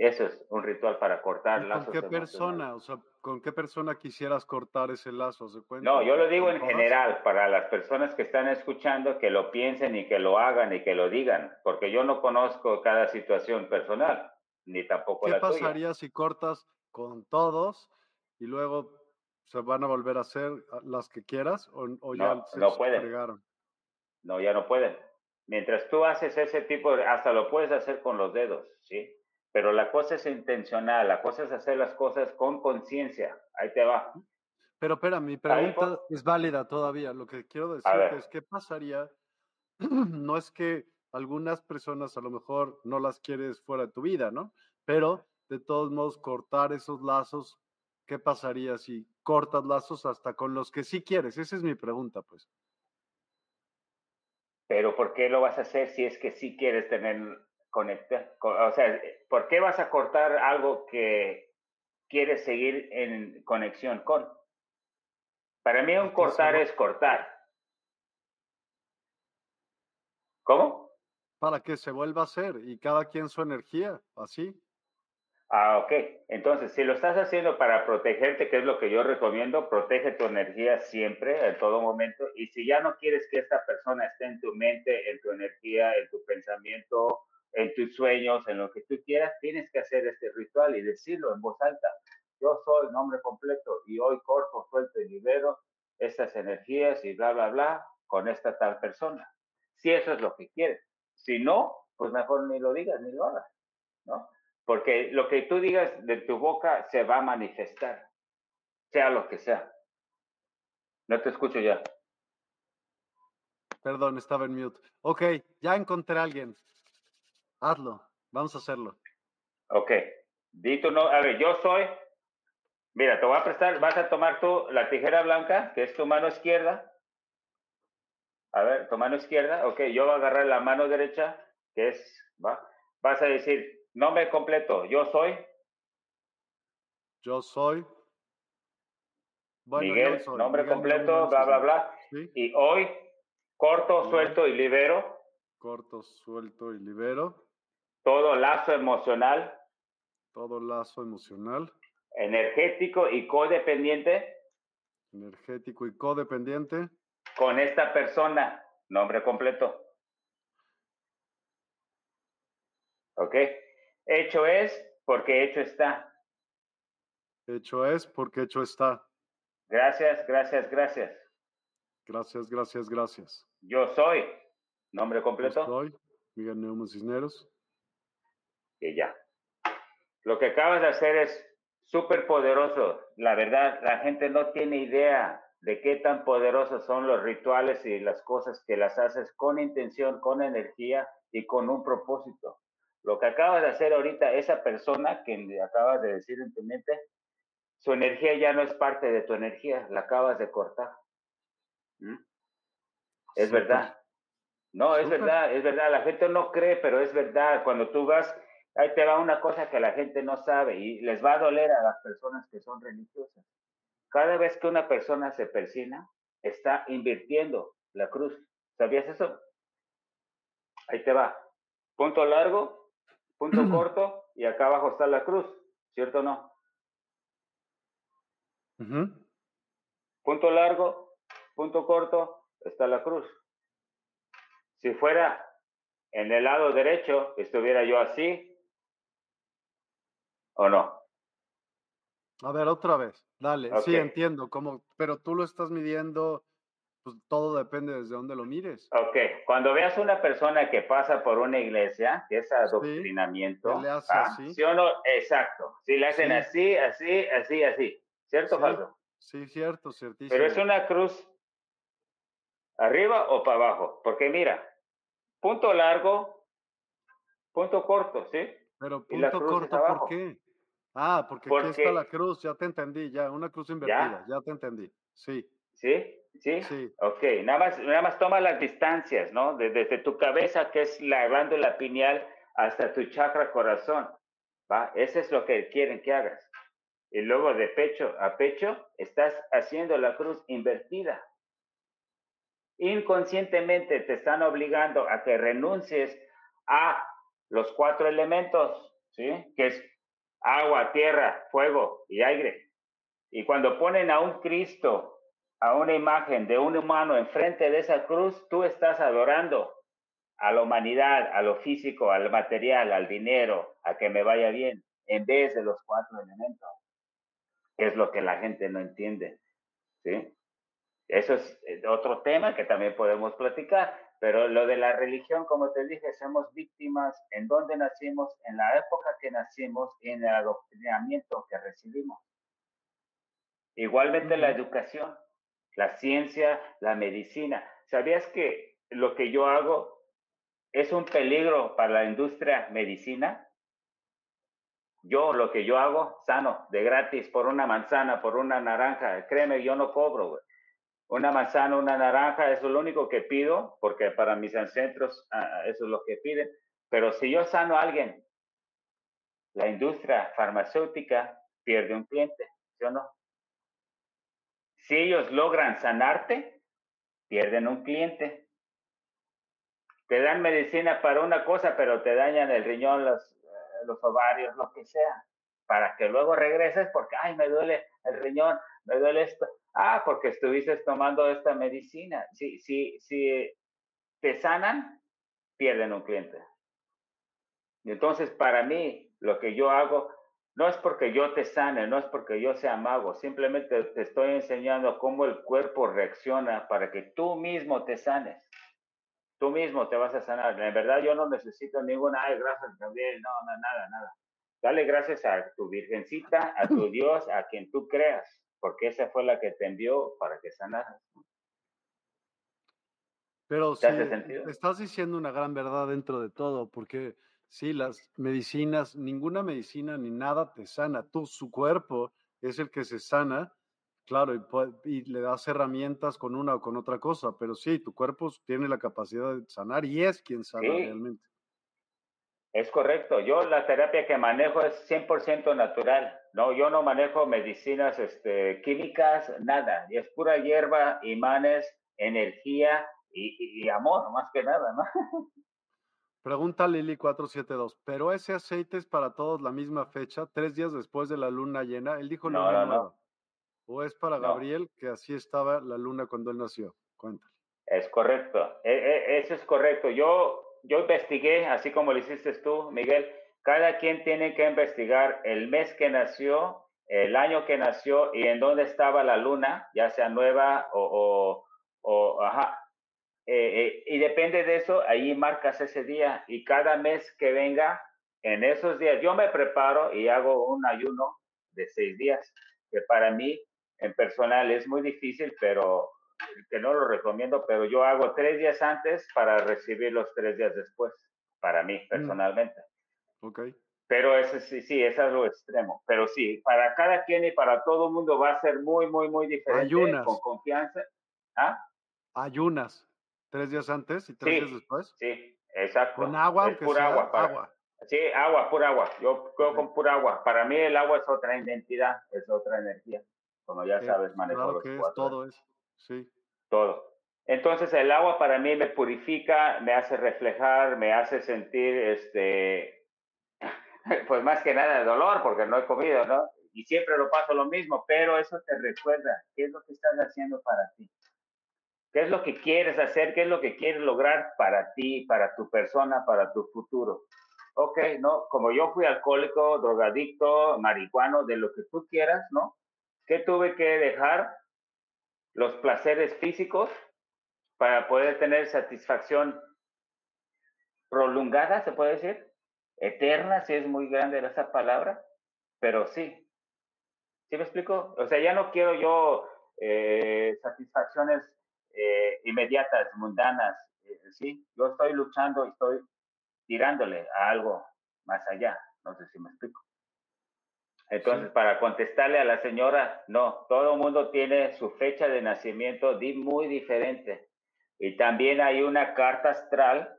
Eso es un ritual para cortar lazos. ¿Con qué persona? O sea, ¿con qué persona quisieras cortar ese lazo? ¿Se no, yo lo digo en general, para las personas que están escuchando, que lo piensen y que lo hagan y que lo digan, porque yo no conozco cada situación personal, ni tampoco la tuya. ¿Qué pasaría si cortas con todos y luego se van a volver a hacer las que quieras o, ya no, no pueden. No, ya no pueden. Mientras tú haces ese tipo, de, hasta lo puedes hacer con los dedos, ¿sí? Pero la cosa es intencional, la cosa es hacer las cosas con conciencia. Ahí te va. Pero espera, mi pregunta es válida todavía. Lo que quiero decir es, ¿qué pasaría? no es que algunas personas a lo mejor no las quieres fuera de tu vida, ¿no? Pero de todos modos, cortar esos lazos, ¿qué pasaría si cortas lazos hasta con los que sí quieres? Esa es mi pregunta, pues. Pero ¿por qué lo vas a hacer si es que sí quieres tener conectar? O sea, ¿por qué vas a cortar algo que quieres seguir en conexión con? Para mí un cortar es cortar. ¿Cómo? Para que se vuelva a hacer y cada quien su energía, así. Ah, ok. Entonces, si lo estás haciendo para protegerte, que es lo que yo recomiendo, protege tu energía siempre, en todo momento. Y si ya no quieres que esta persona esté en tu mente, en tu energía, en tu pensamiento, en tus sueños, en lo que tú quieras, tienes que hacer este ritual y decirlo en voz alta. Yo soy nombre completo y hoy corto, suelto y libero estas energías y bla, bla, bla con esta tal persona. Si eso es lo que quieres. Si no, pues mejor ni lo digas ni lo hagas, ¿no? Porque lo que tú digas de tu boca se va a manifestar, sea lo que sea. No te escucho ya. Perdón, estaba en mute. Ok, ya encontré a alguien. Hazlo, vamos a hacerlo. Ok, di tu no. A ver, yo soy. Mira, te voy a prestar. Vas a tomar tú la tijera blanca, que es tu mano izquierda. A ver, tu mano izquierda. Ok, yo voy a agarrar la mano derecha, que es. ¿va? Vas a decir, Nombre completo, yo soy. Yo soy. Miguel, nombre completo, bla, bla, bla. Y hoy, corto, suelto y libero. Corto, suelto y libero. Todo lazo emocional. Todo lazo emocional. Energético y codependiente. Energético y codependiente. Con esta persona, nombre completo. ¿Ok? Hecho es porque hecho está. Hecho es porque hecho está. Gracias, gracias, gracias. Gracias, gracias, gracias. Yo soy. Nombre completo. Yo soy Miguel Neumann Cisneros. Y ya. Lo que acabas de hacer es súper poderoso. La verdad, la gente no tiene idea de qué tan poderosos son los rituales y las cosas que las haces con intención, con energía y con un propósito. Lo que acabas de hacer ahorita, esa persona que acabas de decir en tu mente, su energía ya no es parte de tu energía, la acabas de cortar. ¿Mm? Es verdad. No, es verdad, es verdad. La gente no cree, pero es verdad. Cuando tú vas, ahí te va una cosa que la gente no sabe y les va a doler a las personas que son religiosas. Cada vez que una persona se persina, está invirtiendo la cruz. ¿Sabías eso? Ahí te va. Punto largo, punto corto y acá abajo está la cruz, ¿cierto o no? Punto largo, punto corto, está la cruz. Si fuera en el lado derecho, estuviera yo así, ¿o no? A ver, otra vez, dale, sí entiendo, como, pero tú lo estás midiendo pues todo depende desde dónde lo mires. Ok, cuando veas una persona que pasa por una iglesia, que es adoctrinamiento, ¿ah? sí, o no? Exacto. Si le hacen así, así, así, así. ¿Cierto o falso? Sí, cierto, ciertísimo. Pero es una cruz arriba o para abajo, porque mira, punto largo, punto corto, ¿sí? Pero punto corto, ¿por qué? Ah, porque, aquí está la cruz, ya te entendí, ya, una cruz invertida, ya, ya te entendí, sí. ¿Sí? ¿Sí? Sí. Ok, nada más, nada más toma las distancias, ¿no? Desde, tu cabeza, que es la glándula pineal, hasta tu chakra corazón, ¿va? Eso es lo que quieren que hagas. Y luego de pecho a pecho, estás haciendo la cruz invertida. Inconscientemente te están obligando a que renuncies a los cuatro elementos, ¿sí? Que es agua, tierra, fuego y aire. Y cuando ponen a un Cristo, a una imagen de un humano enfrente de esa cruz, tú estás adorando a la humanidad, a lo físico, al material, al dinero, a que me vaya bien, en vez de los cuatro elementos, es lo que la gente no entiende. ¿sí? Eso es eh, otro tema que también podemos platicar, pero lo de la religión, como te dije, somos víctimas en donde nacimos, en la época que nacimos y en el adoctrinamiento que recibimos. Igualmente la educación, la ciencia, la medicina. ¿Sabías que lo que yo hago es un peligro para la industria medicina? Yo, lo que yo hago, sano, de gratis, por una manzana, por una naranja. Créeme, yo no cobro, güey. Una manzana, una naranja, eso es lo único que pido, porque para mis ancestros ah, eso es lo que piden. Pero si yo sano a alguien, la industria farmacéutica pierde un cliente, ¿sí o no? Si ellos logran sanarte, pierden un cliente. Te dan medicina para una cosa, pero te dañan el riñón, los, eh, los ovarios, lo que sea, para que luego regreses porque, ay, me duele el riñón, me duele esto. Ah, porque estuviste tomando esta medicina. Si, si, si te sanan, pierden un cliente. Entonces, para mí, lo que yo hago no es porque yo te sane, no es porque yo sea mago, simplemente te estoy enseñando cómo el cuerpo reacciona para que tú mismo te sanes. Tú mismo te vas a sanar. En verdad yo no necesito ninguna, ay, gracias Gabriel, no, no, nada, nada. Dale gracias a tu virgencita, a tu Dios, a quien tú creas, porque esa fue la que te envió para que sanaras. Pero sí, estás diciendo una gran verdad dentro de todo, porque Sí, las medicinas, ninguna medicina ni nada te sana. Tú, su cuerpo es el que se sana, claro, y, le das herramientas con una o con otra cosa, pero sí, tu cuerpo tiene la capacidad de sanar y es quien sana realmente. Es correcto. Yo la terapia que manejo es 100% natural. No, yo no manejo medicinas este, químicas, nada. Y es pura hierba, imanes, energía y, y amor, más que nada, ¿no? Pregunta Lili472, ¿pero ese aceite es para todos la misma fecha, tres días después de la luna llena? Él dijo no, no, no. ¿O es para Gabriel, que así estaba la luna cuando él nació? Cuéntale. Es correcto, e, e, eso es correcto. Yo, yo investigué, así como lo hiciste tú, Miguel, cada quien tiene que investigar el mes que nació, el año que nació y en dónde estaba la luna, ya sea nueva o, o, o ajá, eh, eh, y depende de eso, ahí marcas ese día y cada mes que venga, en esos días, yo me preparo y hago un ayuno de seis días, que para mí en personal es muy difícil, pero que no lo recomiendo, pero yo hago tres días antes para recibir los tres días después, para mí mm. personalmente. Ok. Pero ese sí, sí, es lo extremo. Pero sí, para cada quien y para todo el mundo va a ser muy, muy, muy diferente. Ayunas. Con confianza. ¿Ah? Ayunas. ¿Tres días antes y tres días después? Sí, exacto. ¿Con agua? pura agua, agua. Sí, agua, pura agua. Yo creo con pura agua. Para mí el agua es otra identidad, es otra energía. Como ya sabes, manejo claro que es, todo eso. Sí. Todo. Entonces el agua para mí me purifica, me hace reflejar, me hace sentir, este, pues más que nada de dolor, porque no he comido, ¿no? Y siempre lo paso lo mismo, pero eso te recuerda qué es lo que estás haciendo para ti. ¿Qué es lo que quieres hacer? ¿Qué es lo que quieres lograr para ti, para tu persona, para tu futuro? Ok, ¿no? Como yo fui alcohólico, drogadicto, marihuano, de lo que tú quieras, ¿no? ¿Qué tuve que dejar? Los placeres físicos para poder tener satisfacción prolongada, se puede decir, eterna, si es muy grande esa palabra, pero sí. ¿Sí me explico? O sea, ya no quiero yo eh, satisfacciones eh, inmediatas, mundanas, eh, ¿sí? Yo estoy luchando y estoy tirándole a algo más allá, no sé si me explico. Entonces, para contestarle a la señora, no, todo el mundo tiene su fecha de nacimiento muy diferente. Y también hay una carta astral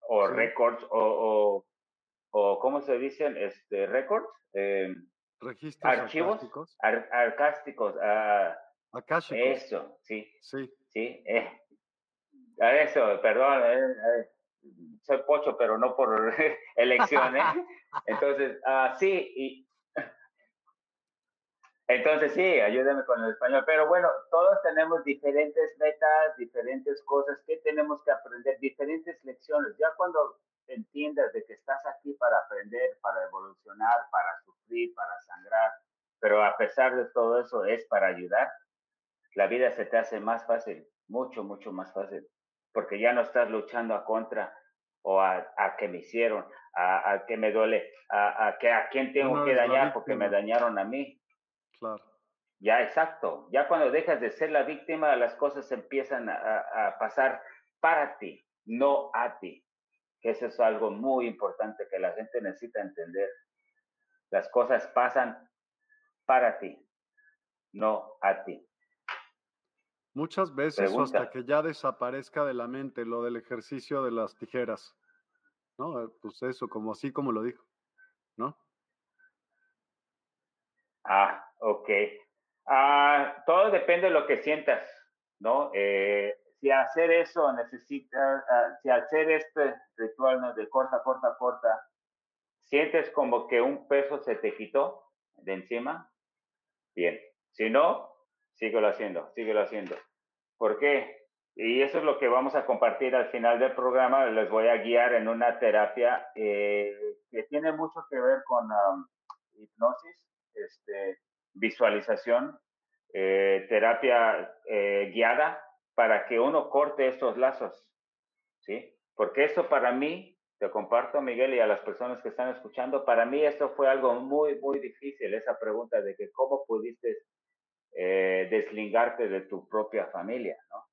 o records o, o, ¿cómo se dicen? Este, records. Eh, Registros archivos arcásticos. Ar, ah, Eso, sí. Sí. Sí, eh, eso, perdón, eh, soy pocho, pero no por elección, ¿eh? Entonces, uh, sí, y, entonces sí, ayúdame con el español. Pero bueno, todos tenemos diferentes metas, diferentes cosas que tenemos que aprender, diferentes lecciones. Ya cuando entiendas de que estás aquí para aprender, para evolucionar, para sufrir, para sangrar, pero a pesar de todo eso es para ayudar, la vida se te hace más fácil, mucho, mucho más fácil, porque ya no estás luchando a contra o a, a que me hicieron, a, a que me duele, a, a, que a quién tengo que dañar porque me dañaron a mí Claro. Ya, exacto. Ya cuando dejas de ser la víctima, las cosas empiezan a, pasar para ti, no a ti. Que eso es algo muy importante que la gente necesita entender. Las cosas pasan para ti, no a ti. Muchas veces hasta que ya desaparezca de la mente lo del ejercicio de las tijeras. ¿No? Pues eso, como así como lo dijo, ¿no? Ah, Ok. Ah, todo depende de lo que sientas, ¿no? Eh, si hacer eso necesitas, ah, si hacer este ritual de corta, corta, corta, sientes como que un peso se te quitó de encima, bien. Si no, síguelo haciendo, síguelo haciendo. ¿Por qué? Y eso es lo que vamos a compartir al final del programa. Les voy a guiar en una terapia eh, que tiene mucho que ver con hipnosis. Este, visualización, eh, terapia eh, guiada para que uno corte estos lazos, ¿sí? Porque eso para mí, te comparto Miguel y a las personas que están escuchando, para mí esto fue algo muy, muy difícil, esa pregunta de que cómo pudiste eh, deslingarte de tu propia familia, ¿no?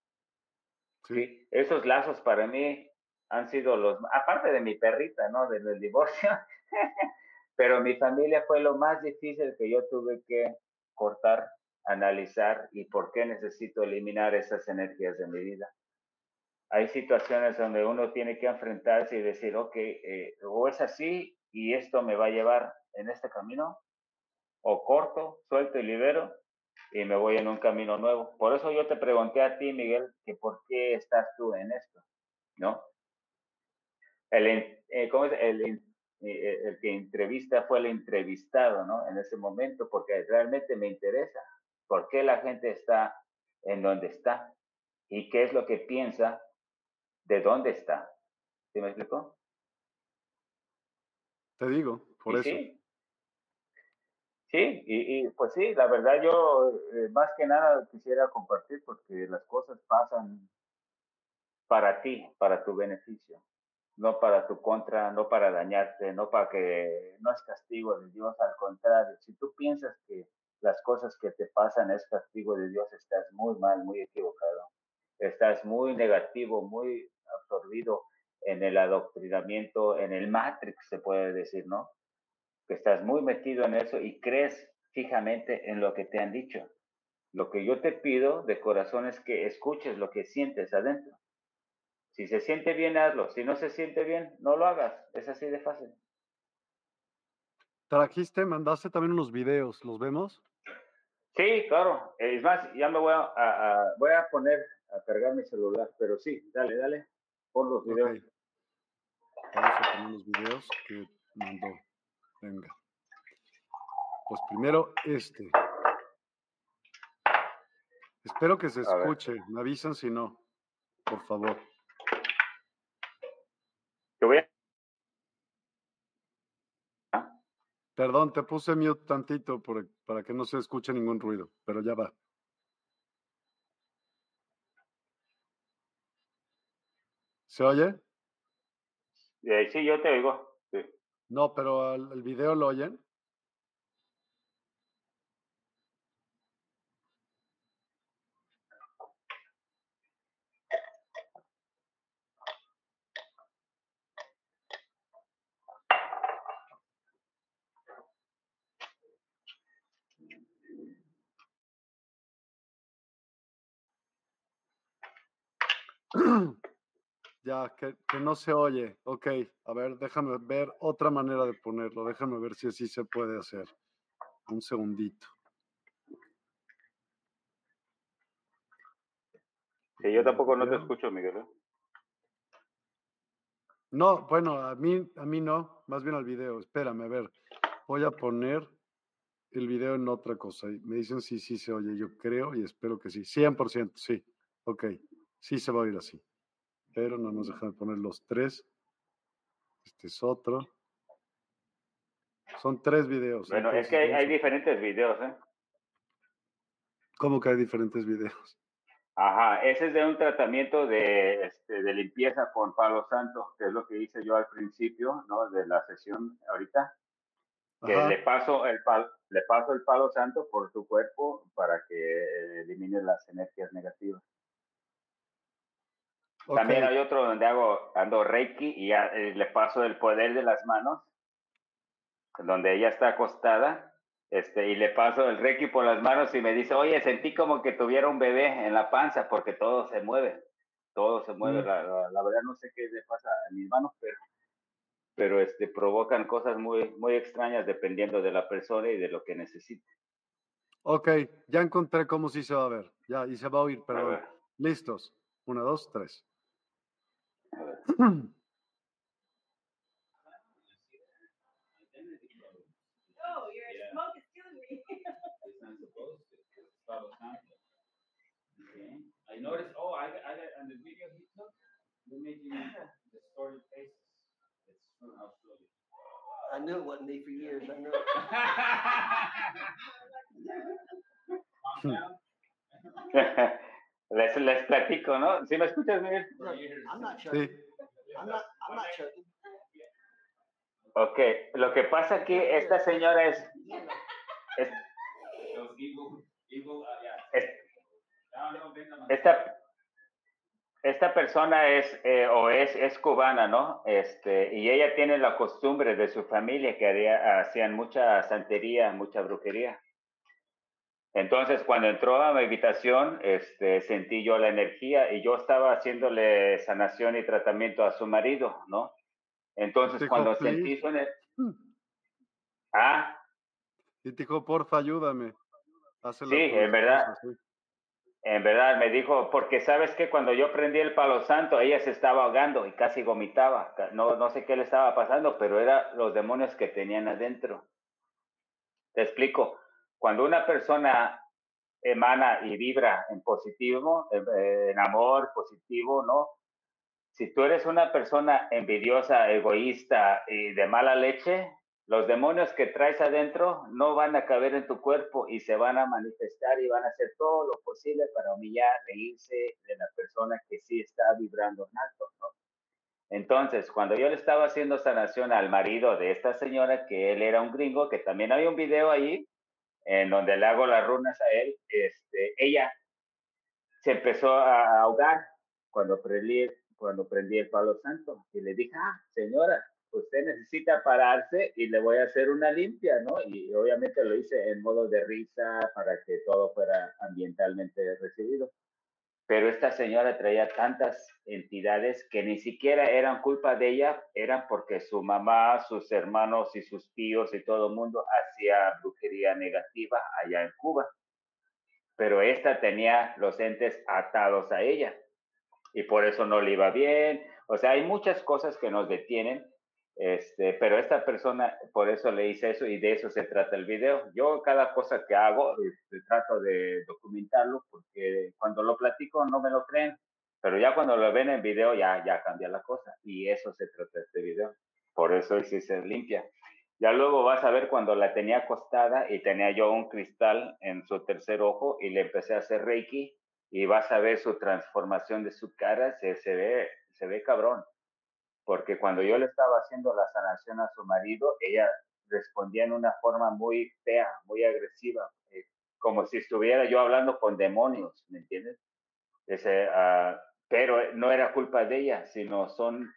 Sí. Esos lazos para mí han sido los, aparte de mi perrita, ¿no? Del divorcio, Pero mi familia fue lo más difícil que yo tuve que cortar, analizar y por qué necesito eliminar esas energías de mi vida. Hay situaciones donde uno tiene que enfrentarse y decir, ok, eh, o es así y esto me va a llevar en este camino, o corto, suelto y libero y me voy en un camino nuevo. Por eso yo te pregunté a ti, Miguel, que por qué estás tú en esto, ¿no? El, eh, ¿cómo es? el eh, el que entrevista fue el entrevistado, ¿no? En ese momento, porque realmente me interesa por qué la gente está en donde está y qué es lo que piensa de dónde está. ¿Sí me explicó? Te digo, por eso. Sí, sí y, pues sí, la verdad yo eh, más que nada quisiera compartir porque las cosas pasan para ti, para tu beneficio no para tu contra, no para dañarte, no para que no es castigo de Dios, al contrario, si tú piensas que las cosas que te pasan es castigo de Dios, estás muy mal, muy equivocado, estás muy negativo, muy absorbido en el adoctrinamiento, en el matrix, se puede decir, ¿no? Que estás muy metido en eso y crees fijamente en lo que te han dicho. Lo que yo te pido de corazón es que escuches lo que sientes adentro si se siente bien, hazlo. Si no se siente bien, no lo hagas. Es así de fácil. Trajiste, mandaste también unos videos. ¿Los vemos? Sí, claro. Es más, ya me voy a, voy a poner a cargar mi celular. Pero sí, dale, dale. Pon los videos. Vamos a poner los videos que mandó. Venga. Pues primero este. Espero que se escuche. Me avisan si no, por favor. Perdón, te puse mute tantito para que no se escuche ningún ruido, pero ya va. ¿Se oye? Eh, sí, yo te oigo. No, pero el video lo oyen. ya, que, no se oye. Ok, a ver, déjame ver otra manera de ponerlo. Déjame ver si así se puede hacer. Un segundito. Sí, yo tampoco no te escucho, Miguel. ¿eh? No, bueno, a mí, a mí no, más bien al video. Espérame, a ver. Voy a poner el video en otra cosa. Me dicen si sí, sí se oye, yo creo y espero que sí. 100%, sí. Ok, sí se va a oír así. Pero no nos dejan poner los tres. Este es otro. Son tres videos. Bueno, es que hay, diferentes videos, ¿eh? ¿Cómo que hay diferentes videos? Ajá, ese es de un tratamiento de, este, de limpieza con palo santo, que es lo que hice yo al principio, ¿no? De la sesión ahorita. Que le paso, el palo, le paso el palo santo por su cuerpo para que elimine las energías negativas. También hay otro donde hago, ando Reiki y eh, le paso el poder de las manos, donde ella está acostada este, y le paso el reiki por las manos y me dice, oye, sentí como que tuviera un bebé en la panza porque todo se mueve, todo se mueve. Mm. La, verdad no sé qué le pasa a mis manos, pero, pero este, provocan cosas muy, muy extrañas dependiendo de la persona y de lo que necesite. Ok, ya encontré cómo sí se va a ver. Ya, y se va a oír, perdón. Listos. Una, dos, tres. Okay. I noticed, oh, I, I got on the video he took, you're making the story faces. It's true how slowly. I knew it wasn't me for years. I knew it. les, les platico, ¿no? ¿Sí me escuchas, Miguel? I'm not choking. I'm not, I'm not choking. Ok, lo que pasa aquí, esta señora es, es esta, esta persona es eh, o es, es cubana, ¿no? Este, y ella tiene la costumbre de su familia que hacían mucha santería, mucha brujería. Entonces, cuando entró a mi habitación, este, sentí yo la energía y yo estaba haciéndole sanación y tratamiento a su marido, ¿no? Entonces, cuando sentí su energía... Hmm. Ah. Y dijo, porfa, ayúdame. sí, en verdad. En verdad, me dijo, porque sabes que cuando yo prendí el palo santo, ella se estaba ahogando y casi vomitaba. No, no sé qué le estaba pasando, pero eran los demonios que tenían adentro. Te explico. Cuando una persona emana y vibra en positivo, en amor positivo, ¿no? Si tú eres una persona envidiosa, egoísta y de mala leche, los demonios que traes adentro no van a caber en tu cuerpo y se van a manifestar y van a hacer todo lo posible para humillar, reírse de la persona que sí está vibrando en alto, ¿no? Entonces, cuando yo le estaba haciendo sanación al marido de esta señora, que él era un gringo, que también hay un video ahí en donde le hago las runas a él, este, ella se empezó a ahogar cuando prendí, cuando prendí el palo santo y le dije, ah, señora, usted necesita pararse y le voy a hacer una limpia, ¿no? Y obviamente lo hice en modo de risa para que todo fuera ambientalmente recibido. Pero esta señora traía tantas entidades que ni siquiera eran culpa de ella, eran porque su mamá, sus hermanos y sus tíos y todo el mundo hacía brujería negativa allá en Cuba. Pero esta tenía los entes atados a ella y por eso no le iba bien. O sea, hay muchas cosas que nos detienen este, pero esta persona, por eso le hice eso y de eso se trata el video. Yo cada cosa que hago este, trato de documentarlo porque cuando lo platico no me lo creen, pero ya cuando lo ven en video ya, ya cambia la cosa y eso se trata este video. Por eso sí se limpia. Ya luego vas a ver cuando la tenía acostada y tenía yo un cristal en su tercer ojo y le empecé a hacer reiki y vas a ver su transformación de su cara, se, se ve, se ve cabrón porque cuando yo le estaba haciendo la sanación a su marido, ella respondía en una forma muy fea, muy agresiva, eh, como si estuviera yo hablando con demonios, ¿me entiendes? Ese, uh, pero no era culpa de ella, sino son,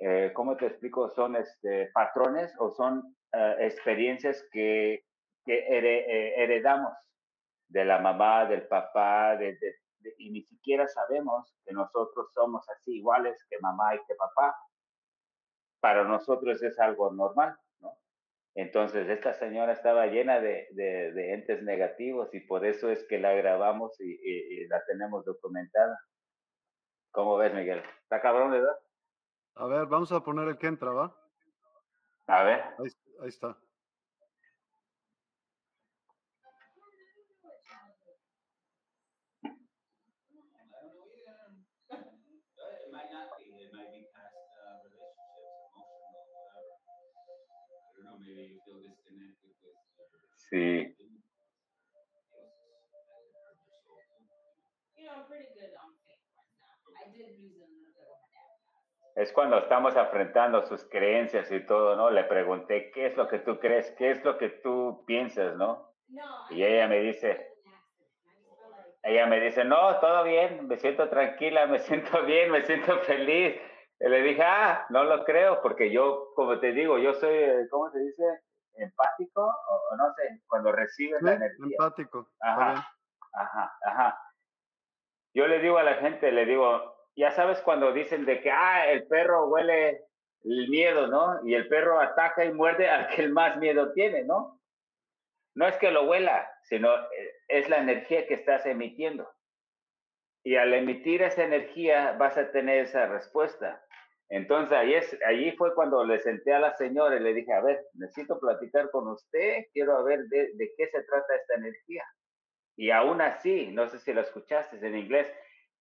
eh, ¿cómo te explico? Son este, patrones o son uh, experiencias que, que heredamos de la mamá, del papá, de, de, y ni siquiera sabemos que nosotros somos así iguales que mamá y que papá. Para nosotros es algo normal, ¿no? Entonces, esta señora estaba llena de, de, entes negativos y por eso es que la grabamos y, la tenemos documentada. ¿Cómo ves, Miguel? ¿Está cabrón, verdad? A ver, vamos a poner el que entra, ¿va? A ver. Ahí, ahí está. Sí. Es cuando estamos afrontando sus creencias y todo, ¿no? Le pregunté, ¿qué es lo que tú crees? ¿Qué es lo que tú piensas, no? Y ella me dice, ella me dice, no, todo bien, me siento tranquila, me siento bien, me siento feliz. Y le dije, ah, no lo creo, porque yo, como te digo, yo soy, ¿cómo se dice? Empático, o, no sé, cuando recibes la energía. Empático. Ajá, ajá, ajá. Yo le digo a la gente, le digo, ya sabes cuando dicen de que, ah, el perro huele el miedo, ¿no? Y el perro ataca y muerde al que el más miedo tiene, ¿no? No es que lo huela, sino eh, es la energía que estás emitiendo. Y al emitir esa energía vas a tener esa respuesta. Entonces ahí, es, allí fue cuando le senté a la señora y le dije, a ver, necesito platicar con usted, quiero ver de, de qué se trata esta energía. Y aún así, no sé si lo escuchaste en inglés,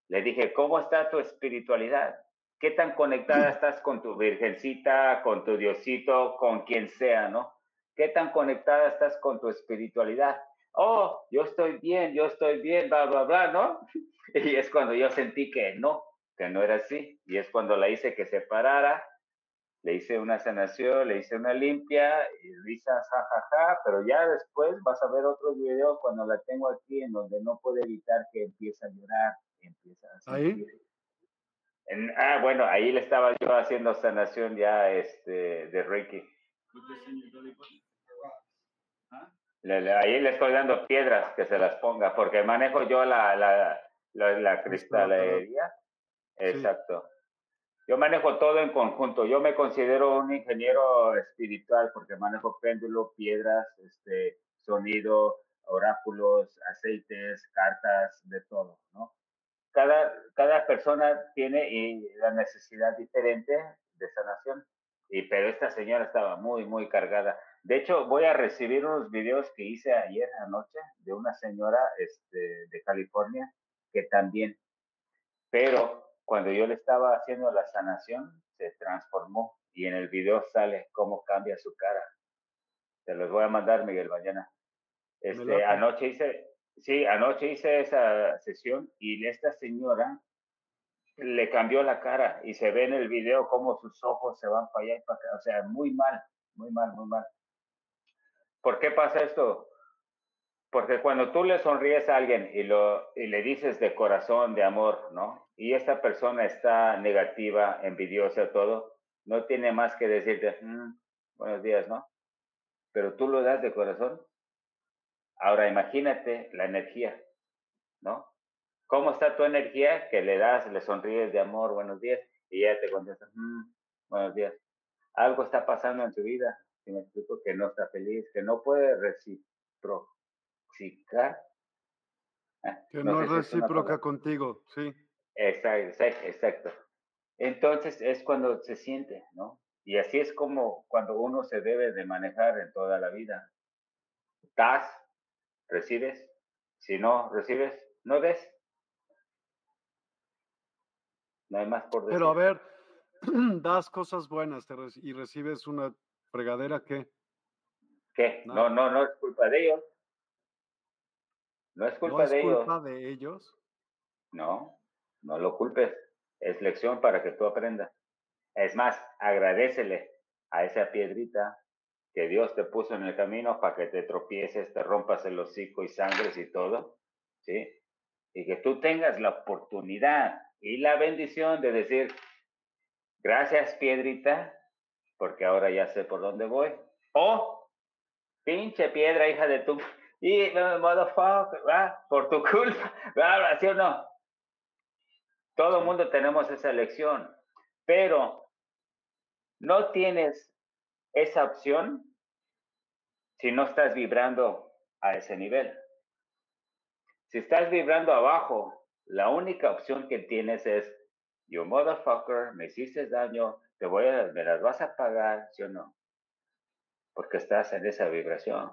le dije, ¿cómo está tu espiritualidad? ¿Qué tan conectada estás con tu virgencita, con tu diosito, con quien sea, no? ¿Qué tan conectada estás con tu espiritualidad? Oh, yo estoy bien, yo estoy bien, bla, bla, bla, ¿no? Y es cuando yo sentí que no, que no era así. Y es cuando la hice que se parara, le hice una sanación, le hice una limpia, y risas, jajaja, pero ya después vas a ver otros videos cuando la tengo aquí en donde no puede evitar que empiece a llorar, empieza a ¿Ahí? ah, bueno, ahí le estaba yo haciendo sanación ya este, de Reiki. ahí le estoy dando piedras que se las ponga, porque manejo yo la, la, la, cristalería. Exacto. Yo manejo todo en conjunto. Yo me considero un ingeniero espiritual porque manejo péndulo, piedras, este, sonido, oráculos, aceites, cartas, de todo, ¿no? cada, cada persona tiene la necesidad diferente de sanación. Y, pero esta señora estaba muy, muy cargada. De hecho, voy a recibir unos videos que hice ayer anoche de una señora este, de California que también, pero cuando yo le estaba haciendo la sanación, se transformó y en el video sale cómo cambia su cara. Te los voy a mandar, Miguel, mañana. Este, anoche hice, Sí, anoche hice esa sesión y esta señora le cambió la cara y se ve en el video cómo sus ojos se van para allá y para acá. O sea, muy mal, muy mal, muy mal. ¿Por qué pasa esto? Porque cuando tú le sonríes a alguien y, lo, y le dices de corazón, de amor, ¿no? Y esta persona está negativa, envidiosa, todo, no tiene más que decirte, mm, buenos días, ¿no? Pero tú lo das de corazón, Ahora imagínate la energía, ¿no? ¿Cómo está tu energía que le das, le sonríes de amor, buenos días, y ella te contesta, mm, buenos días. Algo está pasando en tu vida, si me explico, que no está feliz, que no puede reciprocar. Ah, que no, es recíproca contigo, sí. Exacto, exacto. Entonces es cuando se siente, ¿no? Y así es como cuando uno se debe de manejar en toda la vida. Das, recibes. Si no recibes, no des. No hay más por decir. Pero a ver, das cosas buenas y recibes una fregadera, ¿qué? ¿Qué? No, no, no es culpa de ellos. No es culpa de ellos. ¿No es culpa de ellos? No, no lo culpes. Es lección para que tú aprendas. Es más, agradecele a esa piedrita que Dios te puso en el camino para que te tropieces, te rompas el hocico y sangres y todo, ¿sí? Y que tú tengas la oportunidad y la bendición de decir, gracias piedrita, porque ahora ya sé por dónde voy. O, pinche piedra, hija de tu... Y, motherfucker, por tu culpa, ¿verdad? ¿sí o no? Todo el mundo tenemos esa lección, pero no tienes esa opción si no estás vibrando a ese nivel. Si estás vibrando abajo, la única opción que tienes es you motherfucker, me hiciste daño, te voy a, me las vas a pagar, ¿sí o no? Porque estás en esa vibración.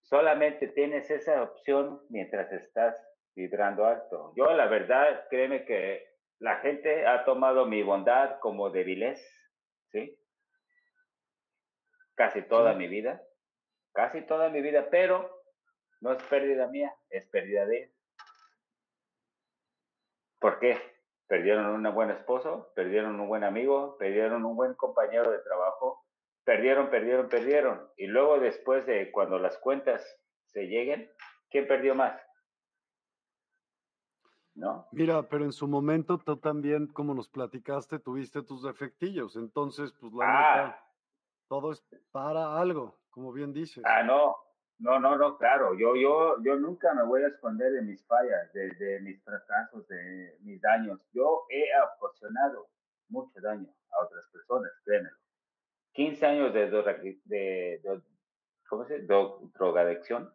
Solamente tienes esa opción mientras estás vibrando alto. Yo, la verdad, créeme que la gente ha tomado mi bondad como débiles, ¿sí? Casi toda mi vida, casi toda mi vida, pero no es pérdida mía, es pérdida de ellos. ¿Por qué? Perdieron un buen esposo, perdieron un buen amigo, perdieron un buen compañero de trabajo, perdieron, perdieron, perdieron. Y luego después de cuando las cuentas se lleguen, ¿quién perdió más? ¿No? Mira, pero en su momento tú también, como nos platicaste, tuviste tus defectillos. Entonces, pues la Ah, neta, todo es para algo, como bien dices. ah, no, no, no, no, claro. Yo, yo, yo nunca me voy a esconder de mis fallas, de, de mis fracasos, de mis daños. Yo he ocasionado mucho daño a otras personas, créemelo. 15 años de, droga- de, de- ¿cómo se dice? Dro- drogadicción.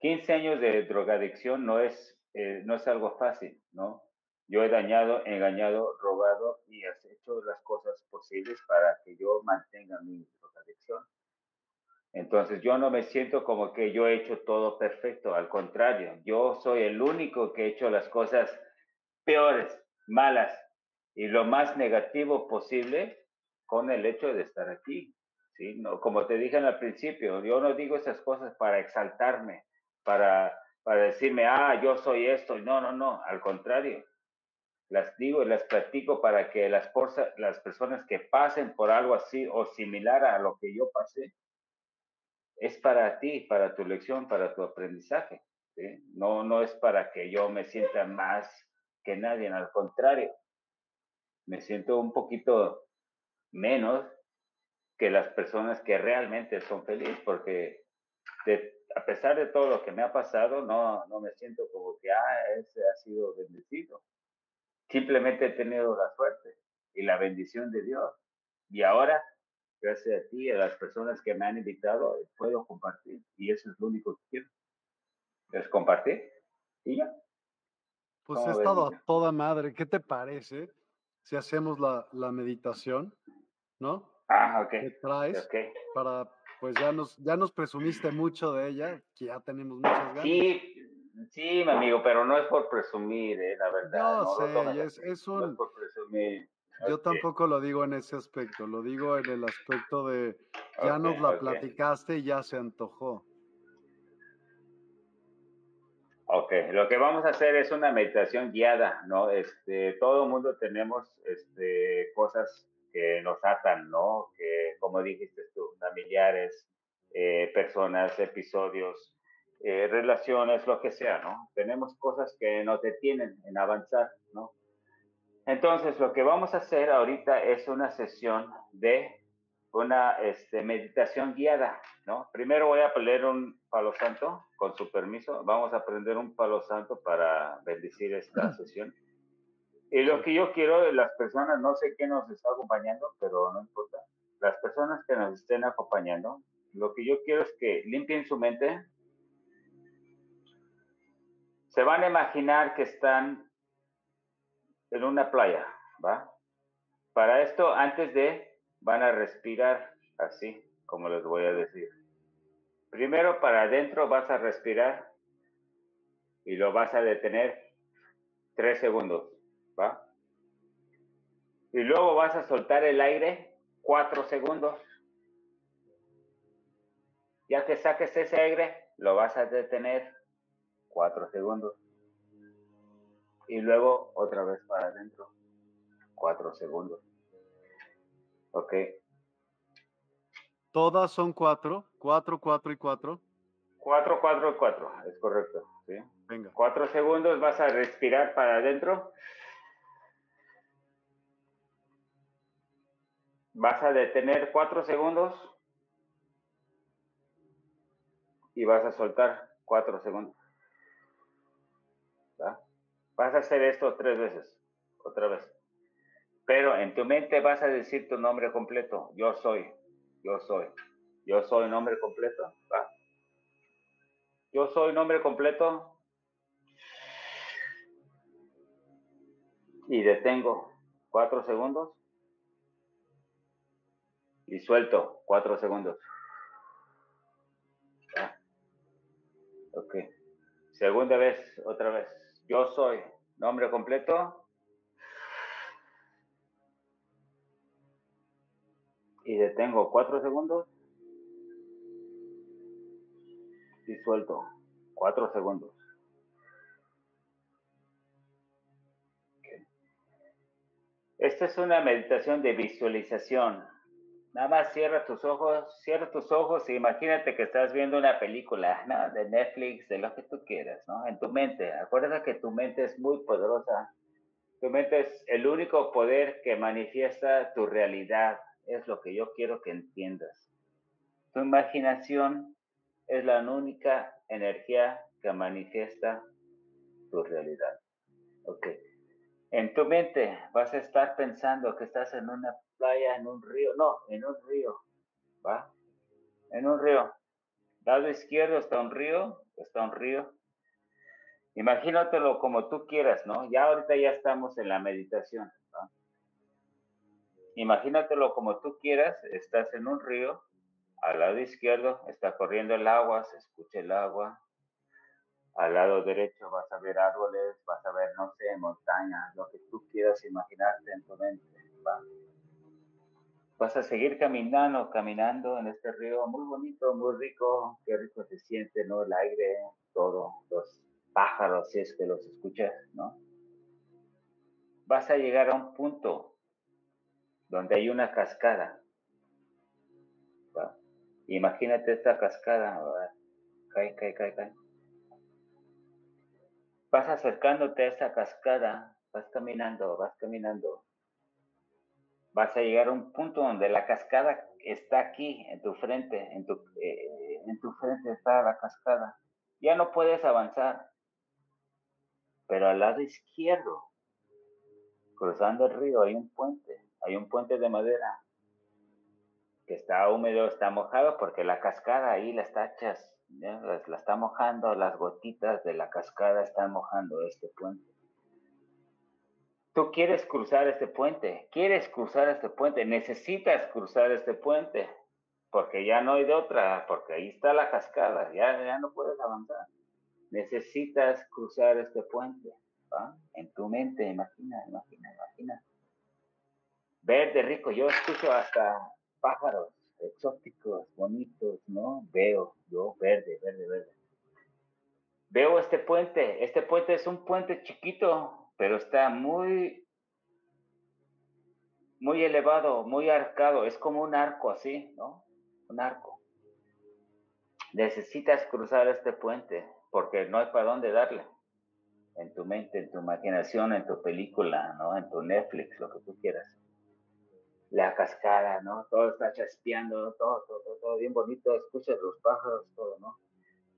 15 años de drogadicción no es, eh, no es algo fácil, ¿no? Yo he dañado, engañado, robado y he hecho las cosas posibles para que yo mantenga mi drogadicción. Entonces yo no me siento como que yo he hecho todo perfecto, al contrario, yo soy el único que he hecho las cosas peores, malas y lo más negativo posible con el hecho de estar aquí. ¿sí? No, como te dije al principio, yo no digo esas cosas para exaltarme, para, para decirme, ah, yo soy esto. No, no, no, al contrario. Las digo y las platico para que las, porsa- las personas que pasen por algo así o similar a lo que yo pasé, es para ti, para tu lección, para tu aprendizaje. No, no es para que yo me sienta más que nadie, al contrario, me siento un poquito menos que las personas que realmente son felices, porque de- a pesar de todo lo que me ha pasado, no, no me siento como que, ah, ese ha sido bendecido. Simplemente he tenido la suerte y la bendición de Dios. Y ahora, gracias a ti y a las personas que me han invitado, puedo compartir. Y eso es lo único que quiero. Es compartir. Y ya. Pues ¿Cómo he estado a toda madre. ¿Qué te parece si hacemos la, la meditación, no? Ah, ¿Qué ok. traes? Ok. Para, pues ya nos, ya nos presumiste mucho de ella, que ya tenemos muchas ganas. Sí, sí, mi amigo, pero no es por presumir, eh, la verdad. No lo sé, es, es No es un, por presumir. yo tampoco lo digo en ese aspecto, lo digo en el aspecto de, ya nos la platicaste y ya se antojó. Ok, lo que vamos a hacer es una meditación guiada, ¿no? Este, todo el mundo tenemos este, cosas que nos atan, ¿no? Que, como dijiste tú, familiares, eh, personas, episodios, eh, relaciones, lo que sea, ¿no? Tenemos cosas que nos detienen en avanzar, ¿no? Entonces, lo que vamos a hacer ahorita es una sesión de una este, meditación guiada, ¿no? Primero voy a leer un palo santo, con su permiso. Vamos a aprender un palo santo para bendecir esta sesión. Y lo que yo quiero las personas, no sé quién nos está acompañando, pero no importa. Las personas que nos estén acompañando, lo que yo quiero es que limpien su mente. Se van a imaginar que están en una playa, ¿va? Para esto, antes de, van a respirar así, como les voy a decir. Primero para adentro vas a respirar y lo vas a detener tres segundos, ¿va? Y luego vas a soltar el aire cuatro segundos. Ya que saques ese aire, lo vas a detener cuatro segundos. Y luego otra vez para adentro, cuatro segundos. Ok. Todas son cuatro, cuatro, cuatro y cuatro. Cuatro, cuatro, cuatro. Es correcto. ¿sí? Venga. Cuatro segundos vas a respirar para adentro. Vas a detener cuatro segundos. Y vas a soltar cuatro segundos. ¿va? Vas a hacer esto tres veces. Otra vez. Pero en tu mente vas a decir tu nombre completo. Yo soy. Yo soy. Yo soy nombre completo. Yo soy nombre completo. Y detengo cuatro segundos. Y suelto cuatro segundos. Ok. Segunda vez, otra vez. Yo soy. Nombre completo. Y detengo cuatro segundos. Y suelto cuatro segundos. Esta es una meditación de visualización. Nada más cierra tus ojos, cierra tus ojos e imagínate que estás viendo una película, ¿no? De Netflix, de lo que tú quieras, ¿no? En tu mente. Acuérdate que tu mente es muy poderosa. Tu mente es el único poder que manifiesta tu realidad. Es lo que yo quiero que entiendas. Tu imaginación es la única energía que manifiesta tu realidad. Ok. En tu mente vas a estar pensando que estás en una playa, en un río, no, en un río, ¿va? En un río. Lado izquierdo está un río, está un río. Imagínatelo como tú quieras, ¿no? Ya ahorita ya estamos en la meditación, ¿va? Imagínatelo como tú quieras, estás en un río, al lado izquierdo está corriendo el agua, se escucha el agua, al lado derecho vas a ver árboles, vas a ver, no sé, montañas, lo que tú quieras imaginarte en tu mente. Vas a seguir caminando, caminando en este río muy bonito, muy rico, qué rico se siente, ¿no? El aire, todo, los pájaros, si es que los escuchas, ¿no? Vas a llegar a un punto donde hay una cascada. Imagínate esta cascada, cae, cae, cae, cae vas acercándote a esa cascada, vas caminando, vas caminando. Vas a llegar a un punto donde la cascada está aquí, en tu frente, en tu, eh, en tu frente está la cascada. Ya no puedes avanzar. Pero al lado izquierdo, cruzando el río, hay un puente, hay un puente de madera que está húmedo, está mojado porque la cascada ahí las tachas la, está mojando, las gotitas de la cascada están mojando este puente. Tú quieres cruzar este puente, quieres cruzar este puente, necesitas cruzar este puente, porque ya no hay de otra, porque ahí está la cascada, ya, ya no puedes avanzar. Necesitas cruzar este puente, En tu mente, imagina, imagina, imagina. Verde, rico, yo escucho hasta pájaros exóticos, bonitos, ¿no? Veo, yo, verde, verde, verde. Veo este puente, este puente es un puente chiquito, pero está muy, muy elevado, muy arcado, es como un arco así, ¿no? Un arco. Necesitas cruzar este puente porque no hay para dónde darle. En tu mente, en tu imaginación, en tu película, ¿no? En tu Netflix, lo que tú quieras la cascada, ¿no? Todo está chaspeando, todo, todo, todo, bien bonito, escuchas los pájaros, todo, ¿no?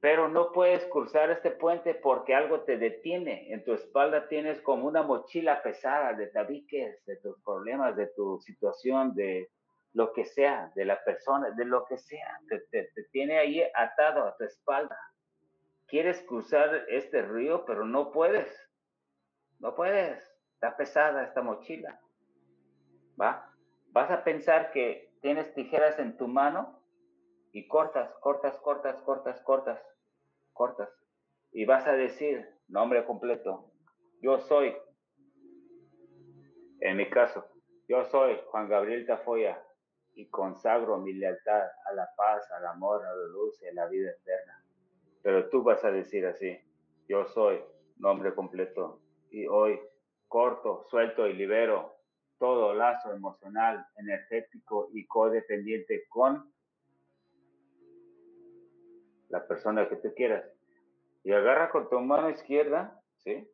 Pero no puedes cruzar este puente porque algo te detiene. En tu espalda tienes como una mochila pesada de tabiques, de tus problemas, de tu situación, de lo que sea, de la persona, de lo que sea. Te, te, te tiene ahí atado a tu espalda. Quieres cruzar este río, pero no puedes. No puedes. Está pesada esta mochila. ¿Va? Vas a pensar que tienes tijeras en tu mano y cortas, cortas, cortas, cortas, cortas, cortas. Y vas a decir, nombre completo, yo soy, en mi caso, yo soy Juan Gabriel Tafoya y consagro mi lealtad a la paz, al amor, a la luz y a la vida eterna. Pero tú vas a decir así, yo soy, nombre completo, y hoy corto, suelto y libero todo lazo emocional, energético y codependiente con la persona que tú quieras. Y agarra con tu mano izquierda, ¿sí?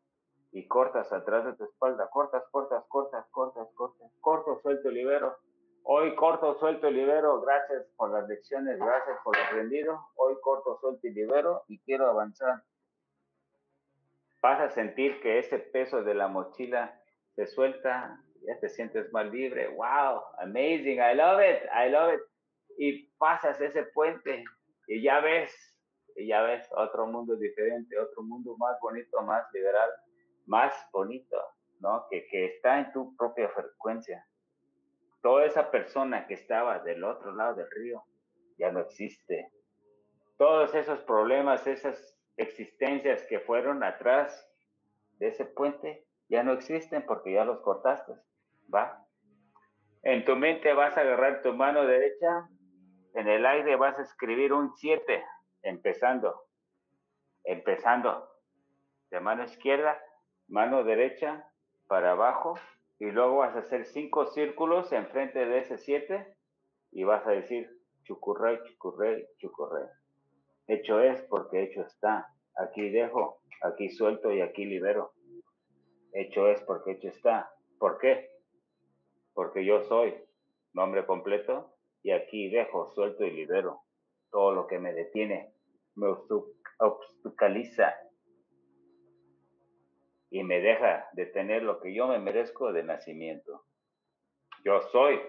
Y cortas atrás de tu espalda, cortas, cortas, cortas, cortas, cortas, corto, suelto, libero. Hoy corto, suelto y libero. Gracias por las lecciones, gracias por lo aprendido. Hoy corto, suelto y libero y quiero avanzar. Vas a sentir que ese peso de la mochila se suelta ya te sientes más libre. Wow, amazing, I love it, I love it. Y pasas ese puente y ya ves, y ya ves otro mundo diferente, otro mundo más bonito, más liberal, más bonito, ¿no? Que, que está en tu propia frecuencia. Toda esa persona que estaba del otro lado del río ya no existe. Todos esos problemas, esas existencias que fueron atrás de ese puente, ya no existen porque ya los cortaste. ¿Va? En tu mente vas a agarrar tu mano derecha, en el aire vas a escribir un 7, empezando, empezando. De mano izquierda, mano derecha, para abajo, y luego vas a hacer cinco círculos enfrente de ese 7 y vas a decir chucurrey, chucurrey, chucurrey. Hecho es porque hecho está. Aquí dejo, aquí suelto y aquí libero. Hecho es porque hecho está. ¿Por qué? Porque yo soy nombre completo y aquí dejo, suelto y libero todo lo que me detiene, me obstaculiza y me deja de tener lo que yo me merezco de nacimiento. Yo soy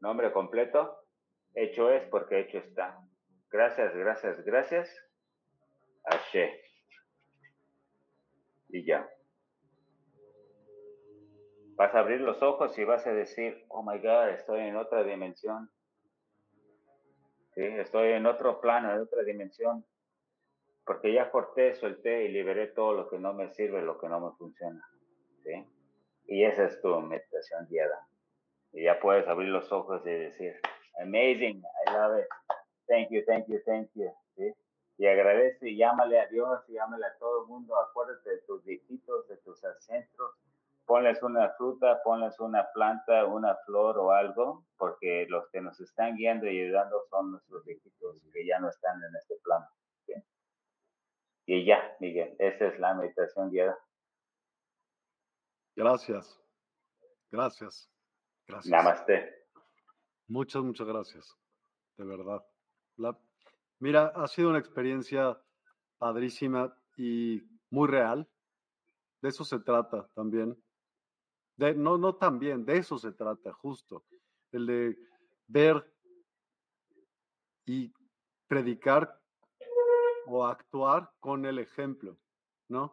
nombre completo, hecho es porque hecho está. Gracias, gracias, gracias. Ashe. Y ya. Vas a abrir los ojos y vas a decir, oh my God, estoy en otra dimensión. ¿Sí? Estoy en otro plano, en otra dimensión. Porque ya corté, solté y liberé todo lo que no me sirve, lo que no me funciona. ¿Sí? Y esa es tu meditación guiada. Y ya puedes abrir los ojos y decir, amazing, I love it. Thank you, thank you, thank you. ¿Sí? Y agradece y llámale a Dios y llámale a todo el mundo. Acuérdate de tus viejitos, de tus ancestros. Ponles una fruta, ponles una planta, una flor o algo, porque los que nos están guiando y ayudando son nuestros viejitos que ya no están en este plano. ¿sí? Y ya, Miguel, esa es la meditación guiada. Gracias. Gracias. Gracias. Namaste. Muchas, muchas gracias. De verdad. La, mira, ha sido una experiencia padrísima y muy real. De eso se trata también. De, no, no también, de eso se trata, justo. El de ver y predicar o actuar con el ejemplo, ¿no?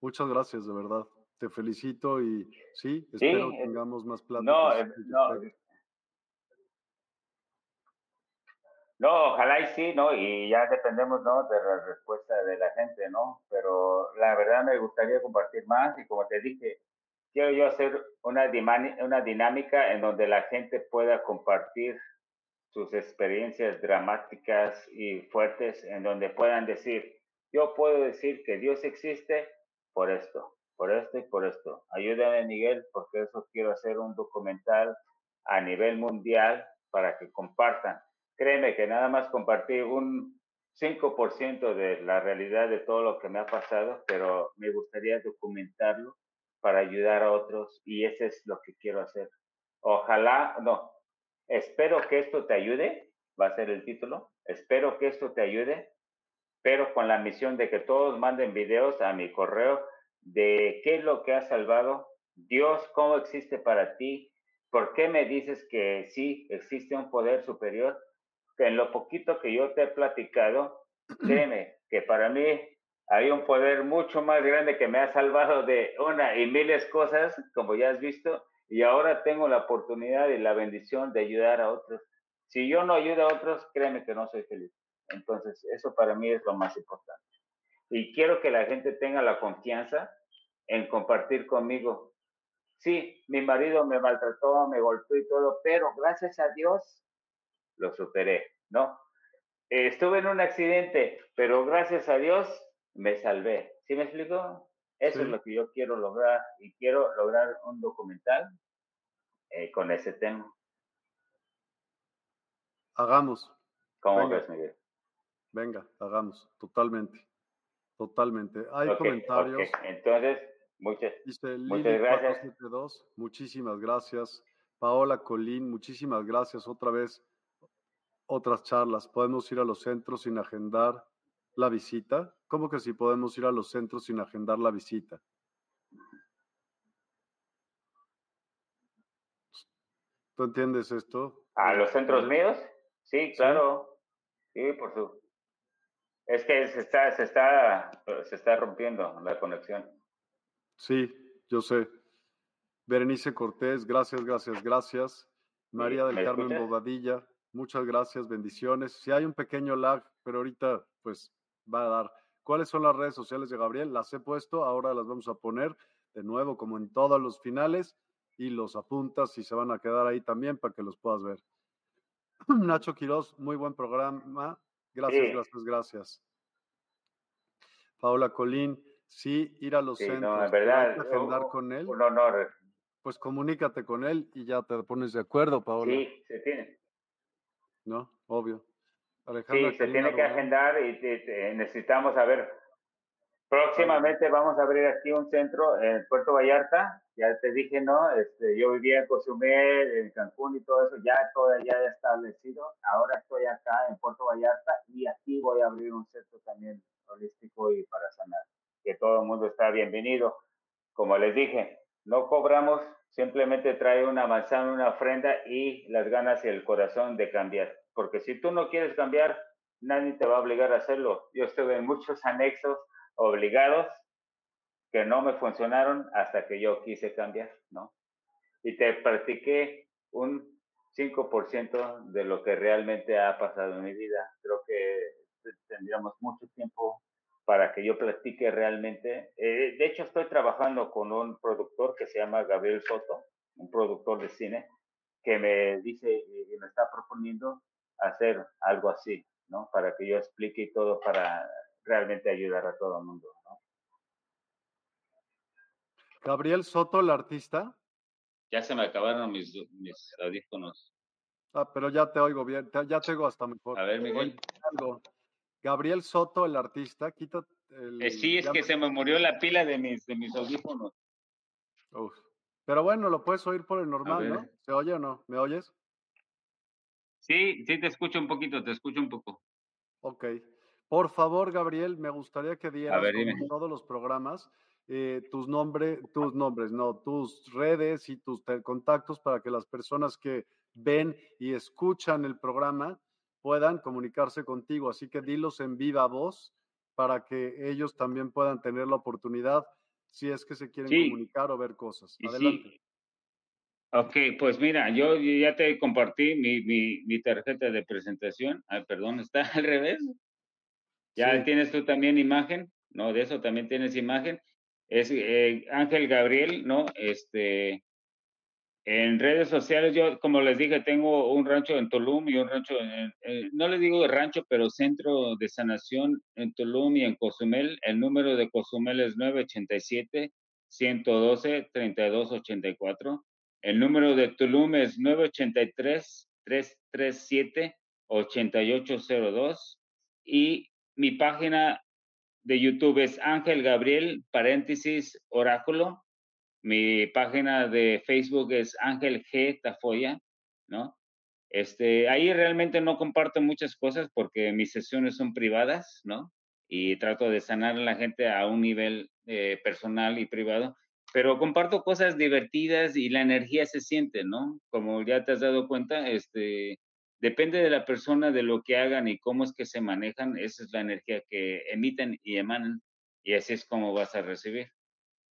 Muchas gracias, de verdad. Te felicito y sí, espero Sí, que eh, tengamos más No, pláticas. eh, al no, respecto. No, ojalá y sí, ¿no? Y ya dependemos, ¿no? De la respuesta de la gente, ¿no? Pero la verdad me gustaría compartir más y como te dije, quiero yo hacer una, una dinámica en donde la gente pueda compartir sus experiencias dramáticas y fuertes, en donde puedan decir, yo puedo decir que Dios existe por esto, por esto y por esto. Ayúdame, Miguel, porque eso quiero hacer un documental a nivel mundial para que compartan. Créeme que nada más compartí un 5% de la realidad de todo lo que me ha pasado, pero me gustaría documentarlo para ayudar a otros y ese es lo que quiero hacer. Ojalá, no, espero que esto te ayude, va a ser el título, espero que esto te ayude, pero con la misión de que todos manden videos a mi correo de qué es lo que ha salvado, Dios, cómo existe para ti, por qué me dices que sí existe un poder superior, en lo poquito que yo te he platicado, créeme que para mí hay un poder mucho más grande que me ha salvado de una y miles cosas, como ya has visto, y ahora tengo la oportunidad y la bendición de ayudar a otros. Si yo no ayudo a otros, créeme que no soy feliz. Entonces, eso para mí es lo más importante. Y quiero que la gente tenga la confianza en compartir conmigo. Sí, mi marido me maltrató, me golpeó y todo, pero gracias a Dios lo superé, ¿no? Eh, estuve en un accidente, pero gracias a Dios me salvé. ¿Sí me explico? Eso Sí. es lo que yo quiero lograr y quiero lograr un documental eh, con ese tema. Hagamos, ¿Cómo Venga. ves, Miguel? venga, hagamos, totalmente, totalmente. Hay comentarios. Entonces, muchas, Dice Muchas gracias. 472, muchísimas gracias. Paola Colín, muchísimas gracias. Otra vez, otras charlas. ¿Podemos ir a los centros sin agendar la visita? ¿Cómo que si podemos ir a los centros sin agendar la visita? ¿Tú entiendes esto? ¿A los centros míos? Sí, claro. Sí, por su. Es que se está, se está, se está rompiendo la conexión. Sí, yo sé. Berenice Cortés, gracias, gracias, gracias. María del Carmen Bobadilla, muchas gracias, bendiciones. Si hay un pequeño lag, pero ahorita pues va a dar. ¿Cuáles son las redes sociales de Gabriel? Las he puesto, ahora las vamos a poner de nuevo como en todos los finales y los apuntas y se van a quedar ahí también para que los puedas ver. Nacho Quiroz, muy buen programa. Gracias, gracias, gracias. Paula Colín, sí, ir a los centros. No, en verdad, agendar con él. Un honor. Pues comunícate con él y ya te pones de acuerdo, Paula. Sí, se tiene. ¿No? Obvio. sí, se tiene que agendar y necesitamos, a ver, próximamente vamos a abrir aquí un centro en Puerto Vallarta. Ya te dije, ¿no? Este, yo vivía en Cozumel, en Cancún y todo eso, ya todo ya establecido. Ahora estoy acá en Puerto Vallarta y aquí voy a abrir un centro también holístico y para sanar. Que todo el mundo está bienvenido. Como les dije, no cobramos, simplemente trae una manzana, una ofrenda y las ganas y el corazón de cambiar. Porque si tú no quieres cambiar, nadie te va a obligar a hacerlo. Yo estuve en muchos anexos obligados que no me funcionaron hasta que yo quise cambiar, ¿no? Y te practiqué un 5% de lo que realmente ha pasado en mi vida. Creo que tendríamos mucho tiempo para que yo platique realmente. Eh, de hecho, estoy trabajando con un productor que se llama Gabriel Soto, un productor de cine, que me dice y me está proponiendo hacer algo así, ¿no? Para que yo explique todo para realmente ayudar a todo el mundo, ¿no? Gabriel Soto, el artista. Ya se me acabaron mis, mis audífonos. Ah, pero ya te oigo bien, ya te oigo hasta mejor. A ver, Miguel. Gabriel Soto, el artista, quita el... Eh, sí, es que se me murió la pila de mis, de mis audífonos. Pero bueno, lo puedes oír por el normal, ¿no? ¿Se oye o no? ¿Me oyes? Sí, sí, te escucho un poquito, te escucho un poco. Ok. Por favor, Gabriel, me gustaría que dieras, como todos los programas, eh, tus nombres, tus nombres, no, tus redes y tus contactos para que las personas que ven y escuchan el programa puedan comunicarse contigo. Así que dilos en viva voz para que ellos también puedan tener la oportunidad si es que se quieren comunicar o ver cosas. Adelante. Ok, pues mira, yo ya te compartí mi, mi, mi tarjeta de presentación. Ay, perdón, está al revés. Ya tienes tú también imagen, ¿no? De eso también tienes imagen. Es eh, Ángel Gabriel, ¿no? Este, en redes sociales, yo, como les dije, tengo un rancho en Tulum y un rancho, en, no les digo rancho, pero centro de sanación en Tulum y en Cozumel. El número de Cozumel es 987-112-3284. El número de Tulum es 983-337-8802. Y mi página de YouTube es Ángel Gabriel, paréntesis, oráculo mi página de Facebook es Ángel G. Tafoya, ¿no? Este, ahí realmente no comparto muchas cosas porque mis sesiones son privadas, ¿no? Y trato de sanar a la gente a un nivel eh, personal y privado, pero comparto cosas divertidas y la energía se siente, ¿no? Como ya te has dado cuenta, este, depende de la persona, de lo que hagan y cómo es que se manejan, esa es la energía que emiten y emanan y así es como vas a recibir.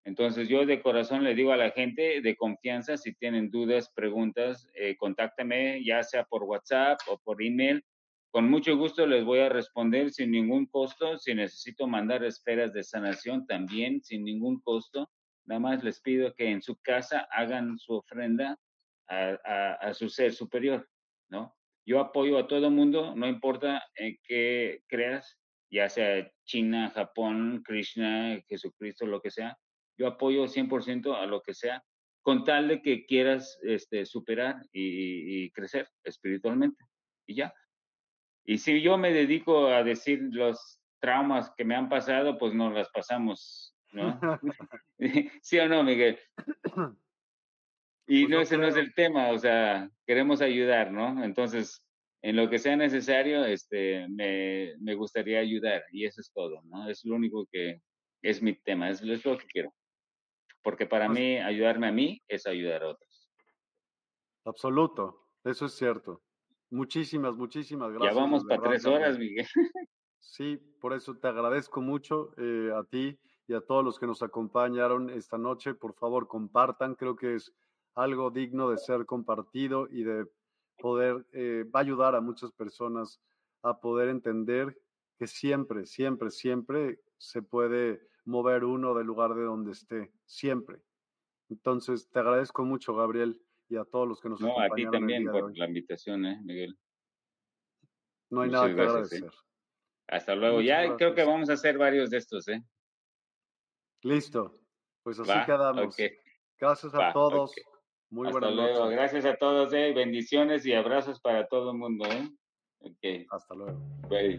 Entonces yo de corazón le digo a la gente de confianza, si tienen dudas, preguntas, eh, contáctame ya sea por WhatsApp o por email. Con mucho gusto les voy a responder sin ningún costo. Si necesito mandar esferas de sanación, también sin ningún costo. Nada más les pido que en su casa hagan su ofrenda a, su ser superior, ¿no? Yo apoyo a todo mundo, no importa en qué creas, ya sea China, Japón, Krishna, Jesucristo, lo que sea yo apoyo 100% a lo que sea, con tal de que quieras este, superar y, crecer espiritualmente. Y ya. Y si yo me dedico a decir los traumas que me han pasado, pues nos las pasamos, ¿no? ¿Sí o no, Miguel? Y pues no, ese no es el tema, o sea, queremos ayudar, ¿no? Entonces, en lo que sea necesario, este, me, me gustaría ayudar y eso es todo, ¿no? Es lo único que es mi tema, es, es lo que quiero porque para mí ayudarme a mí es ayudar a otros. Absoluto, eso es cierto. Muchísimas, muchísimas gracias. Ya vamos para tres horas, Miguel. Sí, por eso te agradezco mucho eh, a ti y a todos los que nos acompañaron esta noche. Por favor, compartan. Creo que es algo digno de ser compartido y de poder, eh, va a ayudar a muchas personas a poder entender que siempre, siempre, siempre se puede mover uno del lugar de donde esté, siempre. Entonces, te agradezco mucho, Gabriel, y a todos los que nos no, a ti también por la invitación, ¿eh, Miguel. No hay nada que ¿eh? agradecer. Hasta luego. ya creo que vamos a hacer varios de estos, ¿eh? Listo. Pues así quedamos. Gracias a todos. Muy Hasta luego. Gracias a todos, ¿eh? Bendiciones y abrazos para todo el mundo, ¿eh? Okay. Hasta luego. Bye.